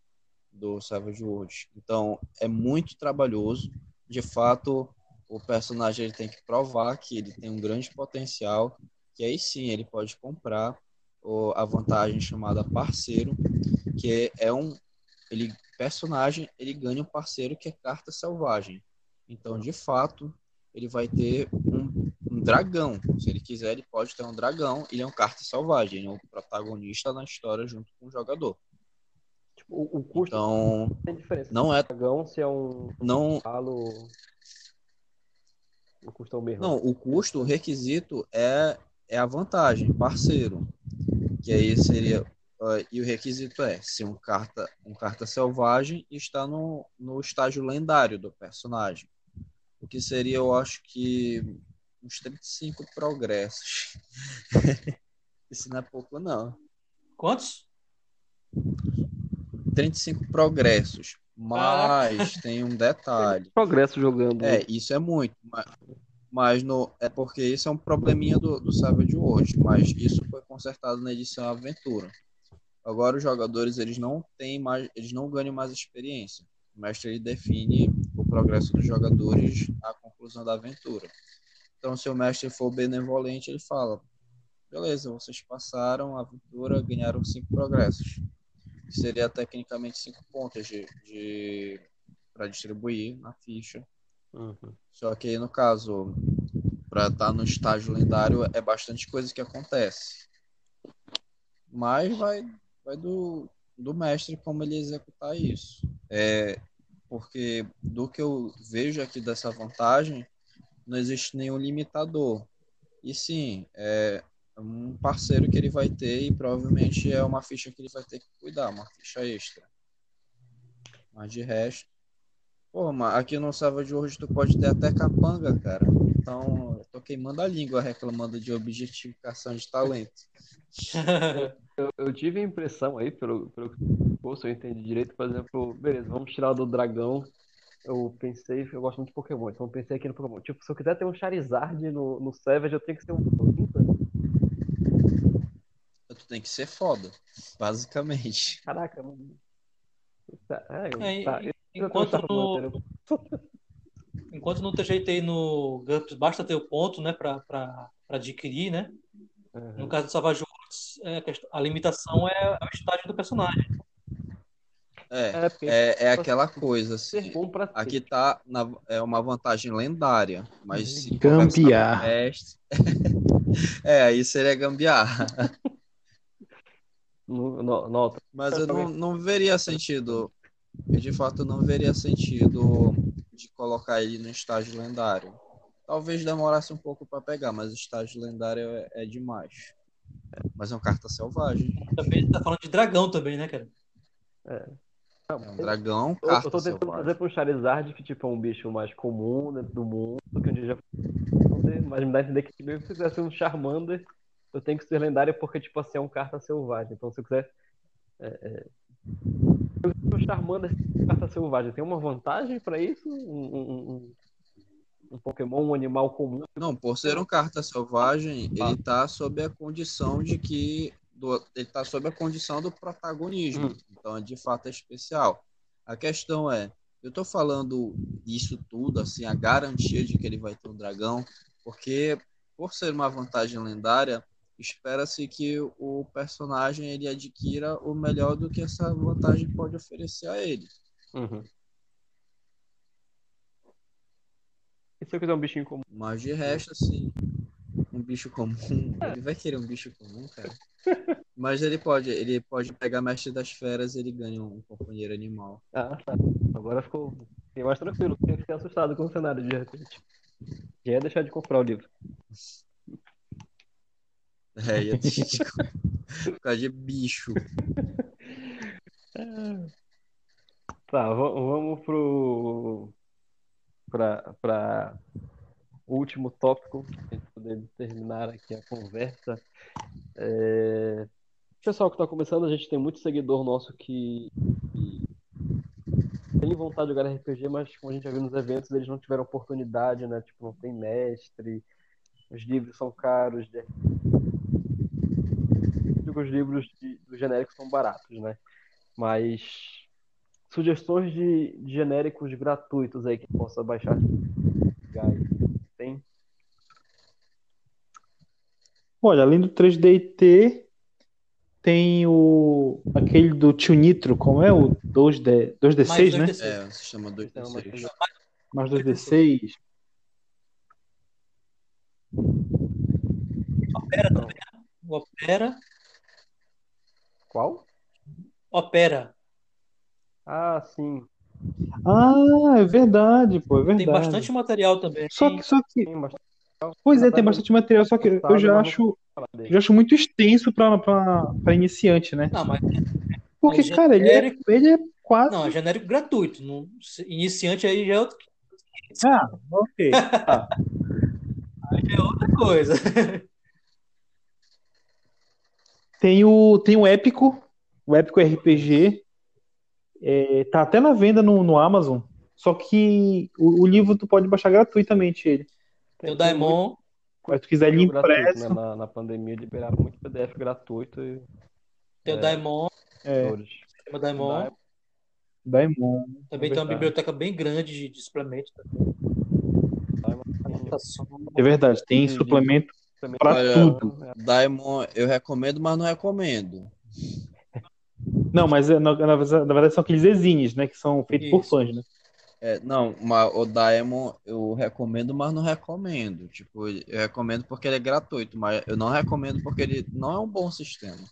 do Savage Worlds. Então é muito trabalhoso. De fato, o personagem ele tem que provar que ele tem um grande potencial. Que aí sim ele pode comprar o- a vantagem chamada parceiro, que é um ele personagem ele ganha um parceiro que é carta selvagem. Então, de fato, ele vai ter um, um dragão. Se ele quiser, ele pode ter um dragão. Ele é um carta selvagem, ele é um protagonista na história junto com o jogador. O, o custo Então, tem diferença. não é dragão se é um não cavalo. O custo é o mesmo. não, o custo, o requisito é é a vantagem, parceiro. Que aí seria ah, e o requisito é ser um carta um carta selvagem e estar no, no estágio lendário do personagem. O que seria, eu acho que uns 35 progressos. Isso não é pouco, não. Quantos? 35 progressos. Mas tem um detalhe. Progresso jogando. É, isso é muito. Mas, mas no, é porque isso é um probleminha do, do Savage Worlds. Mas isso foi consertado na edição Aventura. Agora os jogadores eles não têm mais, eles não ganham mais experiência. O mestre ele define o progresso dos jogadores à conclusão da aventura. Então, se o mestre for benevolente, ele fala: beleza, vocês passaram a aventura, ganharam cinco progressos. Que seria tecnicamente cinco pontos de, de para distribuir na ficha. Uhum. Só que aí, no caso, para estar no estágio lendário, é bastante coisa que acontece. Mas vai, vai do, do mestre como ele executar isso. É, porque do que eu vejo aqui dessa vantagem, não existe nenhum limitador. E sim, é um parceiro que ele vai ter e provavelmente é uma ficha que ele vai ter que cuidar, uma ficha extra. Mas de resto. Pô, mas aqui no Savage Worlds tu pode ter até capanga, cara. Então, eu tô queimando a língua reclamando de objetificação de talento. Eu, eu tive a impressão aí, pelo, pelo se eu entendi direito, por exemplo, beleza, vamos tirar do dragão. Eu pensei, eu gosto muito de Pokémon, então eu pensei aqui no Pokémon. Tipo, se eu quiser ter um Charizard no, no Savage, eu tenho que ser um Limpa. Tem que ser foda, basicamente. Caraca, mano. Tá, É, tá, eu- eu enquanto no-. Enquanto no TGT e no GURPS basta ter o ponto, né, para adquirir, né? Uhum. No caso do Savage Worlds, é, a limitação é o estágio do personagem. É, É, é, é aquela coisa, assim. pra. Aqui tá na, é uma vantagem lendária, mas o mestre- É, aí seria gambiarra. No, no, nota. Mas eu não, não veria sentido. Eu de fato não veria sentido de colocar ele no estágio lendário. Talvez demorasse um pouco para pegar, mas o estágio lendário é, é demais. Mas é uma carta selvagem. Também tá falando de dragão também, né, cara? É um dragão, Eu, carta eu tô tentando selvagem. trazer pra um Charizard que tipo, é um bicho mais comum dentro do mundo, que um dia já mas me dá a entender que mesmo se quiser ser um Charmander, eu tenho que ser lendário porque, tipo assim, é um carta selvagem. Então, se eu quiser. É, é... Eu Charmander ser carta selvagem, tem uma vantagem pra isso? Um, um, um- um Pokémon, um animal comum? Não, por ser um carta selvagem, Ah. ele tá sob a condição de que. do- ele tá sob a condição do protagonismo. Hum. Então, de fato, é especial. A questão é, eu tô falando isso tudo, assim, a garantia de que ele vai ter um dragão, porque por ser uma vantagem lendária, espera-se que o personagem ele adquira o melhor do que essa vantagem pode oferecer a ele. Uhum. E se eu quiser um bichinho comum? Mas de resto, assim, um bicho comum, ele vai querer um bicho comum, cara. Mas ele pode, ele pode pegar mestre das feras e ele ganha um companheiro animal. Ah, tá. Agora ficou fiquei mais tranquilo. Porque fiquei assustado com o cenário de repente. Já ia deixar de comprar o livro. É, e é por causa de bicho. Tá, va- vamos pro para para o último tópico pra gente poder terminar aqui a conversa. É... Pessoal que está começando, a gente tem muito seguidor nosso que, que tem vontade de jogar RPG, mas como a gente já viu nos eventos, eles não tiveram oportunidade, né? Tipo, não tem mestre, os livros são caros, de... os livros de, do genérico são baratos, né? Mas sugestões de, de genéricos gratuitos aí que possa baixar. Tem? Olha, além do 3DT, tem o aquele do Tio Nitro, como é? O 2D, 2D6, né? 2D6. É, se chama dois Tem uma terceiros. Mais 2D6. Opera também. né? Opera. Qual? Opera. Ah, sim. Ah, é verdade, pô, é verdade. Tem bastante material também. Só que, só que, Tem bastante pois é, tem bastante material, só que eu já acho, já acho muito extenso pra iniciante, né? Não, mas Porque, Mas cara, ele é, genérico- ele é quase. não, é genérico gratuito. Não, iniciante aí já é, outro, Ah, ok. já é outra coisa. Tem o, tem o Épico, o Épico RPG. É, tá até na venda no, no Amazon. Só que o, o livro tu pode baixar gratuitamente ele. Tem o Daimon. Se tu quiser ele muito gratuito, impresso. né? Na, na pandemia liberaram muito PDF gratuito e Tem o É. Daimon. É, o Daimon. Daimon. Também tem uma biblioteca bem grande de, de suplementos. É verdade, tem suplemento Também- pra Olha, tudo. Daimon, eu recomendo, mas não recomendo. Não, mas é, na, na verdade na verdade são aqueles exines, né? Que são feitos por Isso. fãs, né? É, não, mas o Daemon eu recomendo, mas não recomendo. Tipo, eu recomendo porque ele é gratuito, mas eu não recomendo porque ele não é um bom sistema.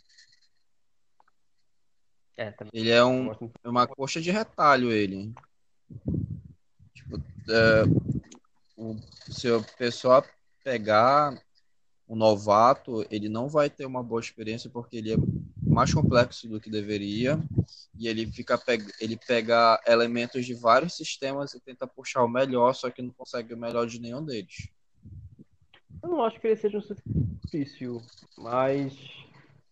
É, também Ele é um, é uma coxa de retalho, ele. Tipo, é, o, se o pessoal pegar um novato, ele não vai ter uma boa experiência porque ele é mais complexo do que deveria e ele fica ele pega elementos de vários sistemas e tenta puxar o melhor, só que não consegue o melhor de nenhum deles. Eu não acho que ele seja um difícil, mas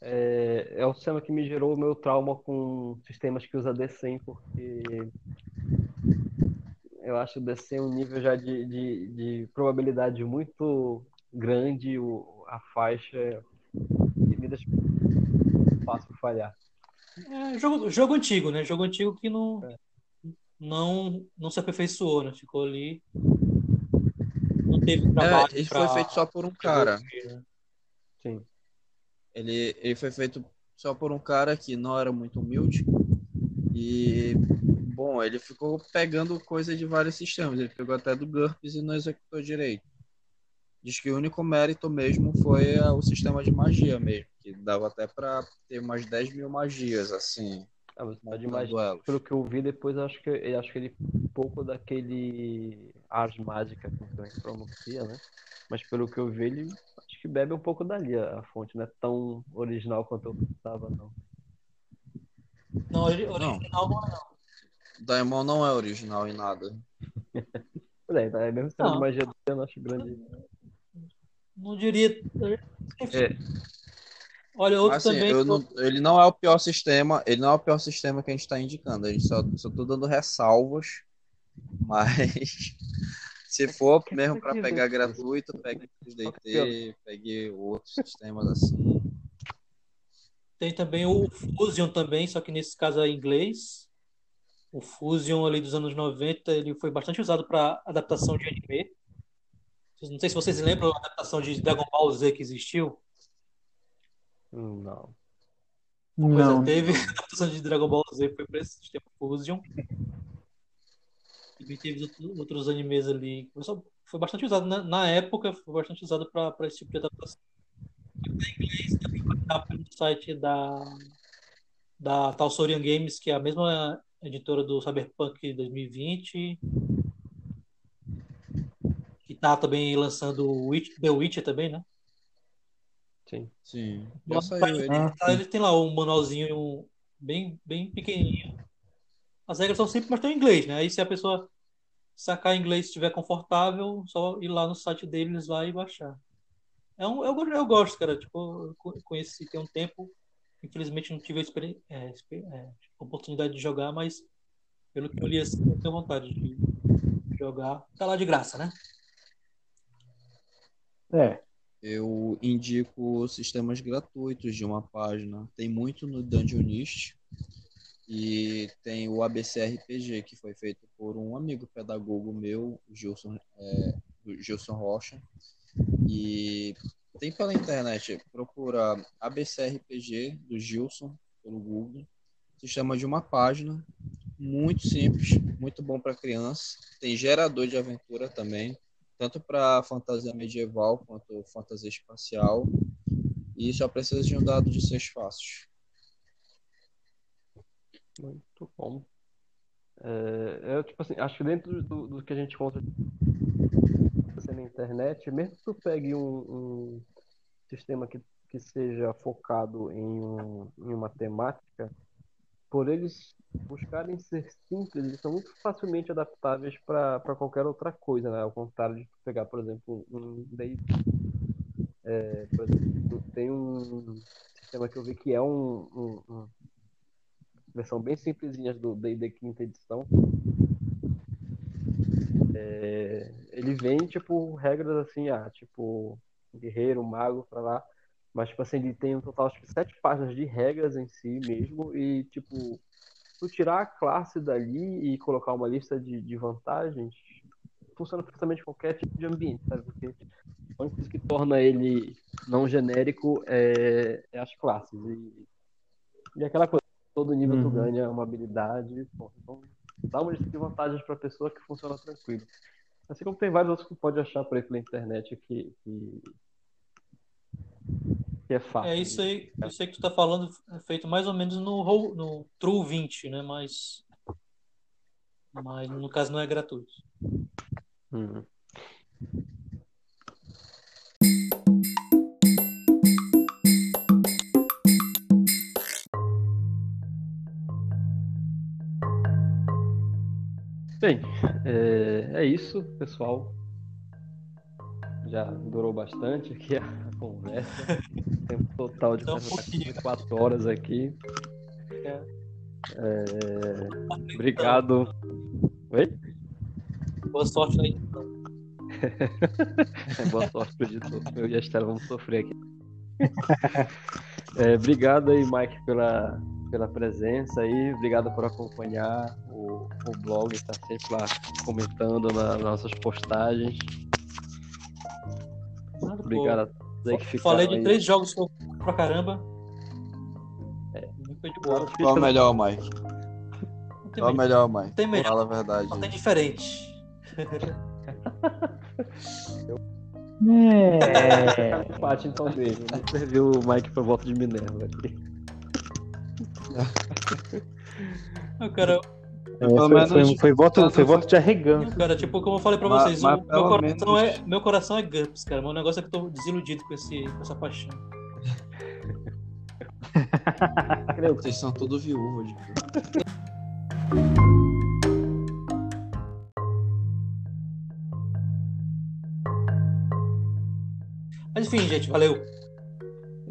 é, é o sistema que me gerou o meu trauma com sistemas que usa D100, porque eu acho o D100 um nível já de, de, de probabilidade muito grande, o, a faixa que me deixa fácil falhar. É, jogo, jogo antigo, né? Jogo antigo que não, É. não, não se aperfeiçoou, né? Ficou ali. Não teve trabalho. É, ele pra foi feito só por um cara. né? Sim. Ele, ele foi feito só por um cara que não era muito humilde. E, bom, ele ficou pegando coisa de vários sistemas. Ele pegou até do GURPS e não executou direito. Diz que o único mérito mesmo foi ah, o sistema de magia mesmo, que dava até pra ter umas 10 mil magias, assim, A velocidade montando mais elas. pelo que eu vi depois, eu acho que eu acho que ele um pouco daquele ars mágica que também pronuncia, né? Mas pelo que eu vi, ele acho que bebe um pouco dali a, a fonte, não é tão original quanto eu pensava, não. Não, ori- original não é não. Daimon não é original em nada. É, é mesmo sendo de magia eu não acho grande. Não diria. É. Olha, outro Assim, também. eu não- ele não é o pior sistema, ele não é o pior sistema que a gente está indicando. A gente só, só tô dando ressalvas, mas se for mesmo para pegar gratuito, pegue o 3DT, pegue outros sistemas assim. Tem também o Fusion também, só que nesse caso é em inglês. O Fusion ali dos anos 90, ele foi bastante usado para adaptação de anime. Não sei se vocês lembram a adaptação de Dragon Ball Z que existiu. Hum, Não. Pois Não. é, teve a adaptação de Dragon Ball Z foi para esse sistema Fusion. Também teve outro- outros animes ali. Foi, bastante usado na, na época, foi bastante usado para esse tipo de adaptação. Em inglês, também vai pelo site da, da tal Sorian Games, que é a mesma editora do Cyberpunk 2020. Tá também lançando o Witch, The Witcher também, né? Sim. Sim, Lá já no saiu ele. Ah, Tá, Ele tem lá um manualzinho um- bem, bem pequenininho. As regras são simples, mas estão em inglês, né? Aí se a pessoa sacar inglês e estiver confortável, só ir lá no site deles lá e baixar. É um, eu, eu gosto, cara. Tipo, eu co- conheci tem um tempo. Infelizmente não tive a é, é, oportunidade de jogar, mas pelo que eu li assim, eu tenho vontade de jogar. Tá lá de graça, né? É. Eu indico sistemas gratuitos de uma página. Tem muito no Dungeonist e tem o ABC RPG, que foi feito por um amigo pedagogo meu, Gilson, é, Gilson Rocha. E tem pela internet, procura ABC RPG do Gilson pelo Google. Sistema de uma página, muito simples, muito bom para criança. Tem gerador de aventura também tanto para fantasia medieval quanto fantasia espacial. E só precisa de um dado de seis passos. Muito bom. É, eu, tipo assim, acho que dentro do, do que a gente encontra assim, na internet, mesmo que tu pegue um, um sistema que, que seja focado em, um, em uma temática, por eles buscarem ser simples, eles são muito facilmente adaptáveis para qualquer outra coisa, né? Ao contrário de pegar, por exemplo, um D&D. É, por exemplo, tem um sistema que eu vi que é um, um, um versão bem simplesinha do D&D quinta edição. É, ele vem, tipo, regras assim, ah, tipo, guerreiro, mago, pra lá. Mas, tipo assim, ele tem um total, acho que sete páginas de regras em si mesmo. E, tipo, tu tirar a classe dali e colocar uma lista de, de vantagens, funciona perfeitamente qualquer tipo de ambiente, sabe? Porque a única coisa que torna ele não genérico é, é as classes. E, e aquela coisa, todo nível tu Uhum. ganha uma habilidade. Pô, então, dá uma lista de vantagens pra pessoa que funciona tranquilo. Assim como tem vários outros que tu pode achar por aí pela internet que, que, que é fácil. É isso aí, isso aí que tu tá falando é feito mais ou menos no, no True 20, né? Mas, mas no caso não é gratuito. Uhum. Bem, é, é isso, pessoal. Já durou bastante aqui a conversa. Tempo total de um quatro horas aqui. É. É, obrigado. Oi? Boa sorte aí. É, boa sorte pro editor. Eu e a Estela vamos sofrer aqui. É, obrigado aí, Mike, pela, pela presença aí. Obrigado por acompanhar o, o blog, está sempre lá comentando na- nas nossas postagens. Nada, pô. Obrigado a todos aí que ficaram Falei de aí. três jogos que eu pra caramba. É. Foi de boa. Qual é o melhor, Mike? Qual é o melhor, Mike? tem melhor. Fala a verdade. só tem diferente. É. Empate então dele. Não serviu o Mike para voto de Minerva aqui. Eu, cara, é, foi, foi, voto, tá, tá, tá. de arreganço. Cara, tipo, como eu falei pra vocês, mas, mas, meu, coração menos... é, meu coração é GURPS, cara. Meu negócio é que eu tô desiludido com, esse, com essa paixão. vocês são todos viúvos. Né? Mas enfim, gente, valeu.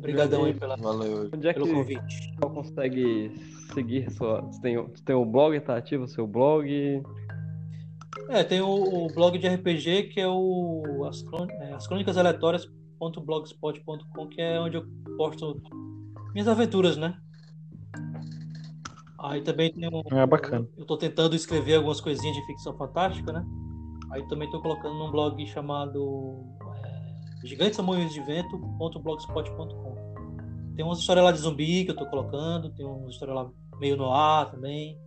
Obrigadão aí pela, Valeu. Onde é que pelo o convite. pessoal consegue seguir sua. Você tem, o- você tem o blog, tá ativo o seu blog? É, tem o, o blog de RPG que é o as, Crôn- é, as crônicas aleatórias.blogspot.com, que é onde eu posto minhas aventuras, né? Aí também tem um. É bacana. Eu tô tentando escrever algumas coisinhas de ficção fantástica, né? Aí também tô colocando num blog chamado é, gigantesamoinhosdevento.blogspot.com. Tem umas histórias lá de zumbi que eu tô colocando, tem umas histórias lá meio no ar também.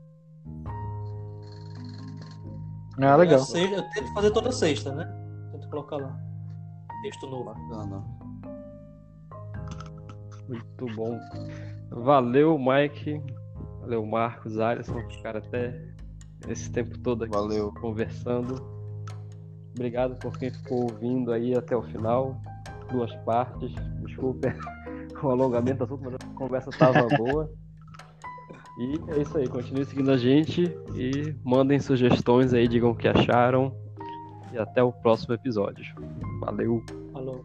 Ah, legal. É sexta- eu tento fazer toda sexta, né? Tento colocar lá. Texto novo. Bacana. Muito bom. Valeu, Mike. Valeu, Marcos, Alisson. Ficaram até esse tempo todo aqui Valeu. conversando. Obrigado por quem ficou ouvindo aí até o final. Duas partes. Desculpa o alongamento do assunto, mas a conversa estava boa. E é isso aí. Continue seguindo a gente e mandem sugestões aí, digam o que acharam. E até o próximo episódio. Valeu. Falou.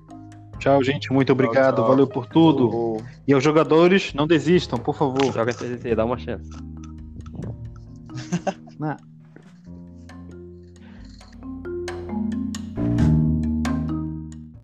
Tchau, gente. Muito obrigado. tchau. Valeu por tudo. Falou. E aos jogadores, não desistam, por favor. Joga 3D, dá uma chance. Né?